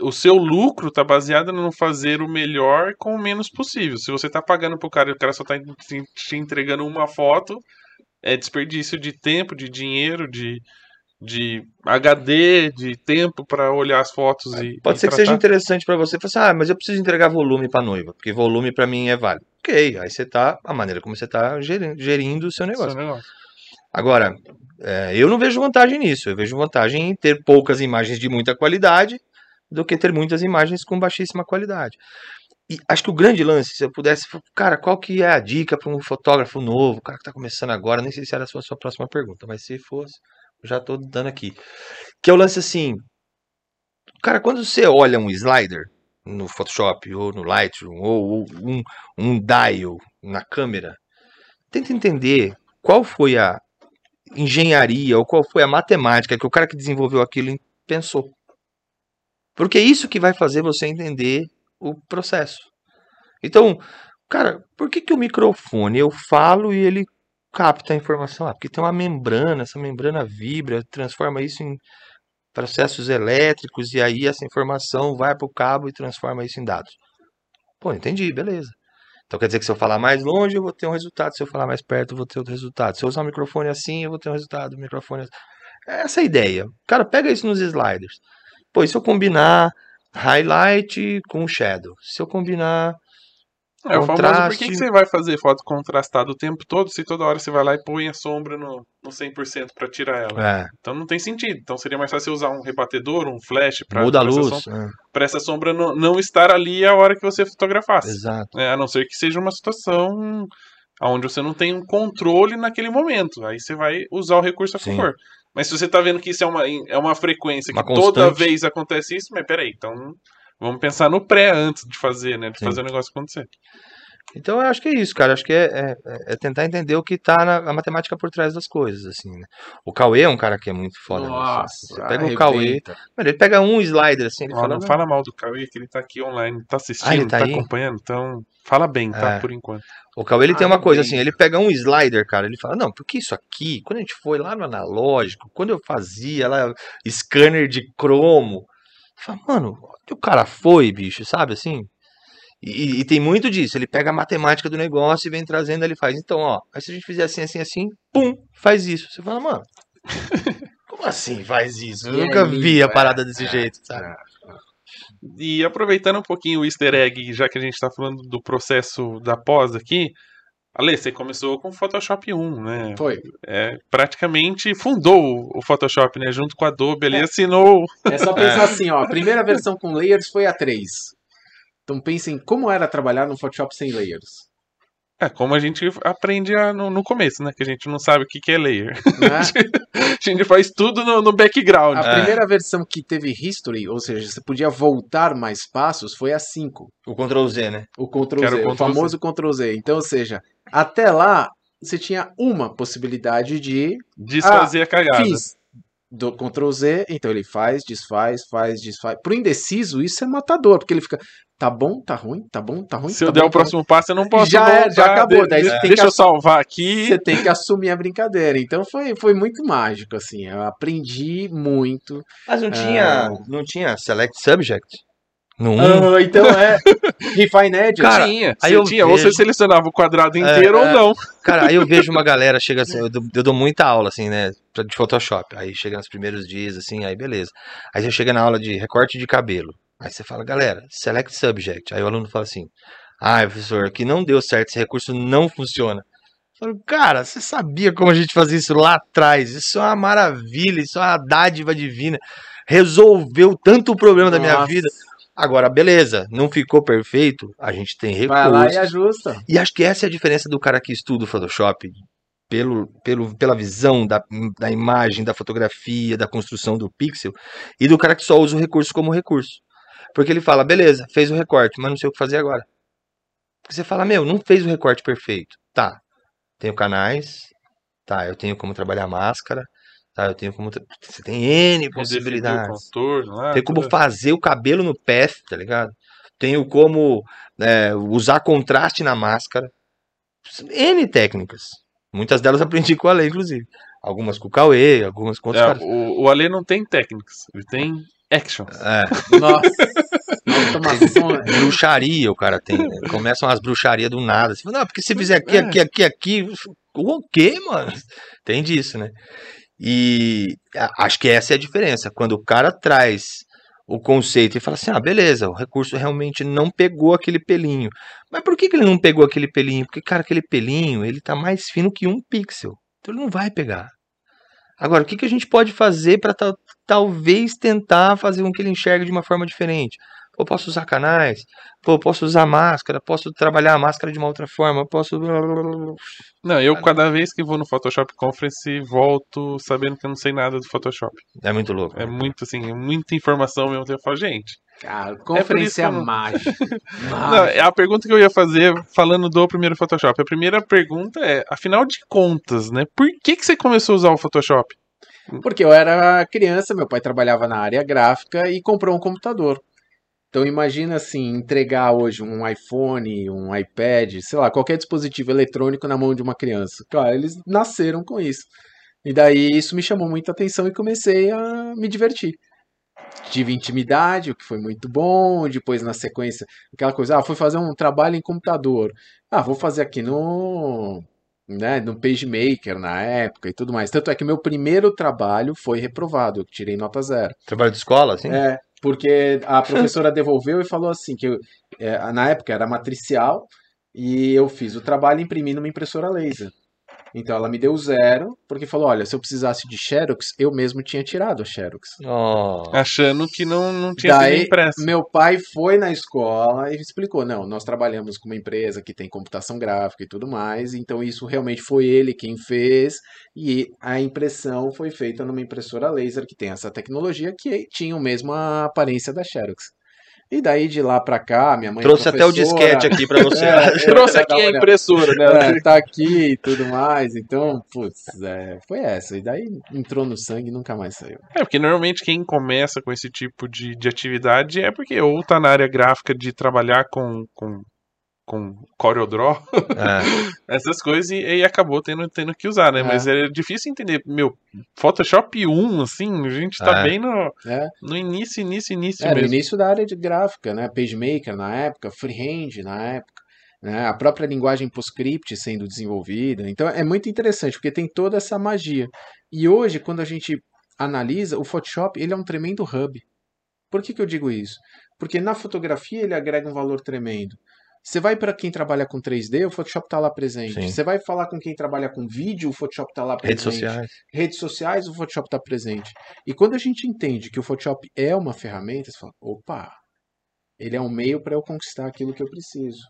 O, seu lucro tá baseado no fazer o melhor com o menos possível. Se você tá pagando pro cara e o cara só tá te entregando uma foto, é desperdício de tempo, de dinheiro, de, de HD, de tempo pra olhar as fotos e. Pode e ser que tratar. seja interessante para você. Falar assim, ah, mas eu preciso entregar volume para noiva, porque volume para mim é válido. Ok, aí você tá, a maneira como você tá gerindo, gerindo o seu negócio. Seu negócio. Agora, é, eu não vejo vantagem nisso. Eu vejo vantagem em ter poucas imagens de muita qualidade do que ter muitas imagens com baixíssima qualidade. E acho que o grande lance, se eu pudesse, cara, qual que é a dica para um fotógrafo novo, o cara que está começando agora, nem sei se era a sua, sua próxima pergunta, mas se fosse, já estou dando aqui. Que é o lance assim, cara, quando você olha um slider no Photoshop ou no Lightroom ou um, um dial na câmera, tenta entender qual foi a engenharia ou qual foi a matemática que o cara que desenvolveu aquilo pensou. Porque é isso que vai fazer você entender o processo. Então, cara, por que, que o microfone eu falo e ele capta a informação? Ah, porque tem uma membrana, essa membrana vibra, transforma isso em processos elétricos e aí essa informação vai para o cabo e transforma isso em dados. Pô, entendi, beleza. Então quer dizer que se eu falar mais longe, eu vou ter um resultado. Se eu falar mais perto, eu vou ter outro resultado. Se eu usar o microfone assim, eu vou ter um resultado. O microfone assim. Essa é a ideia. Cara, pega isso nos sliders. Pô, e se eu combinar highlight com shadow. Se eu combinar. É o famoso, por que, que você vai fazer foto contrastada o tempo todo se toda hora você vai lá e põe a sombra no, no 100% pra tirar ela? É, Então não tem sentido. Então seria mais fácil você usar um rebatedor, um flash pra, muda a pra essa luz. sombra, é, essa sombra não, não estar ali a hora que você fotografasse. exato. É, a não ser que seja uma situação onde você não tem um controle naquele momento. Aí você vai usar o recurso a Sim. favor. Mas se você tá vendo que isso é uma, é uma frequência Uma que toda constante. vez acontece isso, mas peraí, então vamos pensar no pré antes de fazer, né? De Sim. fazer o negócio acontecer. Então eu acho que é isso, cara. Acho que é, é- é tentar entender o que tá na a matemática por trás das coisas, assim, né? O Cauê é um cara que é muito foda nisso. Nossa, Você pega o Cauê, arrebenta. mano, ele pega um slider assim, ele Ó, fala, não fala mal do Cauê, que ele tá aqui online, tá assistindo, ele tá tá, acompanhando, então fala bem, tá? É. Por enquanto. O Cauê ele tem Ah, uma coisa bem. assim, ele pega um slider, cara, ele fala, não, porque isso aqui, quando a gente foi lá no analógico, quando eu fazia lá scanner de cromo, fala, mano, onde o cara foi, bicho, sabe assim? E, e tem muito disso, ele pega a matemática do negócio e vem trazendo, ele faz, então, ó, aí se a gente fizer assim, assim, assim, pum, faz isso. Você fala, mano, como assim faz isso? Eu E nunca aí, vi a é, parada desse jeito, sabe? E aproveitando um pouquinho o easter egg, já que a gente tá falando do processo da pós aqui, Ale, você começou com o Photoshop 1, né? Foi. É, praticamente fundou o Photoshop, né? Junto com a Adobe, ele assinou. É só pensar assim, ó. A primeira versão com layers foi a 3. Então pensem como era trabalhar no Photoshop sem layers. É, como a gente aprende a- no, no começo, né? Que a gente não sabe o que, que é layer. Né? A gente faz tudo no, no background. A primeira versão que teve history, ou seja, você podia voltar mais passos, foi a 5. O Ctrl Z, né? O Ctrl Z, o o Ctrl Z. famoso Ctrl Z. Então, ou seja, até lá você tinha uma possibilidade de Desfazer a cagada. fiz do Ctrl Z, então ele faz, desfaz, faz, desfaz. Pro indeciso, isso é matador, porque ele fica, tá bom, tá ruim, tá bom, tá ruim. Se tá eu der bom, o tá ruim. próximo passo, eu não posso Já é, já acabou, daí tem Deixa que eu salvar aqui. Você tem que assumir a brincadeira. Então foi, foi muito mágico, assim. Eu aprendi muito. Mas não tinha, não tinha Select Subject? No 1? Ah, então é. Refine Edge. Cara, tinha, aí eu tinha. Ou você vejo- selecionava o quadrado É, inteiro ou é. não. Cara, aí eu vejo uma galera, chega assim, eu dou, eu dou muita aula, assim, né, de Photoshop. Aí chega nos primeiros dias, assim, aí beleza. Aí você chega na aula de recorte de cabelo. Aí você fala, galera, select subject. Aí o aluno fala assim, ah, professor, aqui não deu certo, esse recurso não funciona. Eu falo, cara, você sabia como a gente fazia isso lá atrás? Isso é uma maravilha, isso é uma dádiva divina. Resolveu tanto o problema da minha Nossa. vida. Agora, beleza, não ficou perfeito, a gente tem recursos. Vai lá e ajusta. E acho que essa é a diferença do cara que estuda o Photoshop pelo, pelo, pela visão da, da imagem, da fotografia, da construção do pixel, e do cara que só usa o recurso como recurso. Porque ele fala, beleza, fez o recorte, mas não sei o que fazer agora. Porque você fala, meu, não fez o recorte perfeito. Tá, tenho canais, tá, eu tenho como trabalhar máscara, tá, eu tenho como. Você tem N o possibilidades. contorno lá. Tem como fazer o cabelo no path, tá ligado? Tenho como é, usar contraste na máscara. N técnicas. Muitas delas aprendi com a lei, inclusive. Algumas com o Cauê, algumas com outros É, caras. o, o Ale não tem técnicas, ele tem actions. É, Nossa. Bruxaria o cara tem. né? Começam as bruxarias do nada. Fala, não, porque se fizer aqui, aqui, aqui, aqui. O quê, mano? Tem disso, né? E acho que essa é a diferença. Quando o cara traz o conceito e fala assim: ah, beleza, o recurso realmente não pegou aquele pelinho. Mas por que, que ele não pegou aquele pelinho? Porque, cara, aquele pelinho ele tá mais fino que um pixel. Então ele não vai pegar. Agora, o que, que a gente pode fazer para talvez tentar fazer com que ele enxergue de uma forma diferente? Pô, posso usar canais? Pô, posso usar máscara? Posso trabalhar a máscara de uma outra forma? Posso. Não, eu cada vez que vou no Photoshop Conference volto sabendo que eu não sei nada do Photoshop. É muito louco. É muito assim, é muita informação mesmo. Eu falo, gente. Cara, É conferência que eu não- mágica. Não, é a pergunta que eu ia fazer falando do primeiro Photoshop. A primeira pergunta é, afinal de contas, né? Por que, que você começou a usar o Photoshop? Porque eu era criança, meu pai trabalhava na área gráfica e comprou um computador. Então imagina assim, entregar hoje um iPhone, um iPad, sei lá, qualquer dispositivo eletrônico na mão de uma criança. Cara, eles nasceram com isso. E daí isso me chamou muita atenção e comecei a me divertir. Tive intimidade, o que foi muito bom. Depois, na sequência, aquela coisa, ah, fui fazer um trabalho em computador. Ah, vou fazer aqui no, né, no PageMaker na época e tudo mais. Tanto é que meu primeiro trabalho foi reprovado, eu tirei nota zero. Trabalho de escola, assim? É, Porque a professora devolveu e falou assim, que eu- é, na época era matricial, e eu fiz o trabalho e imprimi numa impressora laser. Então ela me deu zero, porque falou, olha, se eu precisasse de Xerox, eu mesmo tinha tirado a Xerox. Oh. Achando que não, não tinha Daí, sido impresso. meu pai foi na escola e explicou: não, nós trabalhamos com uma empresa que tem computação gráfica e tudo mais, então isso realmente foi ele quem fez, e a impressão foi feita numa impressora laser que tem essa tecnologia que tinha o mesmo a aparência da Xerox. E daí de lá pra cá, minha mãe. é Trouxe até o disquete aqui pra você. É, Trouxe Dá aqui a impressora, né? É, tá aqui e tudo mais, então, putz, é, foi essa. E daí entrou no sangue e nunca mais saiu. É, porque normalmente quem começa com esse tipo de, de atividade é porque ou tá na área gráfica de trabalhar com, com, com CorelDRAW, É. essas coisas, e, e acabou tendo, tendo que usar, né? É. Mas é difícil entender. Meu, Photoshop 1, assim, a gente tá É. bem no, É. no início, início, início Era o mesmo. início da área de gráfica, né? PageMaker na época, Freehand na época, né? A própria linguagem PostScript sendo desenvolvida. Então é muito interessante, porque tem toda essa magia. E hoje, quando a gente analisa, o Photoshop ele é um tremendo hub. Por que, que eu digo isso? Porque na fotografia ele agrega um valor tremendo. Você vai para quem trabalha com 3D, o Photoshop está lá presente. Sim. Você vai falar com quem trabalha com vídeo, o Photoshop está lá presente Redes sociais. redes sociais, o Photoshop está presente. E quando a gente entende que o Photoshop é uma ferramenta, você fala, opa, ele é um meio para eu conquistar aquilo que eu preciso.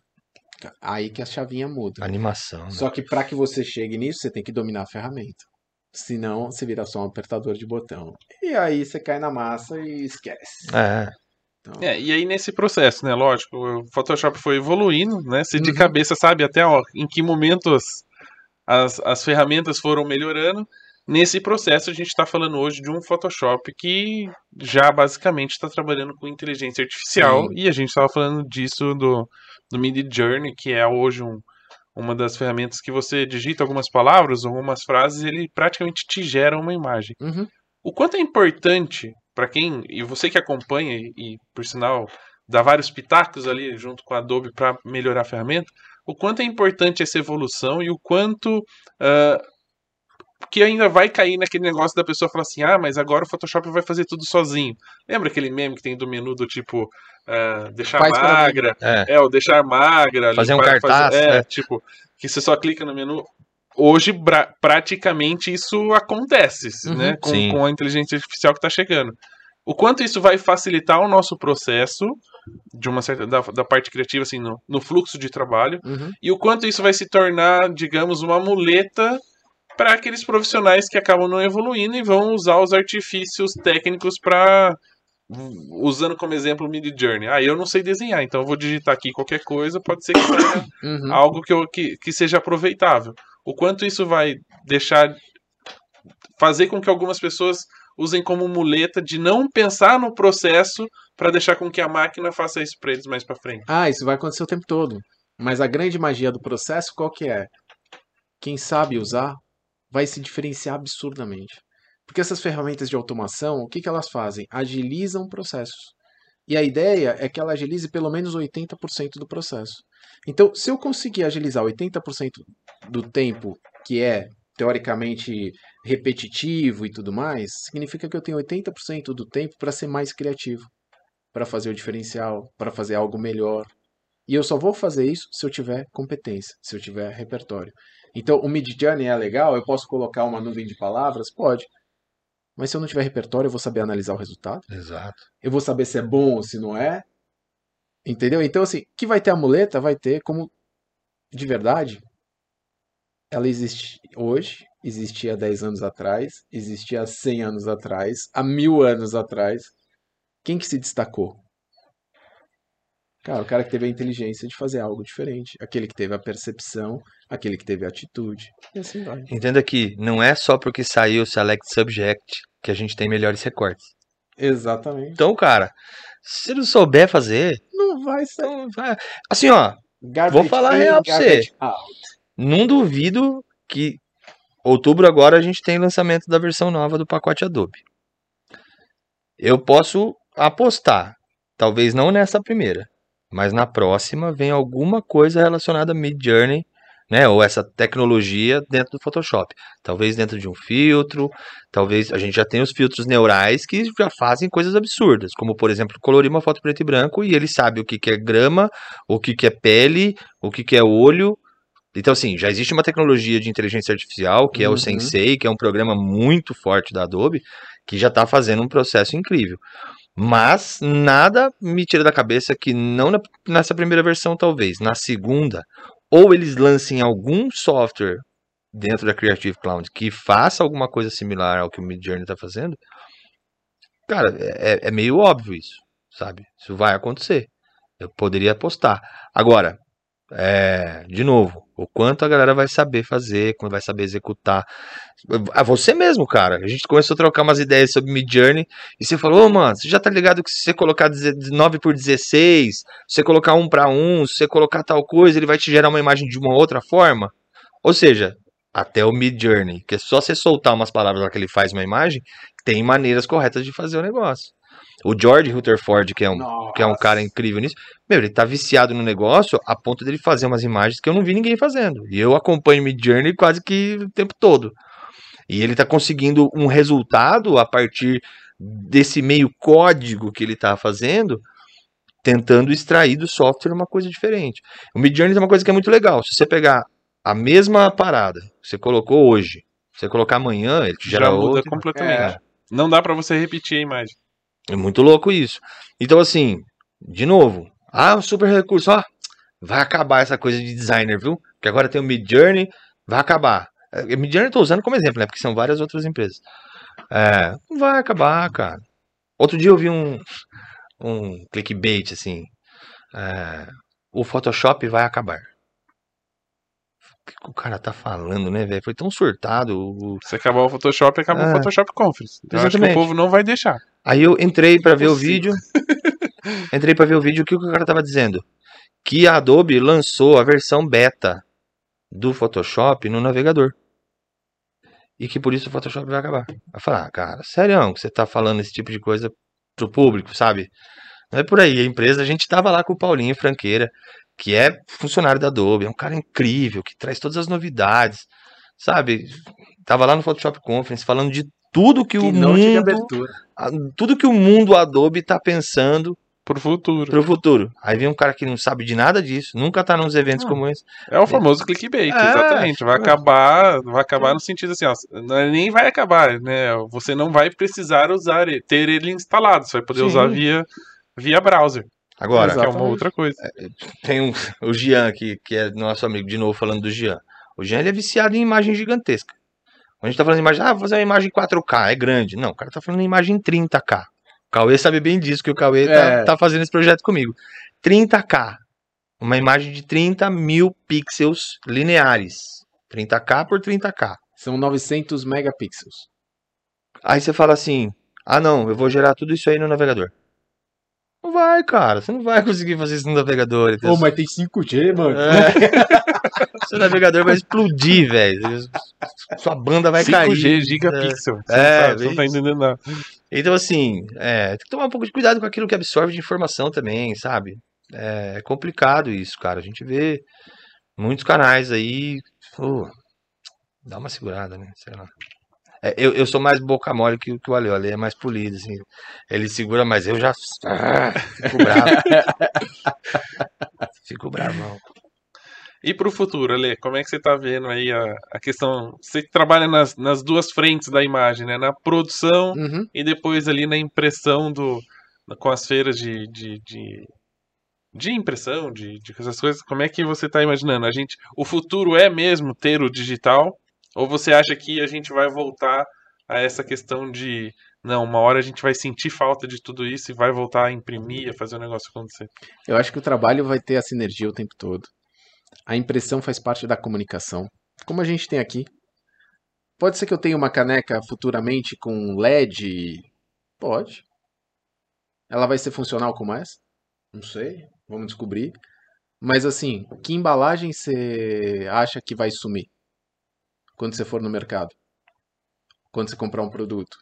Aí que a chavinha muda. Animação. né? Só que para que você chegue nisso, você tem que dominar a ferramenta. Senão, você vira só um apertador de botão. E aí você cai na massa e esquece. É. Então, É, e aí nesse processo, né, lógico, o Photoshop foi evoluindo, né, você de Uhum. cabeça sabe até ó, em que momento as, as, as ferramentas foram melhorando. Nesse processo a gente está falando hoje de um Photoshop que já basicamente está trabalhando com inteligência artificial Sim. e a gente estava falando disso do, do Midi Journey, que é hoje um, uma das ferramentas que você digita algumas palavras, algumas frases, ele praticamente te gera uma imagem. uhum. O quanto é importante para quem, e você que acompanha, e, por sinal dá vários pitacos ali junto com a Adobe para melhorar a ferramenta, o quanto é importante essa evolução e o quanto ah, que ainda vai cair naquele negócio da pessoa falar assim, ah, mas agora o Photoshop vai fazer tudo sozinho. Lembra aquele meme que tem do menu do tipo ah, deixar Faz magra, É. é, o deixar magra, Fazer um para cartaz, é, é. tipo, que você só clica no menu. Hoje, praticamente, isso acontece, Uhum. né? Com, com a inteligência artificial que está chegando. O quanto isso vai facilitar o nosso processo, de uma certa, da, da parte criativa, assim, no, no fluxo de trabalho, Uhum. e o quanto isso vai se tornar, digamos, uma muleta para aqueles profissionais que acabam não evoluindo e vão usar os artifícios técnicos para usando como exemplo o Mid Journey. Ah, eu não sei desenhar, então eu vou digitar aqui qualquer coisa, pode ser que saia Uhum. algo que, eu, que, que seja aproveitável. O quanto isso vai deixar fazer com que algumas pessoas usem como muleta de não pensar no processo para deixar com que a máquina faça isso para eles mais para frente. Ah, isso vai acontecer o tempo todo. Mas a grande magia do processo, qual que é? Quem sabe usar vai se diferenciar absurdamente. Porque essas ferramentas de automação, o que, que elas fazem? Agilizam processos. E a ideia é que ela agilize pelo menos 80% do processo. Então, se eu conseguir agilizar 80% do tempo que é teoricamente repetitivo e tudo mais, significa que eu tenho 80% do tempo para ser mais criativo, para fazer o diferencial, para fazer algo melhor. E eu só vou fazer isso se eu tiver competência, se eu tiver repertório. Então, o Midjourney é legal, eu posso colocar uma nuvem de palavras? Pode. Mas se eu não tiver repertório, eu vou saber analisar o resultado? Exato. Eu vou saber se é bom ou se não é? Entendeu? Então, assim, que vai ter a muleta, vai ter como, de verdade, ela existe hoje, existia há 10 anos atrás, existia há 100 anos atrás, há mil anos atrás. Quem que se destacou? Cara, o cara que teve a inteligência de fazer algo diferente, aquele que teve a percepção, aquele que teve a atitude, e assim vai. Entenda que não é só porque saiu o Select Subject que a gente tem melhores recortes. Exatamente. Então, cara, se não souber fazer, vai sair. vai. Assim, ó, Garbage Vou falar in, real pra garbage out. não duvido que outubro agora a gente tem lançamento da versão nova do pacote Adobe. Eu posso apostar, talvez não nessa primeira, mas na próxima vem alguma coisa relacionada a Mid Journey né? Ou essa tecnologia dentro do Photoshop. Talvez dentro de um filtro, talvez a gente já tem os filtros neurais que já fazem coisas absurdas, como por exemplo, colorir uma foto preto e branco e ele sabe o que, que é grama, o que, que é pele, o que, que é olho. Então, assim, já existe uma tecnologia de inteligência artificial, que é Uhum. o Sensei, que é um programa muito forte da Adobe, que já está fazendo um processo incrível. Mas nada me tira da cabeça que não nessa primeira versão, talvez, na segunda, ou eles lancem algum software dentro da Creative Cloud que faça alguma coisa similar ao que o Midjourney está fazendo, cara, é, é meio óbvio isso, sabe? Isso vai acontecer. Eu poderia apostar. Agora, é, de novo, o quanto a galera vai saber fazer, como vai saber executar. Ah, Você mesmo, cara. A gente começou a trocar umas ideias sobre Midjourney e você falou, ô mano, você já tá ligado que se você colocar 9 por 16, se você colocar 1 para 1, se você colocar tal coisa, ele vai te gerar uma imagem de uma outra forma? Ou seja, até o Midjourney, que é só você soltar umas palavras lá que ele faz uma imagem, tem maneiras corretas de fazer o negócio. O George Rutherford, que é um, que é um cara incrível nisso, meu, ele tá viciado no negócio a ponto dele fazer umas imagens que eu não vi ninguém fazendo. E eu acompanho Midjourney quase que o tempo todo. E ele tá conseguindo um resultado a partir desse meio código que ele tá fazendo, tentando extrair do software uma coisa diferente. O Midjourney é uma coisa que é muito legal. Se você pegar a mesma parada que você colocou hoje, você colocar amanhã, ele te Já gera muda outra. completamente. É. Não dá pra você repetir a imagem. É muito louco isso. Então, assim, de novo, ah, super recurso, ó, vai acabar essa coisa de designer, viu? Que agora tem o Midjourney, vai acabar. É, Midjourney eu tô usando como exemplo, né? Porque são várias outras empresas. É, vai acabar, cara. Outro dia eu vi um, um clickbait, assim, é, o Photoshop vai acabar. O que o cara tá falando, né, velho? Foi tão surtado. o- Se acabar o Photoshop, acaba o É. Photoshop Conference. Eu acho que o povo não vai deixar. Aí eu entrei pra ver o vídeo. entrei pra ver o vídeo. O que o cara tava dizendo? Que a Adobe lançou a versão beta do Photoshop no navegador. E que por isso o Photoshop vai acabar. Eu falei, ah, cara, sério que você tá falando esse tipo de coisa pro público, sabe? Não é por aí. A empresa, a gente tava lá com o Paulinho Franqueira, que é funcionário da Adobe, é um cara incrível, que traz todas as novidades, sabe? Tava lá no Photoshop Conference falando de tudo que, o Keynote de mundo tudo que o mundo Adobe tá pensando Pro futuro. pro futuro. Aí vem um cara que não sabe de nada disso, nunca tá nos eventos Ah. como esse. É o famoso clickbait, É. exatamente. Vai acabar, vai acabar no sentido assim, ó, é- nem vai acabar, né? Você não vai precisar usar, ele- ter ele instalado, você vai poder Sim. usar via via browser, Agora, que é uma outra coisa. tem um, o Jean aqui, que é nosso amigo, de novo falando do Jean. O Jean ele é viciado em imagem gigantesca. Quando a gente tá falando de imagem, ah, vou fazer uma imagem 4K, é grande. Não, o cara tá falando em imagem 30K. O Cauê sabe bem disso, que o Cauê tá, É. tá fazendo esse projeto comigo. 30K. Uma imagem de 30 mil pixels lineares. 30K por 30K. São 900 megapixels. Aí você fala assim: ah, não, eu vou gerar tudo isso aí no navegador. Não vai, cara. Você não vai conseguir fazer isso no navegador. entendeu? Ô, mas tem 5G, mano. É. Seu navegador vai explodir, velho. Sua banda vai 5G, cair. gigapixel. Você, É, você não tá isso. entendendo nada. Então, assim, é, tem que tomar um pouco de cuidado com aquilo que absorve de informação também, sabe? É complicado isso, cara. A gente vê muitos canais aí. pô, dá uma segurada, né? Sei lá. É, eu, eu sou mais boca mole que, o- que o Ale. O Ale é mais polido, assim. Ele segura, mas eu já. Ah, fico bravo. fico bravão. E pro futuro, Ale, como é que você tá vendo aí a, a questão? Você trabalha nas, nas duas frentes da imagem, né? Na produção Uhum. e depois ali na impressão do com as feiras de, de, de, de impressão, de, de essas coisas. Como é que você está imaginando? A gente, o futuro é mesmo ter o digital? Ou você acha que a gente vai voltar a essa questão de não, uma hora a gente vai sentir falta de tudo isso e vai voltar a imprimir, a fazer o negócio acontecer? Eu acho que o trabalho vai ter a sinergia o tempo todo. A impressão faz parte da comunicação. Como a gente tem aqui. Pode ser que eu tenha uma caneca futuramente com LED? Pode. Ela vai ser funcional como essa? Não sei. Vamos descobrir. Mas assim, que embalagem você acha que vai sumir? Quando você for no mercado? Quando você comprar um produto?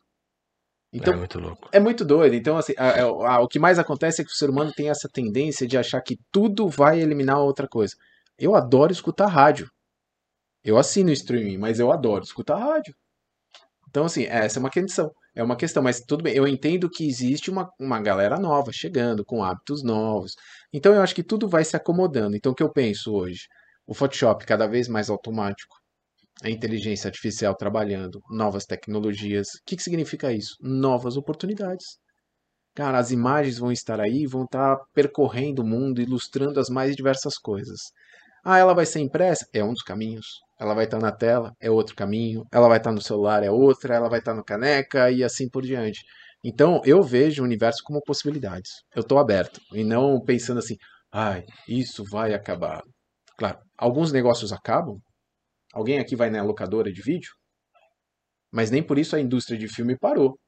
Então, é muito louco. é muito doido. Então, assim, a- a- a- o que mais acontece é que o ser humano tem essa tendência de achar que tudo vai eliminar outra coisa. Eu adoro escutar rádio. Eu assino streaming, mas eu adoro escutar rádio. Então, assim, essa é uma questão. É uma questão, mas tudo bem. Eu entendo que existe uma, uma galera nova chegando, com hábitos novos. Então, eu acho que tudo vai se acomodando. Então, o que eu penso hoje? O Photoshop cada vez mais automático. A inteligência artificial trabalhando, novas tecnologias. O que, que significa isso? Novas oportunidades. Cara, as imagens vão estar aí, vão estar percorrendo o mundo, ilustrando as mais diversas coisas. Ah, ela vai ser impressa? É um dos caminhos. Ela vai estar na tela? É outro caminho. Ela vai estar no celular? É outra. Ela vai estar no caneca e assim por diante. Então, eu vejo o universo como possibilidades. Eu estou aberto. E não pensando assim, ai, isso vai acabar. Claro, alguns negócios acabam. Alguém aqui vai na locadora de vídeo? Mas nem por isso a indústria de filme parou.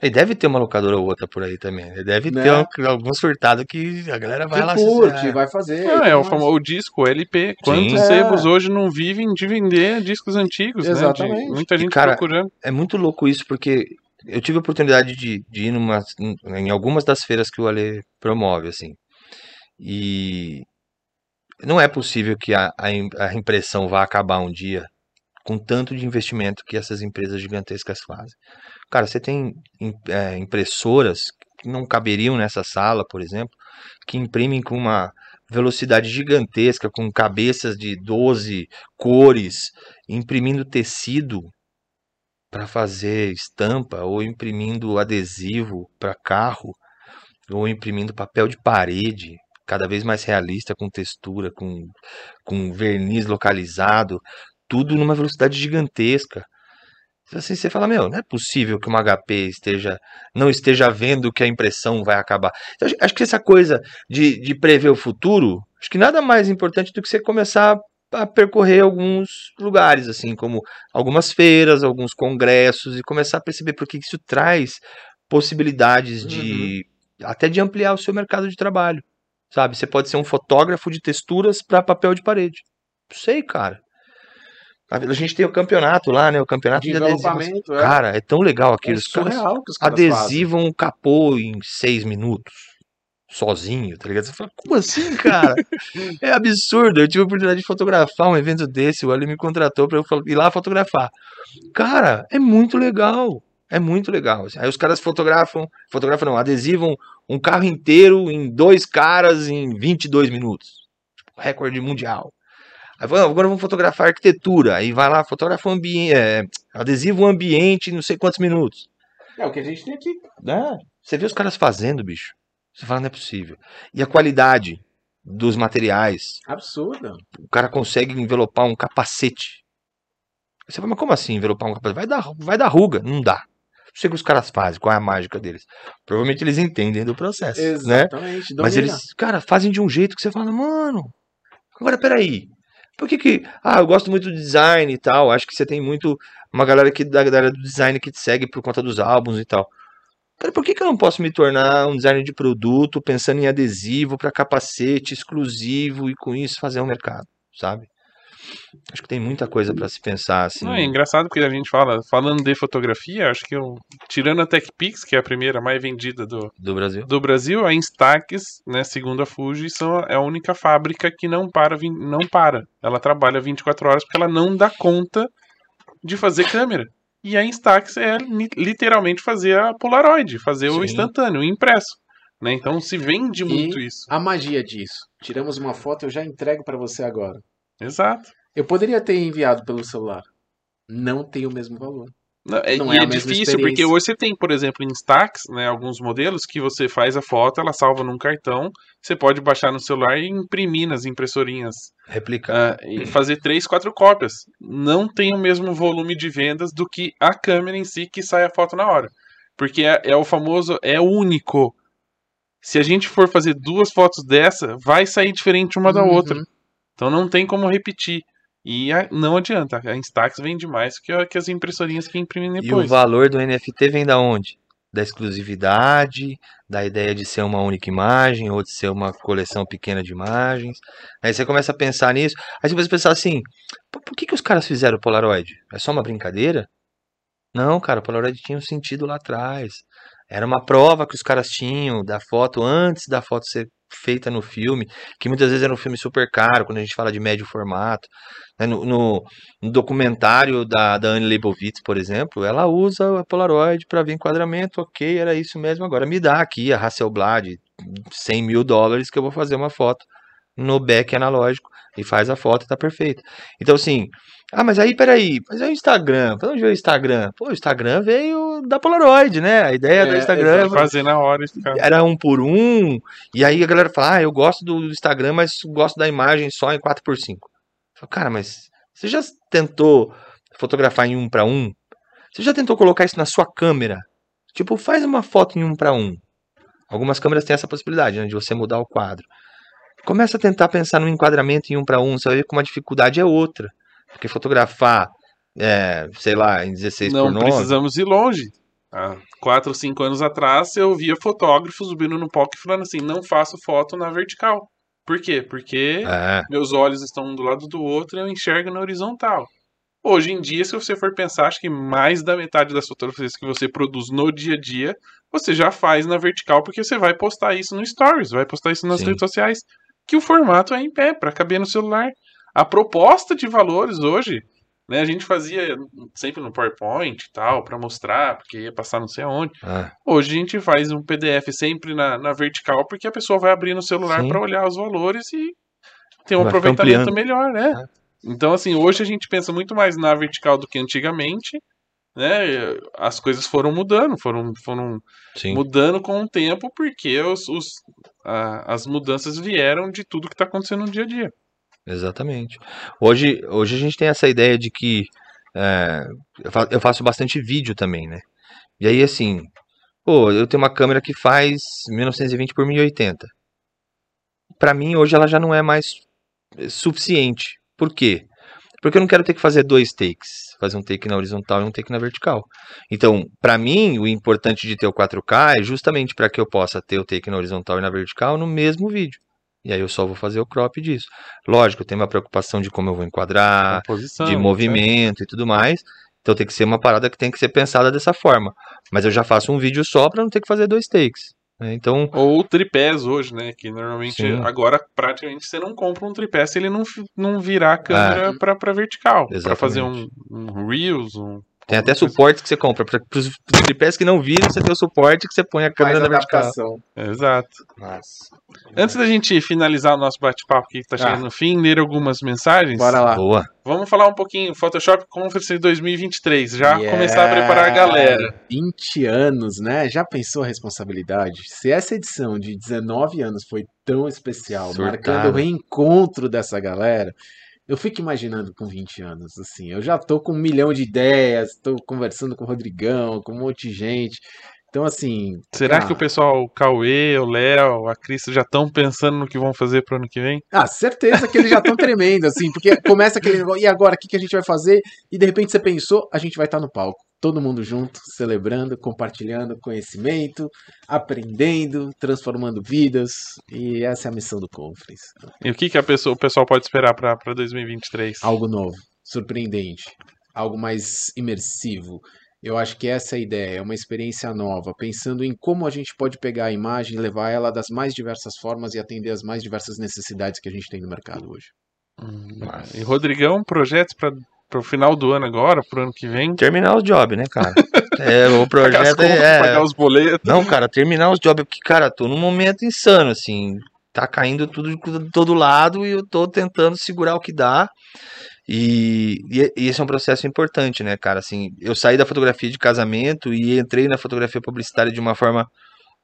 E deve ter uma locadora ou outra por aí também. né? Deve Né? ter um- algum surtado que a galera vai que lá curte, assistir. vai fazer. Não, e é o, famoso, o disco, o LP. Quantos sebos É. hoje não vivem de vender discos antigos, né? De Exatamente. muita E, gente cara, procurando. É muito louco isso, porque eu tive a oportunidade de, de ir numa, em algumas das feiras que o Ale promove, assim. E não é possível que a, a impressão vá acabar um dia com tanto de investimento que essas empresas gigantescas fazem. Cara, você tem é, impressoras que não caberiam nessa sala, por exemplo, que imprimem com uma velocidade gigantesca, com cabeças de 12 cores, imprimindo tecido para fazer estampa, ou imprimindo adesivo para carro, ou imprimindo papel de parede, cada vez mais realista, com textura, com, com verniz localizado, tudo numa velocidade gigantesca. Assim, você fala, meu, não é possível que uma HP esteja, não esteja vendo que a impressão vai acabar. Eu acho, que essa coisa de, de prever o futuro, acho que nada mais importante do que você começar a percorrer alguns lugares, assim, como algumas feiras, alguns congressos, e começar a perceber porque isso traz possibilidades de até de ampliar o seu mercado de trabalho. Sabe? Você pode ser um fotógrafo de texturas para papel de parede. Não sei, cara. A gente tem o campeonato lá, né? O campeonato De de, adesivos. é. Cara, é tão legal É aqueles caras surreal que os caras fazem. adesivam um capô em seis minutos. Sozinho, tá ligado? Você fala, como assim, cara? é absurdo. Eu tive a oportunidade de fotografar um evento desse, o Ali me contratou pra eu ir lá fotografar. Cara, é muito legal. É muito legal. Aí os caras fotografam, fotografam não, adesivam um carro inteiro em dois caras em 22 minutos. Tipo, recorde mundial. Aí "Não, agora vamos fotografar arquitetura. Aí vai lá, fotografa o ambiente, é, adesivo ambiente, não sei quantos minutos. É o que a gente tem aqui. né? Você vê os caras fazendo, bicho. Você fala, não é possível. E a qualidade dos materiais. Absurda. O cara consegue envelopar um capacete. Você fala, mas como assim envelopar um capacete? Vai dar, vai dar ruga. Não dá. Não sei o que os caras fazem, qual é a mágica deles. Provavelmente eles entendem do processo, né? Exatamente. Mas domina. eles, cara, fazem de um jeito que você fala, mano, agora peraí. Por que que. Ah, eu gosto muito do design e tal. Acho que você tem muito. Uma galera que, da galera do design que te segue por conta dos álbuns e tal. Cara, por que que eu não posso me tornar um designer de produto pensando em adesivo para capacete exclusivo e com isso fazer um mercado, sabe? Acho que tem muita coisa para se pensar assim. Não, é engraçado porque a gente fala, falando de fotografia, acho que eu, tirando a TechPix, que é a primeira mais vendida do, Do Brasil. do Brasil, a Instax, né, segundo a Fuji, são, é a única fábrica que não para, não para. Ela trabalha 24 horas porque ela não dá conta de fazer câmera. E a Instax é li- literalmente fazer a Polaroid, fazer o Sim. instantâneo, o impresso. Né? Então se vende E muito isso. A magia disso. Tiramos uma foto, eu já entrego para você agora. Exato. Eu poderia ter enviado pelo celular. Não tem o mesmo valor. Não, é, Não e é é difícil, porque hoje você tem, por exemplo, em Instax, né, alguns modelos que você faz a foto, ela salva num cartão, você pode baixar no celular e imprimir nas impressorinhas Replicar. ah, e fazer três, quatro cópias. Não tem o mesmo volume de vendas do que a câmera em si que sai a foto na hora. Porque é, é o famoso, é único. Se a gente for fazer duas fotos dessa, vai sair diferente uma da Uhum. outra. Então não tem como repetir. E a- não adianta, a Instax vende mais que, a- que as impressorinhas que imprimem E o depois. valor do NFT vem da onde? Da exclusividade, da ideia de ser uma única imagem ou de ser uma coleção pequena de imagens. Aí você começa a pensar nisso. Aí você começa a pensar assim: "Pô, por que, que os caras fizeram o Polaroid? É só uma brincadeira? Não, cara, o Polaroid tinha um sentido lá atrás. Era uma prova que os caras tinham da foto antes da foto ser feita no filme, que muitas vezes era um filme super caro, quando a gente fala de médio formato. Né? No, no, no, documentário da, da Anne Leibovitz, por exemplo, ela usa a Polaroid para ver enquadramento, ok, era isso mesmo. Agora me dá aqui a Hasselblad, 100 mil dólares, que eu vou fazer uma foto no back analógico e faz a foto e tá perfeito. Então, assim, ah, mas aí, peraí, mas é o Instagram, pra onde veio o Instagram? Pô, o Instagram veio da Polaroid, né? A ideia é, do Instagram é fazer na hora era um por um, e aí a galera fala, ah, eu gosto do Instagram, mas gosto da imagem só em 4x5. Falo, cara, mas você já tentou fotografar em um para um? Você já tentou colocar isso na sua câmera? Tipo, faz uma foto em um para um. Algumas câmeras têm essa possibilidade, né, de você mudar o quadro. Começa a tentar pensar no enquadramento em um para um, você vai ver como a dificuldade é outra. Porque fotografar, é, sei lá, em 16 Não por 9... precisamos ir longe. Há 4 ou 5 anos atrás, eu via fotógrafos subindo no palco e falando assim, não faço foto na vertical. Por quê? Porque é. meus olhos estão um do lado do outro e eu enxergo na horizontal. Hoje em dia, se você for pensar, acho que mais da metade das fotografias que você produz no dia a dia, você já faz na vertical, porque você vai postar isso no Stories, vai postar isso nas Sim. redes sociais, que o formato é em pé, para caber no celular. A proposta de valores hoje né? A gente fazia sempre no PowerPoint e tal, para mostrar, porque ia passar não sei aonde. Ah. Hoje a gente faz um PDF sempre na, na vertical, porque a pessoa vai abrir no celular para olhar os valores e ter um vai aproveitamento melhor, né? Ah. Então, assim, hoje a gente pensa muito mais na vertical do que antigamente, né? As coisas foram mudando, foram, foram mudando com o tempo, porque os, os a, as mudanças vieram de tudo que está acontecendo no dia a dia. Exatamente. Hoje, hoje a gente tem essa ideia de que é, eu faço bastante vídeo também, né? E aí, assim, pô, eu tenho uma câmera que faz 1920 por 1080. Para mim, hoje ela já não é mais suficiente. Por quê? Porque eu não quero ter que fazer dois takes, fazer um take na horizontal e um take na vertical. Então, para mim, o importante de ter o 4K é justamente para que eu possa ter o take na horizontal e na vertical no mesmo vídeo. E aí eu só vou fazer o crop disso. Lógico, tem uma preocupação de como eu vou enquadrar, posição, de movimento certo? e tudo mais. Então tem que ser uma parada que tem que ser pensada dessa forma. Mas eu já faço um vídeo só para não ter que fazer dois takes. Né? Então... Ou tripés hoje, né? Que normalmente Sim. agora praticamente você não compra um tripé se ele não, não virar a câmera é. para vertical. Para fazer um, um Reels, um tem até suporte que você compra. Para os tripés que não viram, você tem o suporte que você põe a câmera na vertical. Exato. Nossa. Antes da gente finalizar o nosso bate-papo que está chegando ah. no fim, ler algumas mensagens. Bora lá. Boa. Vamos falar um pouquinho Photoshop Conference 2023. Já yeah. começar a preparar a galera. 20 anos, né? Já pensou a responsabilidade? Se essa edição de 19 anos foi tão especial, Surtado. marcando o reencontro dessa galera, eu fico imaginando com 20 anos, assim, eu já tô com um milhão de ideias, tô conversando com o Rodrigão, com um monte de gente. Então, assim. Será ah, que o pessoal, o Cauê, o Léo, a Cris já estão pensando no que vão fazer pro ano que vem? Ah, certeza que eles já estão tremendo, assim, porque começa aquele negócio, e agora, o que, que a gente vai fazer? E de repente você pensou, a gente vai estar tá no palco todo mundo junto, celebrando, compartilhando conhecimento, aprendendo, transformando vidas, e essa é a missão do Conference. E o que, que a pessoa, o pessoal pode esperar para 2023? Algo novo, surpreendente, algo mais imersivo. Eu acho que essa é a ideia, é uma experiência nova, pensando em como a gente pode pegar a imagem e levar ela das mais diversas formas e atender as mais diversas necessidades que a gente tem no mercado hoje. Hum, e Rodrigão, projetos para pro final do ano agora, pro ano que vem. Terminar os jobs, né, cara? É, o projeto pagar contas, é. Pagar os boletos. Não, cara, terminar os jobs, porque, cara, tô num momento insano, assim. Tá caindo tudo de todo lado e eu tô tentando segurar o que dá. E, e, esse é um processo importante, né, cara? Assim, eu saí da fotografia de casamento e entrei na fotografia publicitária de uma forma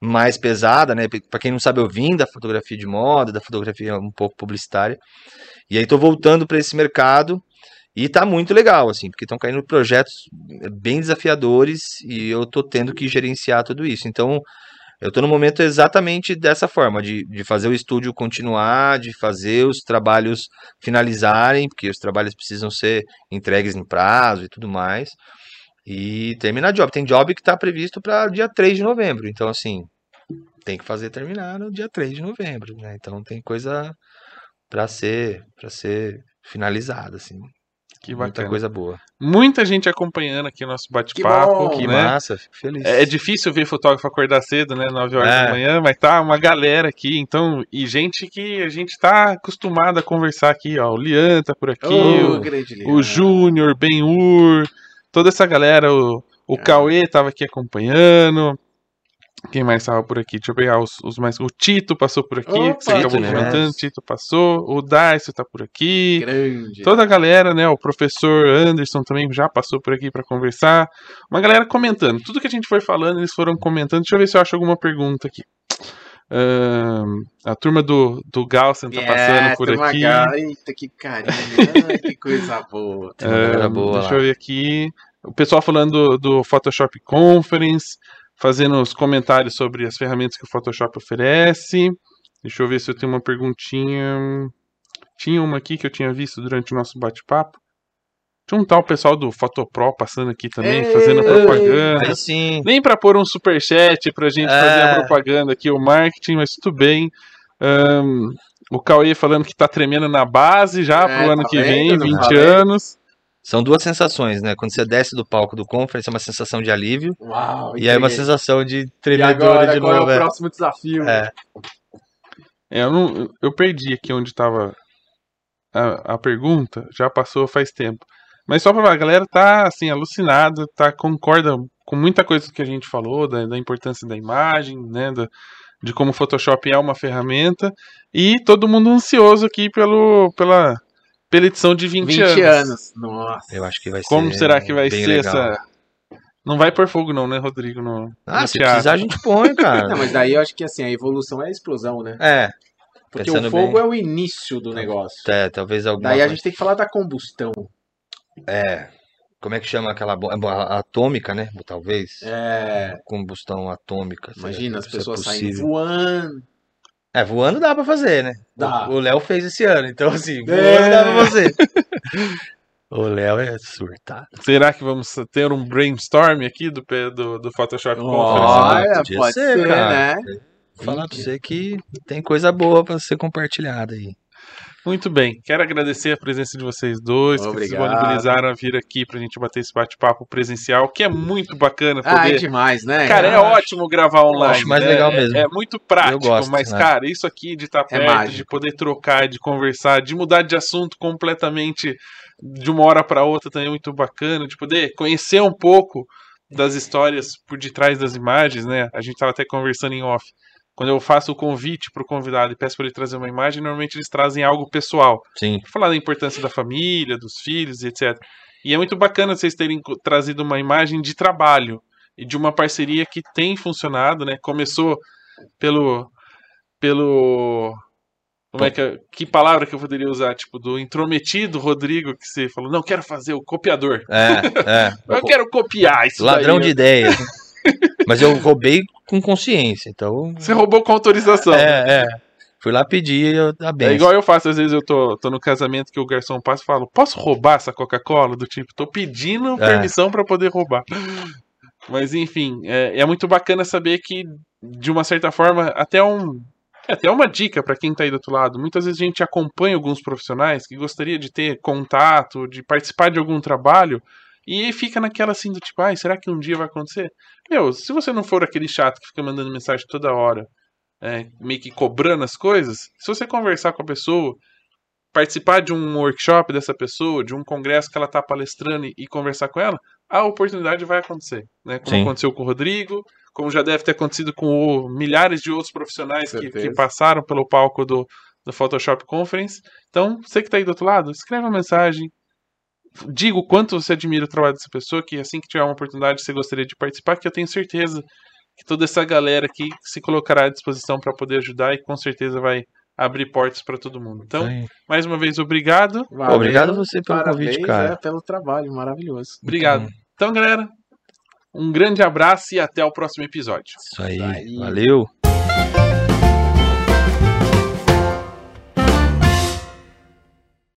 mais pesada, né? Para quem não sabe, eu vim da fotografia de moda, da fotografia um pouco publicitária. E aí tô voltando para esse mercado e tá muito legal, assim, porque estão caindo projetos bem desafiadores e eu tô tendo que gerenciar tudo isso. Então, eu tô no momento exatamente dessa forma, de, de fazer o estúdio continuar, de fazer os trabalhos finalizarem, porque os trabalhos precisam ser entregues em prazo e tudo mais. E terminar job. Tem job que está previsto para dia 3 de novembro. Então, assim, tem que fazer terminar no dia 3 de novembro, né? Então tem coisa para ser para ser finalizada, assim. Que Muita bacana. coisa boa. Muita gente acompanhando aqui o nosso bate-papo. bom, Que né? massa, fico feliz. É, é difícil ver fotógrafo acordar cedo, né? 9 horas É. da manhã, mas tá uma galera aqui, então, e gente que a gente tá acostumado a conversar aqui, ó. O Lian tá por aqui, Ô, o, o. Júnior, Ben-Hur, toda essa galera, o, o Cauê tava aqui acompanhando. Quem mais tava por aqui? Deixa eu pegar os, os mais. O Tito passou por aqui, Opa, que você acabou comentando. Neves. Tito passou. O Darcio tá por aqui. Grande. Toda a galera, né? O professor Anderson também já passou por aqui para conversar. Uma galera comentando. Tudo que a gente foi falando, eles foram comentando. Deixa eu ver se eu acho alguma pergunta aqui. A turma do, do Galsen tá passando por turma aqui. Gal- Eita, que carinho. Ai, que coisa boa. Ahn, boa deixa lá. eu ver aqui. O pessoal falando do, do Photoshop Conference, fazendo os comentários sobre as ferramentas que o Photoshop oferece. Deixa eu ver se eu tenho uma perguntinha. Tinha uma aqui que eu tinha visto durante o nosso bate-papo. Tinha um tal pessoal do Photopro passando aqui também, Ei! fazendo propaganda. Nem pra pôr um superchat pra gente É. fazer a propaganda aqui, o marketing, mas tudo bem. Ahn, o Cauê falando que tá tremendo na base já É, pro ano tá que vem, Não 20 falei? anos. São duas sensações, né? Quando você desce do palco do conference, é uma sensação de alívio. Uau. E aí uma entreguei. sensação de tremedora agora, de qual é novo. o é. próximo desafio? É. É, eu, não, eu perdi aqui onde tava a, a pergunta, já passou faz tempo. Mas só pra falar, a galera tá assim, alucinada, tá, concorda com muita coisa que a gente falou, da, da importância da imagem, né? da- de como o Photoshop é uma ferramenta. E todo mundo ansioso aqui pelo, pela, pela edição de 20, 20 anos. anos. Nossa. Eu acho que vai ser. Como será que vai ser legal. essa. Não vai por fogo, não, né, Rodrigo? No, Ah, no se teatro. precisar, a gente põe, cara. Não, mas daí eu acho que assim, a evolução é a explosão, né? É. Porque o fogo bem. é o início do negócio. É, talvez alguma Daí a gente tem que falar da combustão. É. Como é que chama aquela bomba? A- Atômica, né? Talvez. É, Combustão atômica. imagina as é pessoas saindo possível? voando. É, voando dá pra fazer, né? Dá. O Léo fez esse ano, então assim, voando É. dá pra fazer. o Léo é surtado. Será que vamos ter um brainstorm aqui do, do, do Photoshop Conference? Olha, pode ser, ser, cara. né? Vou falar pra você que tem coisa boa pra ser compartilhada aí. Muito bem. Quero agradecer a presença de vocês dois, que se Obrigado. disponibilizaram a vir aqui pra gente bater esse bate-papo presencial, que é muito bacana Ah, é poder. demais, né? Cara, é ótimo gravar online. acho mais né? legal É- mesmo. É, muito prático, gosto, mas, né? cara, isso aqui de estar É perto, mágico. de poder trocar, de conversar, de mudar de assunto completamente de uma hora para outra também é muito bacana, de poder conhecer um pouco das histórias por detrás das imagens, né? A gente tava até conversando em off. Quando eu faço o convite pro convidado e peço para ele trazer uma imagem, normalmente eles trazem algo pessoal Sim. falar da importância da família, dos filhos, e etc. E é muito bacana vocês terem trazido uma imagem de trabalho e de uma parceria que tem funcionado, né? Começou pelo pelo como é que é- que palavra que eu poderia usar, tipo do intrometido Rodrigo que você falou, não quero fazer o copiador. É, é. Eu quero copiar isso Ladrão daí. de ideia. Mas eu roubei com consciência, então. Você roubou com autorização. É, é. Fui lá pedir a É benção. igual eu faço, às vezes eu tô, tô no casamento que o garçom passa e falo, posso roubar essa Coca-Cola? Do tipo, tô pedindo É. permissão pra poder roubar. Mas enfim, é, é muito bacana saber que, de uma certa forma, até um. é Até uma dica pra quem tá aí do outro lado. Muitas vezes a gente acompanha alguns profissionais que gostaria de ter contato, de participar de algum trabalho, e fica naquela assim do tipo, ai, será que um dia vai acontecer? Meu, se você não for aquele chato que fica mandando mensagem toda hora, é, meio que cobrando as coisas, se você conversar com a pessoa, participar de um workshop dessa pessoa, de um congresso que ela está palestrando e, e conversar com ela, a oportunidade vai acontecer, né? Como Sim. aconteceu com o Rodrigo, como já deve ter acontecido com o- milhares de outros profissionais que, que passaram pelo palco do, do Photoshop Conference. Então, você que está aí do outro lado, escreve uma mensagem, diga o quanto você admira o trabalho dessa pessoa, que assim que tiver uma oportunidade você gostaria de participar, que eu tenho certeza que toda essa galera aqui se colocará à disposição para poder ajudar e com certeza vai abrir portas para todo mundo. Então, Aí. mais uma vez, obrigado. Valeu, Obrigado a você pelo parabéns, convite, cara. é, pelo trabalho maravilhoso. Obrigado. Então, galera, um grande abraço e até o próximo episódio. Isso aí. Isso aí. Valeu.